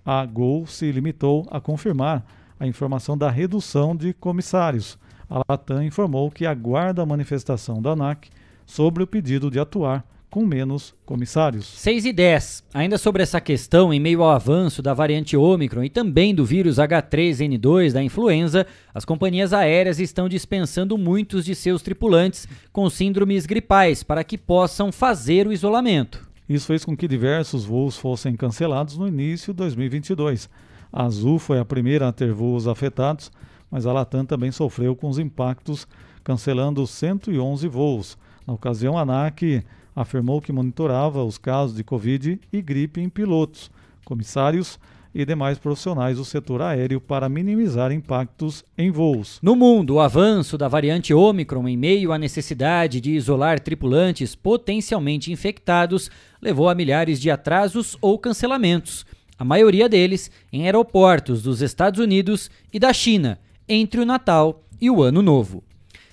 A Gol se limitou a confirmar a informação da redução de comissários. A Latam informou que aguarda a manifestação da ANAC sobre o pedido de atuar com menos comissários. 6 e 10. Ainda sobre essa questão, em meio ao avanço da variante Ômicron e também do vírus H3N2 da influenza, as companhias aéreas estão dispensando muitos de seus tripulantes com síndromes gripais para que possam fazer o isolamento. Isso fez com que diversos voos fossem cancelados no início de 2022. A Azul foi a primeira a ter voos afetados mas a Latam também sofreu com os impactos, cancelando 111 voos. Na ocasião, a ANAC afirmou que monitorava os casos de Covid e gripe em pilotos, comissários e demais profissionais do setor aéreo para minimizar impactos em voos. No mundo, o avanço da variante Omicron em meio à necessidade de isolar tripulantes potencialmente infectados levou a milhares de atrasos ou cancelamentos, a maioria deles em aeroportos dos Estados Unidos e da China, entre o Natal e o Ano Novo.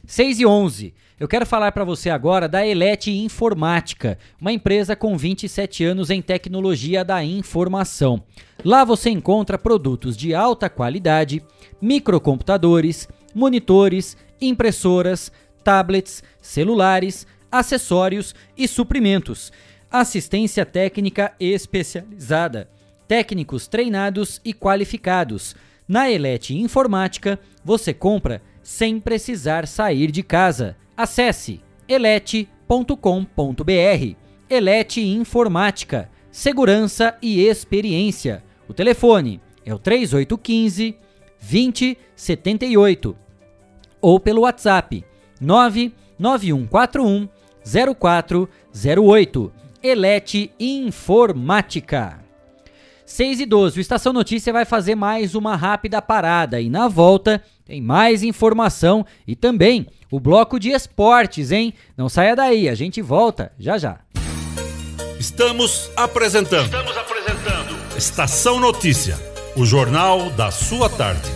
6 e 11. Eu quero falar para você agora da Elete Informática, uma empresa com 27 anos em tecnologia da informação. Lá você encontra produtos de alta qualidade, microcomputadores, monitores, impressoras, tablets, celulares, acessórios e suprimentos. Assistência técnica especializada, técnicos treinados e qualificados. Na Elete Informática, você compra sem precisar sair de casa. Acesse elete.com.br. Elete Informática, segurança e experiência. O telefone é o 3815 2078 ou pelo WhatsApp 99141 0408. Elete Informática. 6 e 12, o Estação Notícia vai fazer mais uma rápida parada e na volta tem mais informação e também o bloco de esportes, hein? Não saia daí, a gente volta já já. Estamos apresentando. Estamos apresentando. Estação Notícia, o jornal da sua tarde.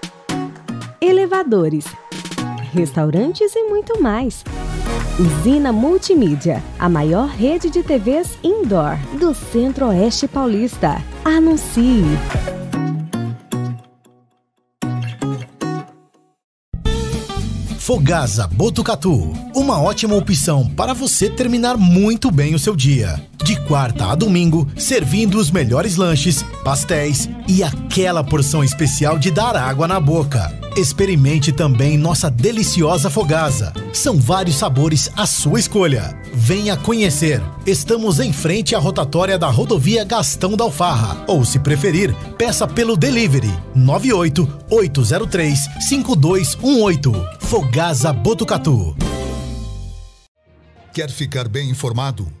elevadores, restaurantes e muito mais. Usina Multimídia, a maior rede de TVs indoor do Centro-Oeste Paulista. Anuncie! Fogasa Botucatu, uma ótima opção para você terminar muito bem o seu dia. De quarta a domingo, servindo os melhores lanches, pastéis e aquela porção especial de dar água na boca. Experimente também nossa deliciosa fogasa. São vários sabores à sua escolha. Venha conhecer. Estamos em frente à rotatória da rodovia Gastão da Alfarra. Ou, se preferir, peça pelo delivery 98 803 5218. Fogasa Botucatu. Quer ficar bem informado?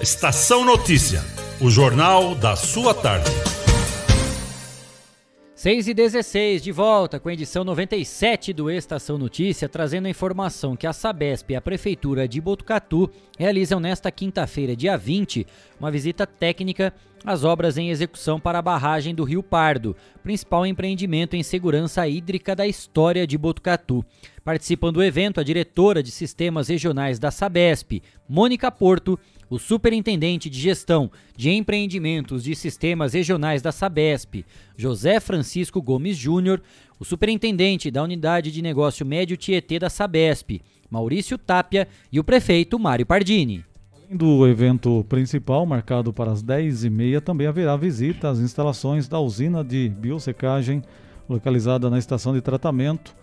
Estação Notícia, o jornal da sua tarde. 6 e 16 de volta com a edição 97 do Estação Notícia, trazendo a informação que a Sabesp e a Prefeitura de Botucatu realizam nesta quinta-feira, dia 20, uma visita técnica às obras em execução para a barragem do Rio Pardo, principal empreendimento em segurança hídrica da história de Botucatu. Participam do evento a diretora de sistemas regionais da Sabesp, Mônica Porto, o superintendente de gestão de empreendimentos de sistemas regionais da Sabesp, José Francisco Gomes Júnior, o superintendente da unidade de negócio médio Tietê da Sabesp, Maurício Tapia, e o prefeito Mário Pardini. Além do evento principal, marcado para as 10h30, também haverá visita às instalações da usina de biosecagem, localizada na estação de tratamento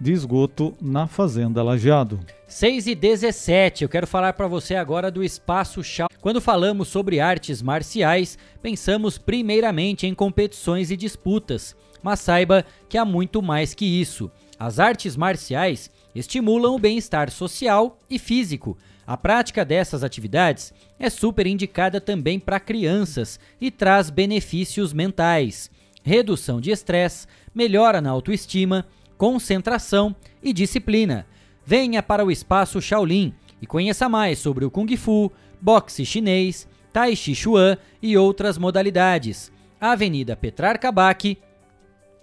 de esgoto na Fazenda Lajeado. 6 e 17, eu quero falar para você agora do Espaço Chá. Quando falamos sobre artes marciais, pensamos primeiramente em competições e disputas, mas saiba que há muito mais que isso. As artes marciais estimulam o bem-estar social e físico. A prática dessas atividades é super indicada também para crianças e traz benefícios mentais, redução de estresse, melhora na autoestima, concentração e disciplina. Venha para o Espaço Shaolin e conheça mais sobre o Kung Fu, boxe chinês, Tai Chi Chuan e outras modalidades. Avenida Petrarca Baque,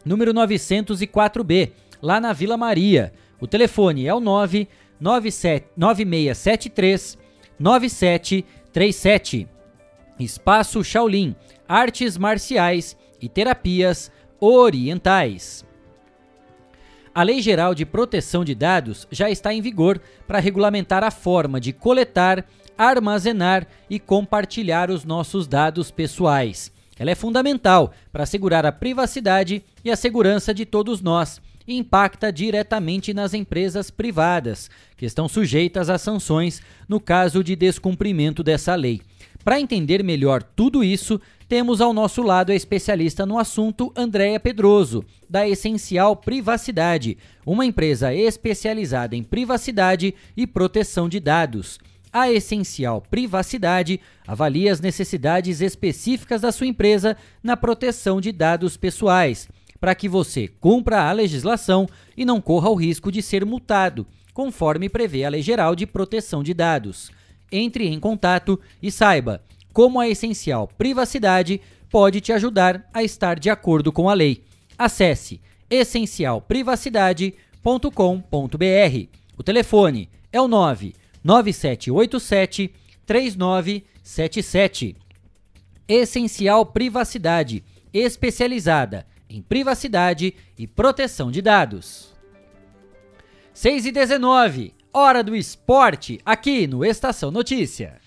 número 904B, lá na Vila Maria. O telefone é o 9673 9737. Espaço Shaolin, artes marciais e terapias orientais. A Lei Geral de Proteção de Dados já está em vigor para regulamentar a forma de coletar, armazenar e compartilhar os nossos dados pessoais. Ela é fundamental para assegurar a privacidade e a segurança de todos nós e impacta diretamente nas empresas privadas, que estão sujeitas a sanções no caso de descumprimento dessa lei. Para entender melhor tudo isso, temos ao nosso lado a especialista no assunto, Andréa Pedroso, da Essencial Privacidade, uma empresa especializada em privacidade e proteção de dados. A Essencial Privacidade avalia as necessidades específicas da sua empresa na proteção de dados pessoais, para que você cumpra a legislação e não corra o risco de ser multado, conforme prevê a Lei Geral de Proteção de Dados. Entre em contato e saiba como a essencial privacidade pode te ajudar a estar de acordo com a lei. Acesse essencialprivacidade.com.br. O telefone é o 99787 3977. Essencial Privacidade, especializada em privacidade e proteção de dados. 6 e 19, hora do esporte, aqui no Estação Notícia.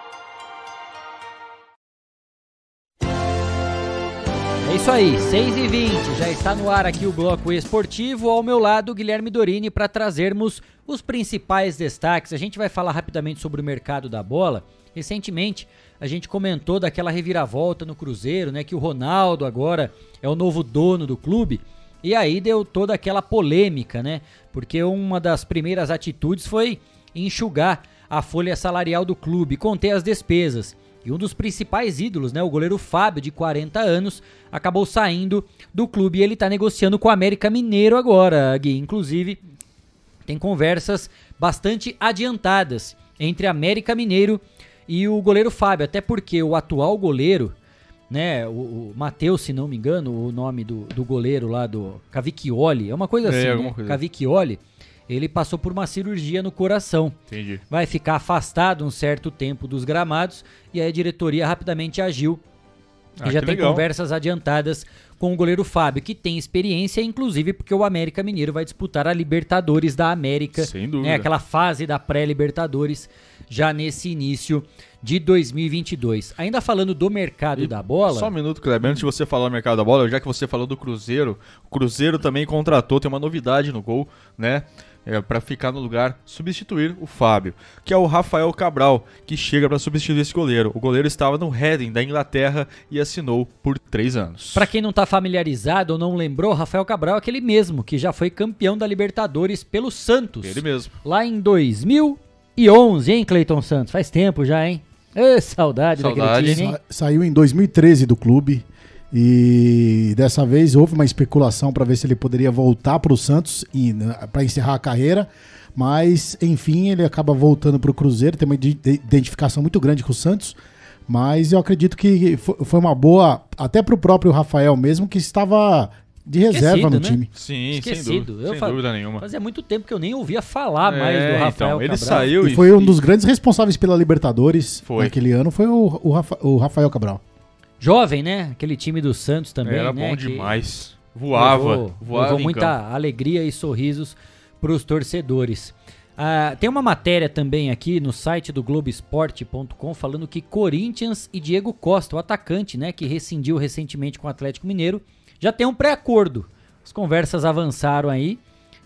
Isso aí, 6 e 20 já está no ar aqui o bloco esportivo. Ao meu lado, Guilherme Dorini, para trazermos os principais destaques. A gente vai falar rapidamente sobre o mercado da bola. Recentemente, a gente comentou daquela reviravolta no Cruzeiro, né? Que o Ronaldo agora é o novo dono do clube. E aí deu toda aquela polêmica, né? Porque uma das primeiras atitudes foi enxugar a folha salarial do clube, conter as despesas. E um dos principais ídolos, né, o goleiro Fábio, de 40 anos, acabou saindo do clube e ele está negociando com o América Mineiro agora, Gui. Inclusive, tem conversas bastante adiantadas entre América Mineiro e o goleiro Fábio, até porque o atual goleiro, né, o, o Matheus, se não me engano, o nome do, do goleiro lá do Cavicchioli, é uma coisa É, assim, alguma né? coisa. Cavicchioli, ele passou por uma cirurgia no coração. Entendi. Vai ficar afastado um certo tempo dos gramados e aí a diretoria rapidamente agiu Ah, e já tem legal. conversas adiantadas com o goleiro Fábio, que tem experiência, inclusive porque o América Mineiro vai disputar a Libertadores da América. Sem dúvida. Né, aquela fase da pré-Libertadores já nesse início de 2022. Ainda falando do mercado da bola. Só um minuto, Kleber. Antes de você falar do mercado da bola, já que você falou do Cruzeiro, o Cruzeiro também contratou, tem uma novidade no gol, né? É, para ficar no lugar, substituir o Fábio, que é o Rafael Cabral, que chega para substituir esse goleiro. O goleiro estava no Reading da Inglaterra e assinou por três anos. Pra quem não tá familiarizado ou não lembrou, Rafael Cabral é aquele mesmo que já foi campeão da Libertadores pelo Santos. Ele mesmo. Lá em 2011, hein, Cleiton Santos? Faz tempo já, hein? Ê, saudade, daquele time, hein? Sa- Saiu em 2013 do clube e dessa vez houve uma especulação para ver se ele poderia voltar para o Santos e para encerrar a carreira, mas enfim ele acaba voltando para o Cruzeiro, tem uma ide- identificação muito grande com o Santos, mas eu acredito que fo- foi uma boa até para o próprio Rafael mesmo que estava de reserva Esquecido, no né? time. Sim, Esquecido. sem dúvida, Eu sem dúvida nenhuma. Fazia muito tempo que eu nem ouvia falar mais É, do Rafael então, ele Cabral. saiu E foi um dos grandes responsáveis pela Libertadores Foi. naquele ano, foi o, o Rafa- o Rafael Cabral. Jovem, né? Aquele time do Santos também, Era né? bom que demais. Voava, levou, voava levou muita campo. alegria e sorrisos para os torcedores. Ah, tem uma matéria também aqui no site do Globoesporte.com falando que Corinthians e Diego Costa, o atacante, né, que rescindiu recentemente com o Atlético Mineiro, já tem um pré-acordo. As conversas avançaram aí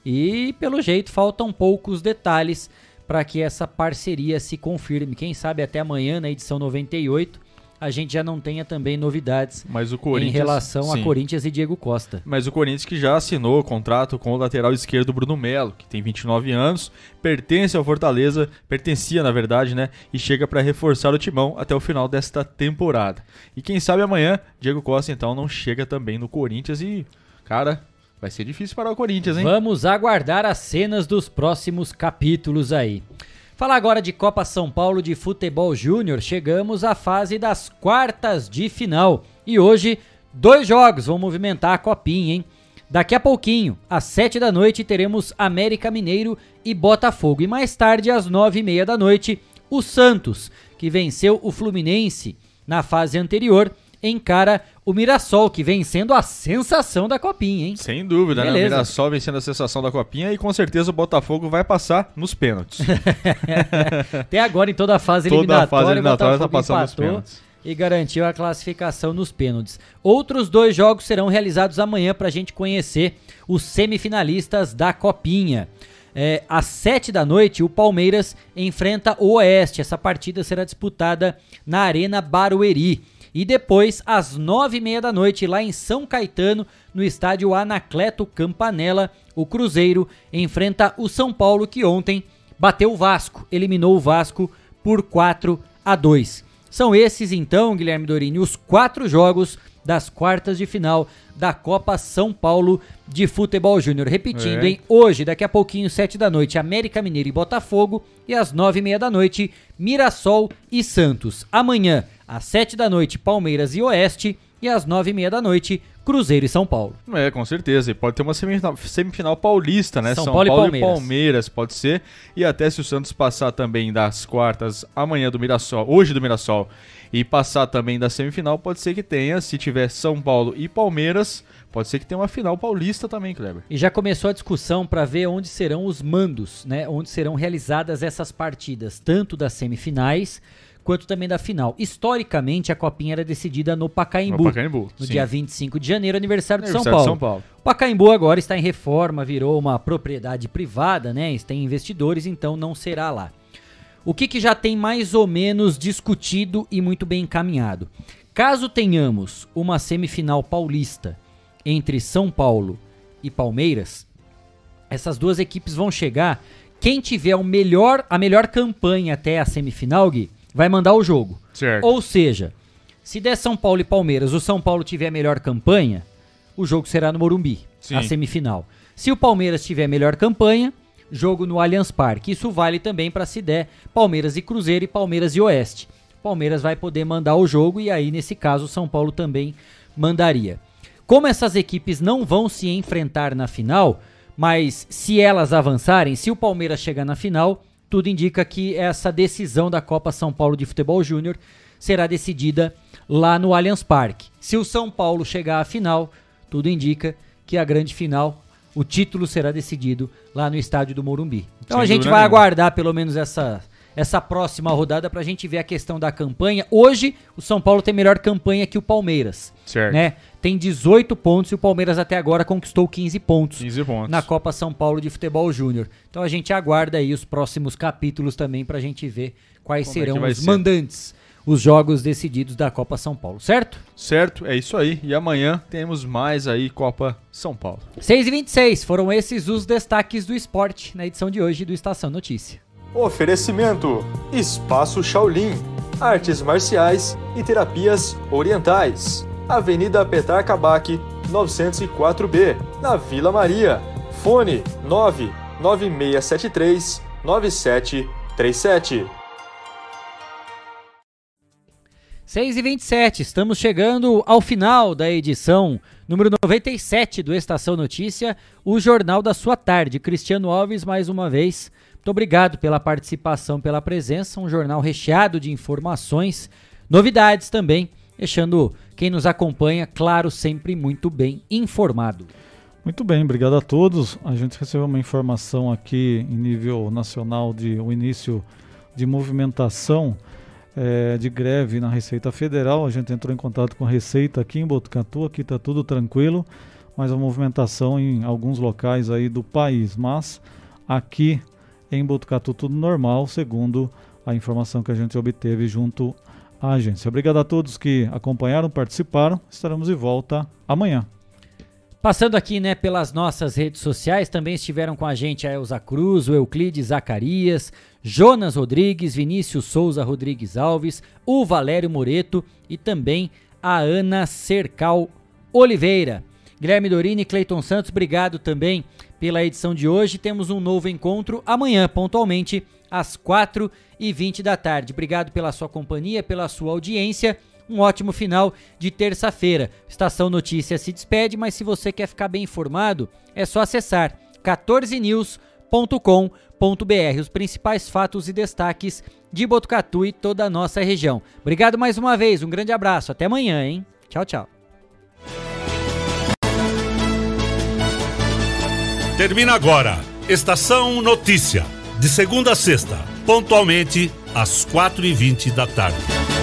e, pelo jeito, faltam poucos detalhes para que essa parceria se confirme. Quem sabe até amanhã, na edição 98, a gente já não tenha também novidades Mas o em relação sim. a Corinthians e Diego Costa. Mas o Corinthians que já assinou o contrato com o lateral esquerdo Bruno Melo, que tem 29 anos, pertence ao Fortaleza, pertencia na verdade, né? E chega para reforçar o timão até o final desta temporada. E quem sabe amanhã, Diego Costa então não chega também no Corinthians e, cara, vai ser difícil parar o Corinthians, hein? Vamos aguardar as cenas dos próximos capítulos aí. Falar agora de Copa São Paulo de Futebol Júnior, chegamos à fase das quartas de final. E hoje, dois jogos vão movimentar a copinha, hein? Daqui a pouquinho, às sete da noite, teremos América Mineiro e Botafogo. E mais tarde, às nove e meia da noite, o Santos, que venceu o Fluminense na fase anterior, encara o Mirassol, que vem sendo a sensação da copinha, hein? Sem dúvida, né? O Beleza. Mirassol vencendo a sensação da copinha e com certeza o Botafogo vai passar nos pênaltis. *laughs* Até agora, em toda a fase Toda a eliminatória, fase eliminatória o Botafogo tá passando nos pênaltis. e garantiu a classificação nos pênaltis. Outros dois jogos serão realizados amanhã para a gente conhecer os semifinalistas da Copinha. É, às sete da noite, o Palmeiras enfrenta o Oeste. Essa partida será disputada na Arena Barueri. E depois, às nove e meia da noite, lá em São Caetano, no estádio Anacleto Campanella, o Cruzeiro enfrenta o São Paulo, que ontem bateu o Vasco, eliminou o Vasco por 4 a 2. São esses então, Guilherme Dorini, os quatro jogos das quartas de final da Copa São Paulo de Futebol Júnior. Repetindo, É. hein? Hoje, daqui a pouquinho, sete da noite, América Mineiro e Botafogo. E às nove e meia da noite, Mirassol e Santos. Amanhã, às sete da noite, Palmeiras e Oeste. E às nove e meia da noite, Cruzeiro e São Paulo. É, com certeza. E pode ter uma semifinal, semifinal paulista, né? São Paulo e Palmeiras. Palmeiras, pode ser. E até se o Santos passar também das quartas amanhã do Mirassol, hoje do Mirassol, e passar também da semifinal, pode ser que tenha, se tiver São Paulo e Palmeiras, pode ser que tenha uma final paulista também, Kleber. E já começou a discussão para ver onde serão os mandos, né? Onde serão realizadas essas partidas, tanto das semifinais quanto também da final. Historicamente, a copinha era decidida no Pacaembu. No Pacaembu, No dia 25 de janeiro, aniversário de São Aniversário de Paulo. São Paulo. O Pacaembu agora está em reforma, virou uma propriedade privada, né? Tem investidores, então não será lá. O que, que já tem mais ou menos discutido e muito bem encaminhado? Caso tenhamos uma semifinal paulista entre São Paulo e Palmeiras, essas duas equipes vão chegar. Quem tiver o melhor, a melhor campanha até a semifinal, Gui, vai mandar o jogo. Certo. Ou seja, se der São Paulo e Palmeiras, o São Paulo tiver a melhor campanha, o jogo será no Morumbi, Sim. a semifinal. Se o Palmeiras tiver a melhor campanha, jogo no Allianz Parque. Isso vale também para se der Palmeiras e Cruzeiro e Palmeiras e Oeste. Palmeiras vai poder mandar o jogo e aí nesse caso o São Paulo também mandaria. Como essas equipes não vão se enfrentar na final, Mas se elas avançarem, se o Palmeiras chegar na final, tudo indica que essa decisão da Copa São Paulo de Futebol Júnior será decidida lá no Allianz Parque. Se o São Paulo chegar à final, tudo indica que a grande final, o título será decidido lá no estádio do Morumbi. Então Sem a gente vai nenhuma. aguardar pelo menos essa essa próxima rodada pra gente ver a questão da campanha. Hoje o São Paulo tem melhor campanha que o Palmeiras, Certo. né? Tem 18 pontos e o Palmeiras até agora conquistou 15 pontos 15 pontos. na Copa São Paulo de Futebol Júnior. Então a gente aguarda aí os próximos capítulos também pra gente ver quais Como é serão vai os ser. mandantes, os jogos decididos da Copa São Paulo, certo? Certo, é isso aí. E amanhã temos mais aí Copa São Paulo. 6 e 26 foram esses os destaques do esporte na edição de hoje do Estação Notícia. Oferecimento: Espaço Shaolin, Artes Marciais e Terapias Orientais. Avenida Petar Kabak, 904B, na Vila Maria. Fone 99673 9737. 6 e 27 estamos chegando ao final da edição número 97 do Estação Notícia, o Jornal da Sua Tarde. Cristiano Alves, mais uma vez, muito obrigado pela participação, pela presença. Um jornal recheado de informações, novidades também, deixando quem nos acompanha, claro, sempre muito bem informado. Muito bem, obrigado a todos. A gente recebeu uma informação aqui em nível nacional de o início de movimentação eh, de greve na Receita Federal. A gente entrou em contato com a Receita aqui em Botucatu, aqui está tudo tranquilo, mas a movimentação em alguns locais aí do país. Mas aqui em Botucatu tudo normal, segundo a informação que a gente obteve junto à agência. Obrigado a todos que acompanharam, participaram. Estaremos de volta amanhã. Passando aqui, né, pelas nossas redes sociais, também estiveram com a gente a Elza Cruz, o Euclides Zacarias, Jonas Rodrigues, Vinícius Souza Rodrigues Alves, o Valério Moreto e também a Ana Cercal Oliveira. Guilherme Dorini e Cleiton Santos, obrigado também pela edição de hoje. Temos um novo encontro amanhã, pontualmente, às 4h20 da tarde. Obrigado pela sua companhia, pela sua audiência. Um ótimo final de terça-feira. Estação Notícias se despede, mas se você quer ficar bem informado, é só acessar 14news.com.br. Os principais fatos e destaques de Botucatu e toda a nossa região. Obrigado mais uma vez, um grande abraço. Até amanhã, hein? Tchau, tchau. Termina agora. Estação Notícia. De segunda a sexta, pontualmente às 4h20 da tarde.